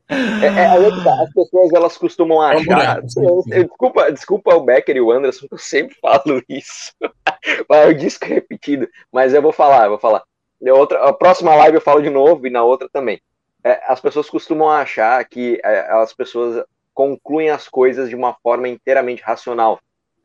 É, é, as pessoas elas costumam achar. desculpa, desculpa o Becker e o Anderson, eu sempre falo isso. mas eu disse que é repetido, mas eu vou falar, eu vou falar. Outra, a próxima live eu falo de novo e na outra também. É, as pessoas costumam achar que é, as pessoas concluem as coisas de uma forma inteiramente racional,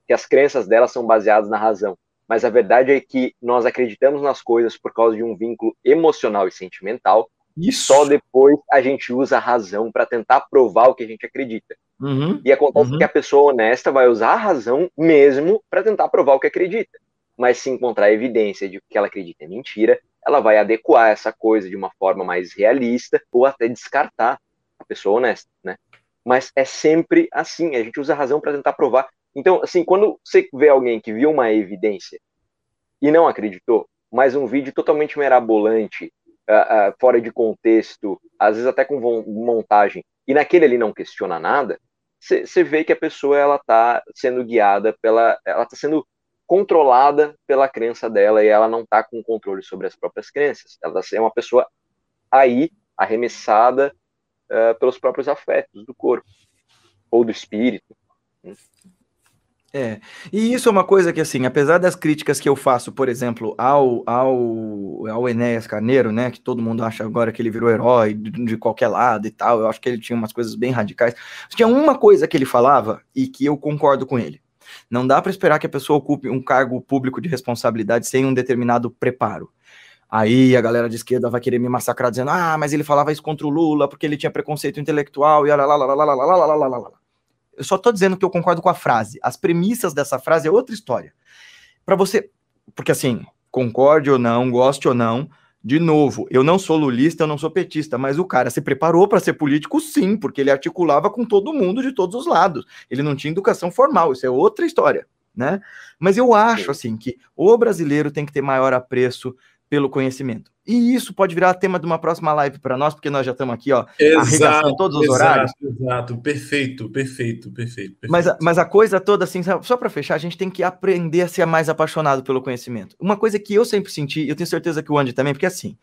que as crenças delas são baseadas na razão. Mas a verdade é que nós acreditamos nas coisas por causa de um vínculo emocional e sentimental, e só depois a gente usa a razão para tentar provar o que a gente acredita. Uhum, e acontece uhum. que a pessoa honesta vai usar a razão mesmo para tentar provar o que acredita. Mas se encontrar evidência de que ela acredita é mentira, ela vai adequar essa coisa de uma forma mais realista ou até descartar a pessoa honesta, né? Mas é sempre assim, a gente usa a razão para tentar provar. Então, assim, quando você vê alguém que viu uma evidência e não acreditou, mas um vídeo totalmente mirabolante, uh, uh, fora de contexto, às vezes até com montagem, e naquele ele não questiona nada, você vê que a pessoa ela está sendo guiada pela, ela está sendo controlada pela crença dela e ela não está com controle sobre as próprias crenças. Ela é uma pessoa aí arremessada uh, pelos próprios afetos do corpo ou do espírito. É, e isso é uma coisa que, assim, apesar das críticas que eu faço, por exemplo, ao, ao, ao Enéas Carneiro, né, que todo mundo acha agora que ele virou herói de, de qualquer lado e tal, eu acho que ele tinha umas coisas bem radicais. Tinha uma coisa que ele falava e que eu concordo com ele. Não dá para esperar que a pessoa ocupe um cargo público de responsabilidade sem um determinado preparo. Aí a galera de esquerda vai querer me massacrar dizendo: ah, mas ele falava isso contra o Lula porque ele tinha preconceito intelectual e lá, lá, lá, lá, lá, lá, lá, lá, lá, lá. Eu só tô dizendo que eu concordo com a frase. As premissas dessa frase é outra história. Para você, porque assim, concorde ou não, goste ou não, de novo, eu não sou lulista, eu não sou petista, mas o cara se preparou para ser político sim, porque ele articulava com todo mundo de todos os lados. Ele não tinha educação formal, isso é outra história, né? Mas eu acho assim que o brasileiro tem que ter maior apreço pelo conhecimento. E isso pode virar tema de uma próxima live para nós, porque nós já estamos aqui, ó, exato, todos os exato, horários. Exato, perfeito, perfeito, perfeito. perfeito. Mas, mas a coisa toda, assim, só para fechar, a gente tem que aprender a ser mais apaixonado pelo conhecimento. Uma coisa que eu sempre senti, eu tenho certeza que o Andy também, porque assim,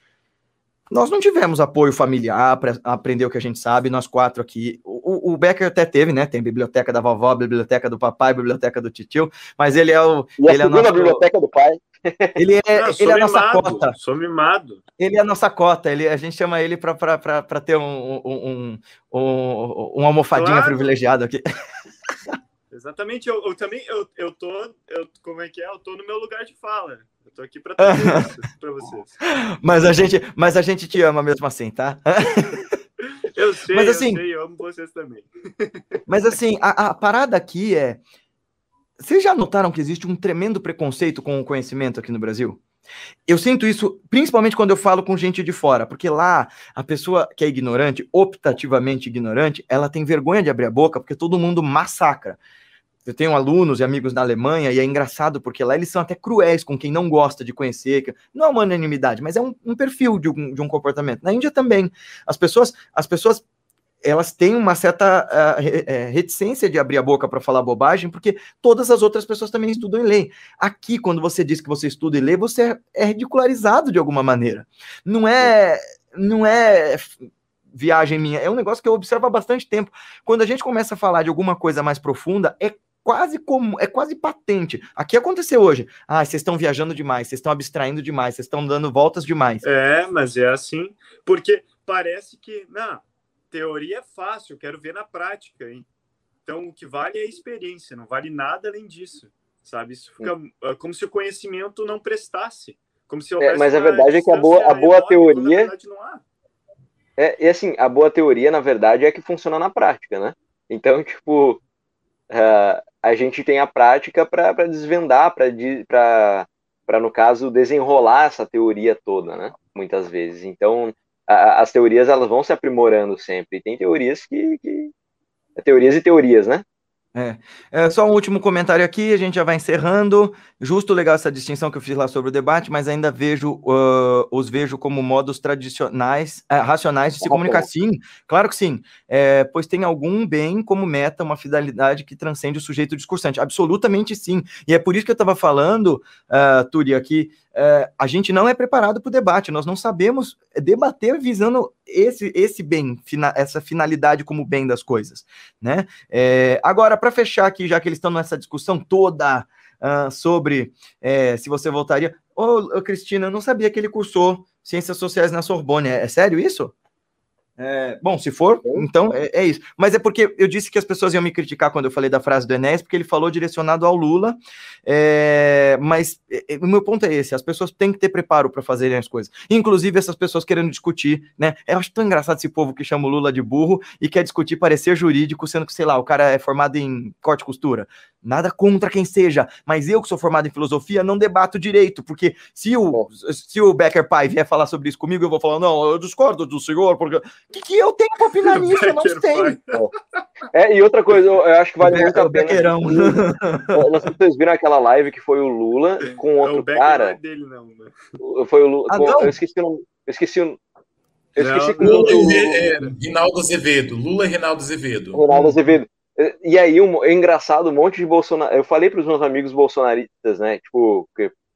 nós não tivemos apoio familiar para aprender o que a gente sabe, nós quatro aqui. O, o, Becker até teve, né? Tem biblioteca da vovó, biblioteca do papai, biblioteca do titio, mas ele é o. E ele a é nosso... biblioteca do pai. Ele é, Não, ele é a nossa mimado, cota. Sou mimado. Ele é a nossa cota. Ele, a gente chama ele para ter um, um, um, um almofadinha claro. privilegiado aqui. Exatamente, eu, eu, também, eu, eu tô, eu, como é que é? Eu tô no meu lugar de fala. Eu tô aqui para para vocês. Mas a gente, mas a gente te ama mesmo assim, tá? Eu sei, mas, assim, eu sei, eu amo vocês também. Mas assim, a, a parada aqui é vocês já notaram que existe um tremendo preconceito com o conhecimento aqui no Brasil? Eu sinto isso principalmente quando eu falo com gente de fora, porque lá a pessoa que é ignorante, optativamente ignorante, ela tem vergonha de abrir a boca porque todo mundo massacra. Eu tenho alunos e amigos na Alemanha e é engraçado porque lá eles são até cruéis com quem não gosta de conhecer. Não é uma unanimidade, mas é um, um perfil de um, de um comportamento. Na Índia também. As pessoas, as pessoas elas têm uma certa uh, reticência de abrir a boca para falar bobagem, porque todas as outras pessoas também estudam e leem. Aqui, quando você diz que você estuda e lê, você é, ridicularizado de alguma maneira. Não é, não é viagem minha, é um negócio que eu observo há bastante tempo. Quando a gente começa a falar de alguma coisa mais profunda, é quase como é quase patente. Aqui aconteceu hoje. Ah, vocês estão viajando demais, vocês estão abstraindo demais, vocês estão dando voltas demais. É, mas é assim, porque parece que não, teoria é fácil, quero ver na prática, hein? Então, o que vale é a experiência, não vale nada além disso, sabe? Isso fica é como se o conhecimento não prestasse. Como se é, mas a verdade é que a boa, a boa teoria. É, e assim, a boa teoria, na verdade, é que funciona na prática, né? Então, tipo, uh, a gente tem a prática para desvendar, para, no caso, desenrolar essa teoria toda, né? Muitas vezes. Então, a, as teorias elas vão se aprimorando sempre. E tem teorias que, que. Teorias e teorias, né? É. é. Só um último comentário aqui, a gente já vai encerrando. Justo legal essa distinção que eu fiz lá sobre o debate, mas ainda vejo uh, os vejo como modos tradicionais, uh, racionais de se comunicar. Sim, claro que sim. É, pois tem algum bem como meta, uma fidelidade que transcende o sujeito discursante. Absolutamente sim. E é por isso que eu estava falando, uh, Turi, aqui, é, a gente não é preparado para o debate, nós não sabemos debater visando esse, esse bem, fina, essa finalidade como bem das coisas, né? É, agora, para fechar aqui, já que eles estão nessa discussão toda uh, sobre é, se você voltaria. Ô, ô, Cristina, eu não sabia que ele cursou Ciências Sociais na Sorbonne, é, é sério isso? É, bom, se for, então é, é, isso. Mas é porque eu disse que as pessoas iam me criticar quando eu falei da frase do Enéas, porque ele falou direcionado ao Lula. É, mas é, é, o meu ponto é esse: as pessoas têm que ter preparo para fazerem as coisas. Inclusive, essas pessoas querendo discutir, né? Eu acho tão engraçado esse povo que chama o Lula de burro e quer discutir parecer jurídico, sendo que, sei lá, o cara é formado em corte e costura. Nada contra quem seja, mas eu que sou formado em filosofia não debato direito, porque se o, se o Becker pai vier falar sobre isso comigo, eu vou falar, não, eu discordo do senhor, porque que, que eu tenho para opinar nisso? Eu não tenho. É, e outra coisa, eu acho que vale muito a pena. Beckerão. Não sei se vocês viram aquela live que foi o Lula com outro não, cara. Não é dele, não, né? Foi o Lula. Ah, com, eu esqueci o nome. Eu esqueci o eu esqueci não, Lula e é, Rinaldo Azevedo. Lula e Rinaldo Azevedo. Rinaldo Azevedo. E aí, é engraçado, um monte de Bolsonaro. Eu falei para os meus amigos bolsonaristas, né? Tipo,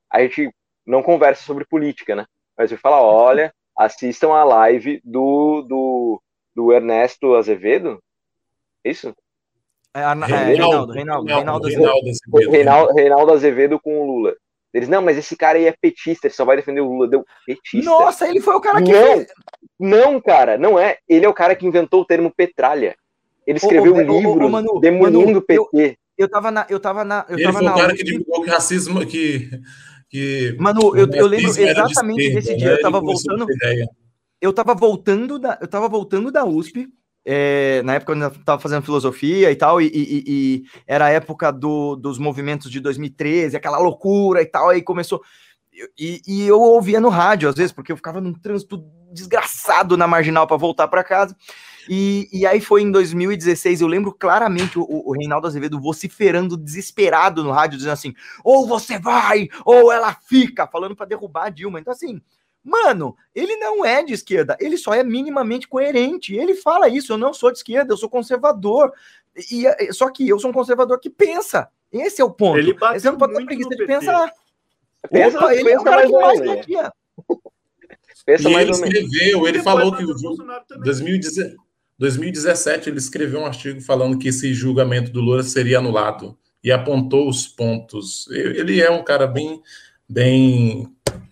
a gente não conversa sobre política, né? Mas eu falo, olha, assistam a live do, do, do Ernesto Azevedo. Isso? É, a, é, Reinaldo, Reinaldo, Reinaldo, Azevedo. Reinaldo, Reinaldo Azevedo com o Lula. Eles, não, mas esse cara aí é petista, ele só vai defender o Lula. Deu petista. Nossa, ele foi o cara que. Não, não, cara, não é. Ele é o cara que inventou o termo petralha. Ele escreveu ô, ô, um livro ô, Manu, demolindo o PT. Eu, eu tava na. Eu tava na eu ele tava foi na o cara que divulgou que racismo. Que, que Manu, eu, eu lembro exatamente de esquerda, desse dia. Né? Eu tava voltando. Eu tava voltando da, eu tava voltando da USP. É, na época eu estava fazendo filosofia e tal, e, e, e era a época do, dos movimentos de 2013, aquela loucura e tal, aí começou. E, e, eu ouvia no rádio às vezes, porque eu ficava num trânsito desgraçado na marginal para voltar para casa. E, e aí foi em 2016, eu lembro claramente o, o Reinaldo Azevedo vociferando desesperado no rádio, dizendo assim: ou você vai, ou ela fica, falando para derrubar a Dilma. Então, assim, Mano, ele não é de esquerda, ele só é minimamente coerente. Ele fala isso, eu não sou de esquerda, eu sou conservador. E, só que eu sou um conservador que pensa. Esse é o ponto. Ele bateu Você não pode ter preguiça de pensar. Pensa, Opa, ele pensa é o cara que mais batia. Pensa e ele escreveu, ele falou que o 2017, 2017 ele escreveu um artigo falando que esse julgamento do Lula seria anulado e apontou os pontos. Ele é um cara bem, bem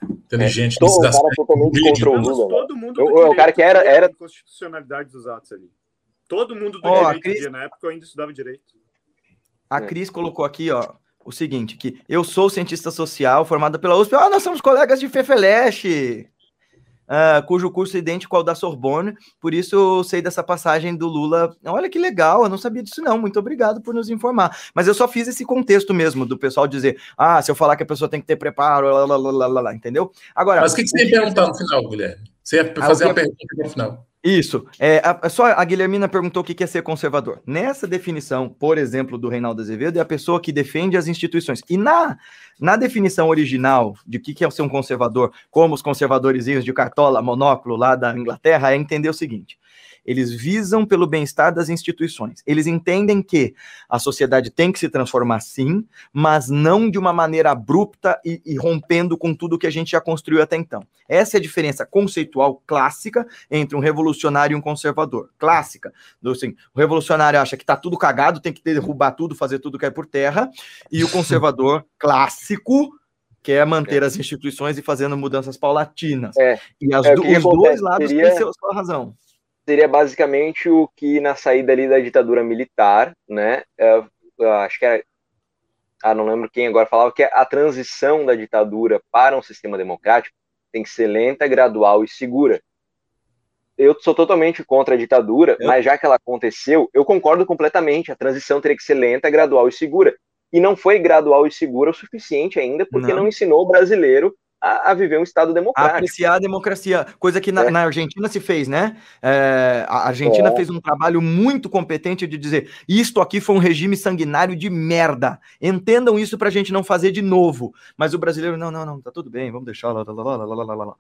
inteligente é, nesse cara totalmente contra o Lula. Todo mundo o, o cara que era era constitucionalidade dos atos ali. Todo mundo do oh, direito Cris... na época eu ainda estudava direito. A Cris colocou aqui, ó, o seguinte, que eu sou cientista social formada pela USP. Ah, nós somos colegas de Fefeleche uh, cujo curso é idêntico ao da Sorbonne, por isso eu sei dessa passagem do Lula. Olha que legal, eu não sabia disso não, muito obrigado por nos informar. Mas eu só fiz esse contexto mesmo do pessoal dizer, ah, se eu falar que a pessoa tem que ter preparo, lá, lá, lá, lá, lá entendeu? Agora... Mas o que, que você ia perguntar no final, Guilherme? Você ia fazer ah, a pergunta no final. Isso. É, a, só a Guilhermina perguntou o que é ser conservador. Nessa definição, por exemplo, do Reinaldo Azevedo, é a pessoa que defende as instituições. E na, na definição original de o que é ser um conservador, como os conservadores de cartola, monóculo lá da Inglaterra, é entender o seguinte: eles visam pelo bem-estar das instituições. Eles entendem que a sociedade tem que se transformar sim, mas não de uma maneira abrupta e, e rompendo com tudo que a gente já construiu até então. Essa é a diferença conceitual clássica entre um revolucionário e um conservador. Clássica. Assim, o revolucionário acha que está tudo cagado, tem que derrubar tudo, fazer tudo cair por terra, e o conservador clássico quer manter é. as instituições e fazendo mudanças paulatinas. É. E as, é, os dois lados seria... têm sua razão seria basicamente o que na saída ali da ditadura militar, né? É, acho que era, ah, não lembro quem agora falava que a transição da ditadura para um sistema democrático tem que ser lenta, gradual e segura. Eu sou totalmente contra a ditadura, é. mas já que ela aconteceu, eu concordo completamente. A transição teria que ser lenta, gradual e segura. E não foi gradual e segura o suficiente ainda, porque não, não ensinou o brasileiro a, a viver um Estado democrático. apreciar a democracia, coisa que na, é. na Argentina se fez, né? É, a Argentina é. fez um trabalho muito competente de dizer: isto aqui foi um regime sanguinário de merda. Entendam isso para a gente não fazer de novo. Mas o brasileiro, não, não, não, tá tudo bem, vamos deixar. Lá, lá, lá, lá, lá, lá.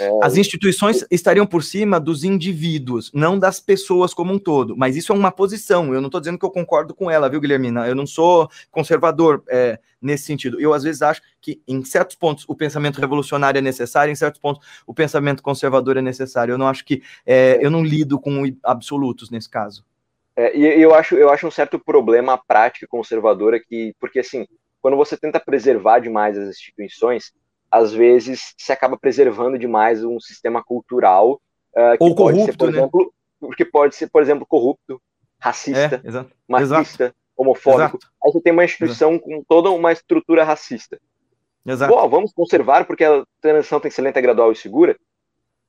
É. As instituições estariam por cima dos indivíduos, não das pessoas como um todo. Mas isso é uma posição. Eu não estou dizendo que eu concordo com ela, viu, Guilhermina? Eu não sou conservador é, nesse sentido. Eu, às vezes, acho que, em certos pontos, o pensamento revolucionário é necessário, em certos pontos, o pensamento conservador é necessário. Eu não acho que. É, eu não lido com absolutos nesse caso. É, e eu acho, eu acho um certo problema a prática conservadora que, porque assim, quando você tenta preservar demais as instituições, às vezes se acaba preservando demais um sistema cultural uh, ou corrupto, ser, por né? exemplo, porque pode ser, por exemplo, corrupto, racista, é, machista, exato. Homofóbico. Exato. Aí você tem uma instituição exato. com toda uma estrutura racista. Exato. Pô, vamos conservar porque a transição tem que ser lenta, gradual e segura.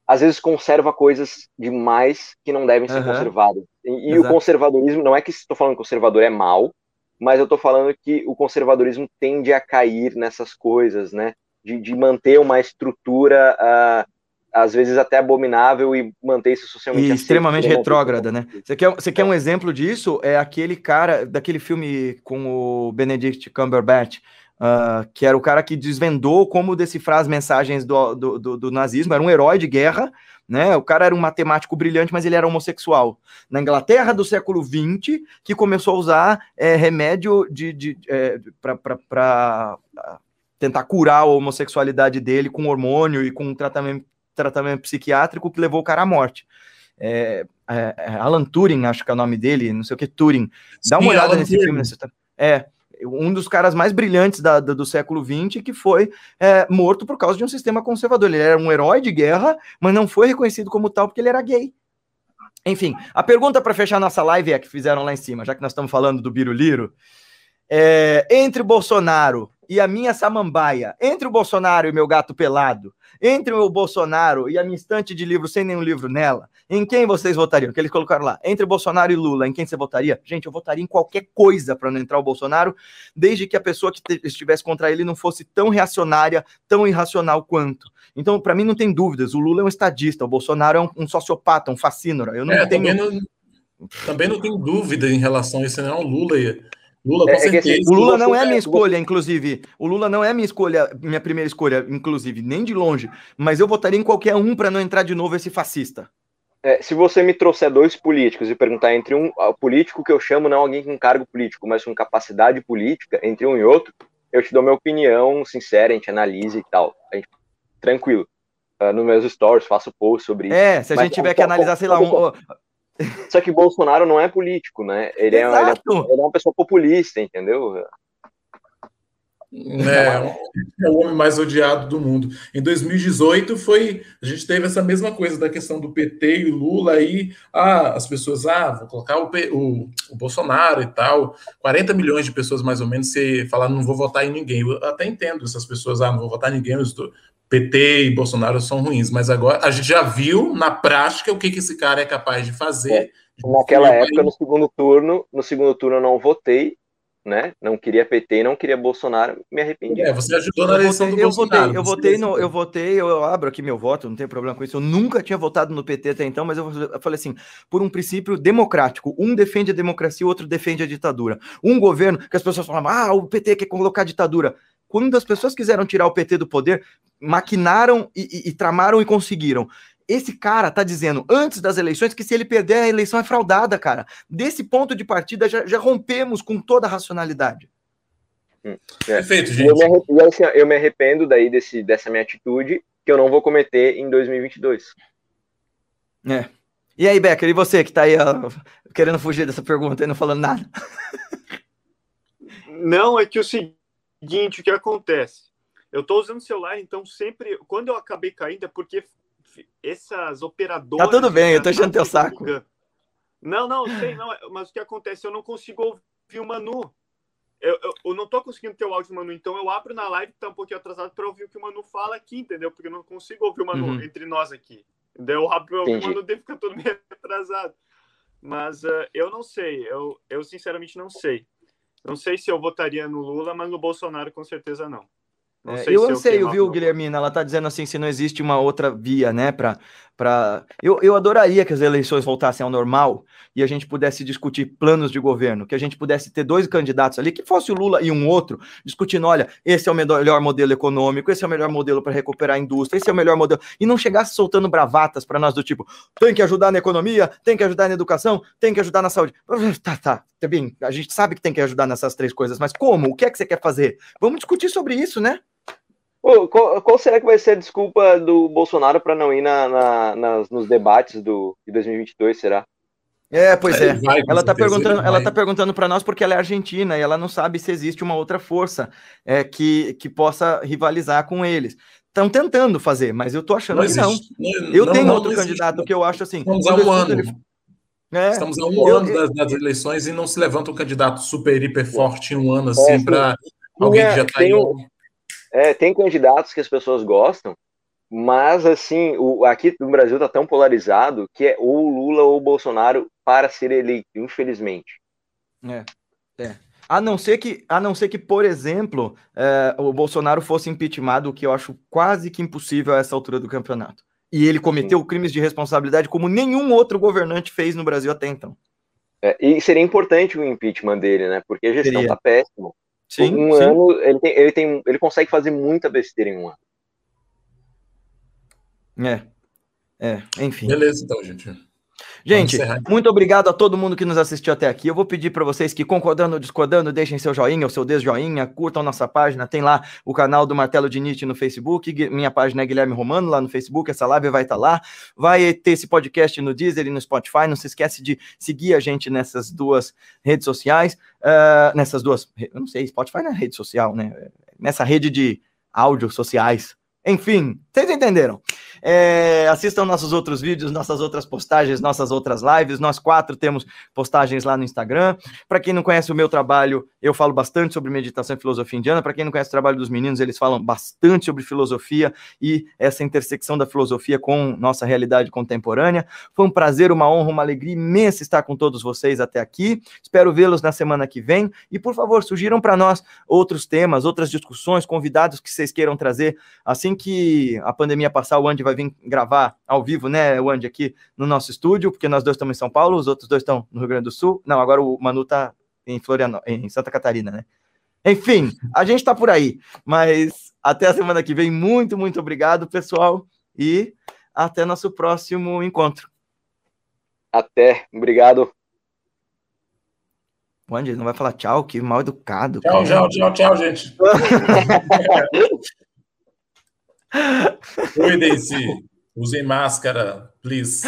Às vezes conserva coisas demais que não devem ser uhum. conservadas. E, e o conservadorismo, não é que estou falando que conservador é mal, mas eu estou falando que o conservadorismo tende a cair nessas coisas, né? De, de manter uma estrutura, uh, às vezes até abominável, e manter isso socialmente. E extremamente retrógrada, né? Você quer, você quer um exemplo disso? É aquele cara, daquele filme com o Benedict Cumberbatch, uh, que era o cara que desvendou como decifrar as mensagens do, do, do, do, nazismo, era um herói de guerra, né? O cara era um matemático brilhante, mas ele era homossexual. Na Inglaterra do século XX, que começou a usar é, remédio de, de é, para tentar curar a homossexualidade dele com hormônio e com tratamento, tratamento psiquiátrico que levou o cara à morte. É, é, é Alan Turing, acho que é o nome dele, não sei o que, Turing. Dá uma Sim, olhada Alan nesse Turing. filme. Nesse... É, um dos caras mais brilhantes da, da, do século XX que foi é, morto por causa de um sistema conservador. Ele era um herói de guerra, mas não foi reconhecido como tal porque ele era gay. Enfim, a pergunta para fechar nossa live é que fizeram lá em cima, já que nós estamos falando do Biruliro. É, entre Bolsonaro e a minha samambaia, entre o Bolsonaro e meu gato pelado, entre o Bolsonaro e a minha estante de livros sem nenhum livro nela, em quem vocês votariam? Que eles colocaram lá. Entre Bolsonaro e Lula, em quem você votaria? Gente, eu votaria em qualquer coisa para não entrar o Bolsonaro, desde que a pessoa que estivesse contra ele não fosse tão reacionária, tão irracional quanto. Então, para mim, não tem dúvidas. O Lula é um estadista, o Bolsonaro é um, um sociopata, um fascínora. Eu não é, tenho. Também não, também não tenho dúvida em relação a isso, não. O Lula Lula, com é, é assim, o Lula não é a minha escolha, inclusive. O Lula não é a minha escolha, minha primeira escolha, inclusive, nem de longe. Mas eu votaria em qualquer um para não entrar de novo esse fascista. É, se você me trouxer dois políticos e perguntar entre um político que eu chamo não alguém com cargo político, mas com capacidade política, entre um e outro, eu te dou minha opinião sincera, a gente analisa e tal. A gente, tranquilo. Uh, nos meus stories, faço post sobre isso. É, se a mas, gente tiver que analisar, sei lá, um, só que Bolsonaro não é político, né? Ele é, ele é, ele é uma pessoa populista, entendeu? É, é o homem mais odiado do mundo. Em 2018 foi, a gente teve essa mesma coisa da questão do PT e o Lula aí, ah, as pessoas, ah, vou colocar o, o, o Bolsonaro e tal, 40 milhões de pessoas mais ou menos se falar não vou votar em ninguém. Eu até entendo essas pessoas, ah, não vou votar em ninguém, eu estou, PT e Bolsonaro são ruins, mas agora a gente já viu na prática o que, que esse cara é capaz de fazer. É. Naquela época, no segundo turno, no segundo turno eu não votei, né? Não queria PT, não queria Bolsonaro, me arrependi. É, você ajudou na eleição do eu Bolsonaro. Votei, eu votei, no, eu votei, eu abro aqui meu voto, não tem problema com isso. Eu nunca tinha votado no PT até então, mas eu, eu falei assim, por um princípio democrático. Um defende a democracia, o outro defende a ditadura. Um governo que as pessoas falam, ah, o PT quer colocar ditadura quando as pessoas quiseram tirar o PT do poder, maquinaram e, e, e tramaram e conseguiram. Esse cara tá dizendo antes das eleições que se ele perder a eleição é fraudada, cara. Desse ponto de partida já, já rompemos com toda a racionalidade. Hum, é. Perfeito, gente. Eu me, assim, eu me arrependo daí desse, dessa minha atitude que eu não vou cometer em 2022. É. E aí, Becker, e você que tá aí ó, querendo fugir dessa pergunta e não falando nada? Não, é que o seguinte, o que acontece? Eu estou usando o celular, então sempre, quando eu acabei caindo, é porque essas operadoras. Tá tudo bem, eu tô enchendo teu saco. Não, não, sei, não, mas o que acontece? Eu não consigo ouvir o Manu. Eu, eu, eu não tô conseguindo ter o áudio do Manu, então eu abro na live que tá um pouquinho atrasado para ouvir o que o Manu fala aqui, entendeu? Porque eu não consigo ouvir o Manu uhum. entre nós aqui. Daí eu abro para ouvir o Manu deve ficar todo meio atrasado. Mas uh, eu não sei, eu, eu sinceramente não sei. Não sei se eu votaria no Lula, mas no Bolsonaro com certeza não. É, eu anseio, viu, Guilhermina? Ela está dizendo assim, se não existe uma outra via, né, para para eu, eu adoraria que as eleições voltassem ao normal e a gente pudesse discutir planos de governo, que a gente pudesse ter dois candidatos ali, que fosse o Lula e um outro, discutindo, olha, esse é o melhor modelo econômico, esse é o melhor modelo para recuperar a indústria, esse é o melhor modelo, e não chegasse soltando bravatas para nós do tipo, tem que ajudar na economia, tem que ajudar na educação, tem que ajudar na saúde. Tá, tá, tá bem, a gente sabe que tem que ajudar nessas três coisas, mas como? O que é que você quer fazer? Vamos discutir sobre isso, né? Qual, qual, será que vai ser a desculpa do Bolsonaro para não ir na, na, nas, nos debates do, de 2022, será? É, pois é. Vai, ela está perguntando, ela tá perguntando para nós porque ela é argentina e ela não sabe se existe uma outra força é, que, que possa rivalizar com eles. Estão tentando fazer, mas eu tô achando não que não. Eu não, tenho não, outro candidato que eu acho assim. Estamos há um ano. Ele... É, Estamos há um eu, ano das, das, eleições e não se levanta um candidato super, hiper forte em um ano assim é, para alguém que já está em. Um é, tem candidatos que as pessoas gostam, mas assim, o, aqui no Brasil tá tão polarizado que é ou Lula ou Bolsonaro para ser eleito, infelizmente. É, é. A não ser que, a não ser que, por exemplo, é, o Bolsonaro fosse impeachmentado, o que eu acho quase que impossível a essa altura do campeonato. E ele cometeu Sim. crimes de responsabilidade como nenhum outro governante fez no Brasil até então. É, e seria importante o impeachment dele, né? Porque a gestão seria. tá péssima. Sim, um sim. ano, ele, tem, ele, tem, ele consegue fazer muita besteira em um ano. É. É, enfim. Beleza, então, gente. Gente, muito obrigado a todo mundo que nos assistiu até aqui. Eu vou pedir para vocês que, concordando ou discordando, deixem seu joinha, o seu desjoinha, curtam nossa página. Tem lá o canal do Martelo de Nietzsche no Facebook. Minha página é Guilherme Romano lá no Facebook. Essa live vai estar tá lá. Vai ter esse podcast no Deezer e no Spotify. Não se esquece de seguir a gente nessas duas redes sociais. Uh, nessas duas. Eu não sei, Spotify não é rede social, né? Nessa rede de áudio sociais. Enfim, vocês entenderam. É, assistam nossos outros vídeos, nossas outras postagens, nossas outras lives. Nós quatro temos postagens lá no Instagram. Para quem não conhece o meu trabalho, eu falo bastante sobre meditação e filosofia indiana. Para quem não conhece o trabalho dos meninos, eles falam bastante sobre filosofia e essa intersecção da filosofia com nossa realidade contemporânea. Foi um prazer, uma honra, uma alegria imensa estar com todos vocês até aqui. Espero vê-los na semana que vem. E, por favor, sugiram para nós outros temas, outras discussões, convidados que vocês queiram trazer. Assim que a pandemia passar, o Andy vai vir gravar ao vivo, né, o Andy, aqui no nosso estúdio, porque nós dois estamos em São Paulo, os outros dois estão no Rio Grande do Sul. Não, agora o Manu está em Florianópolis, em Santa Catarina, né? Enfim, a gente está por aí. Mas até a semana que vem. Muito, muito obrigado, pessoal. E até nosso próximo encontro. Até. Obrigado. O Andy não vai falar tchau, que mal educado. Tchau, tchau, tchau, tchau, gente. Cuidem-se. Usem máscara, please.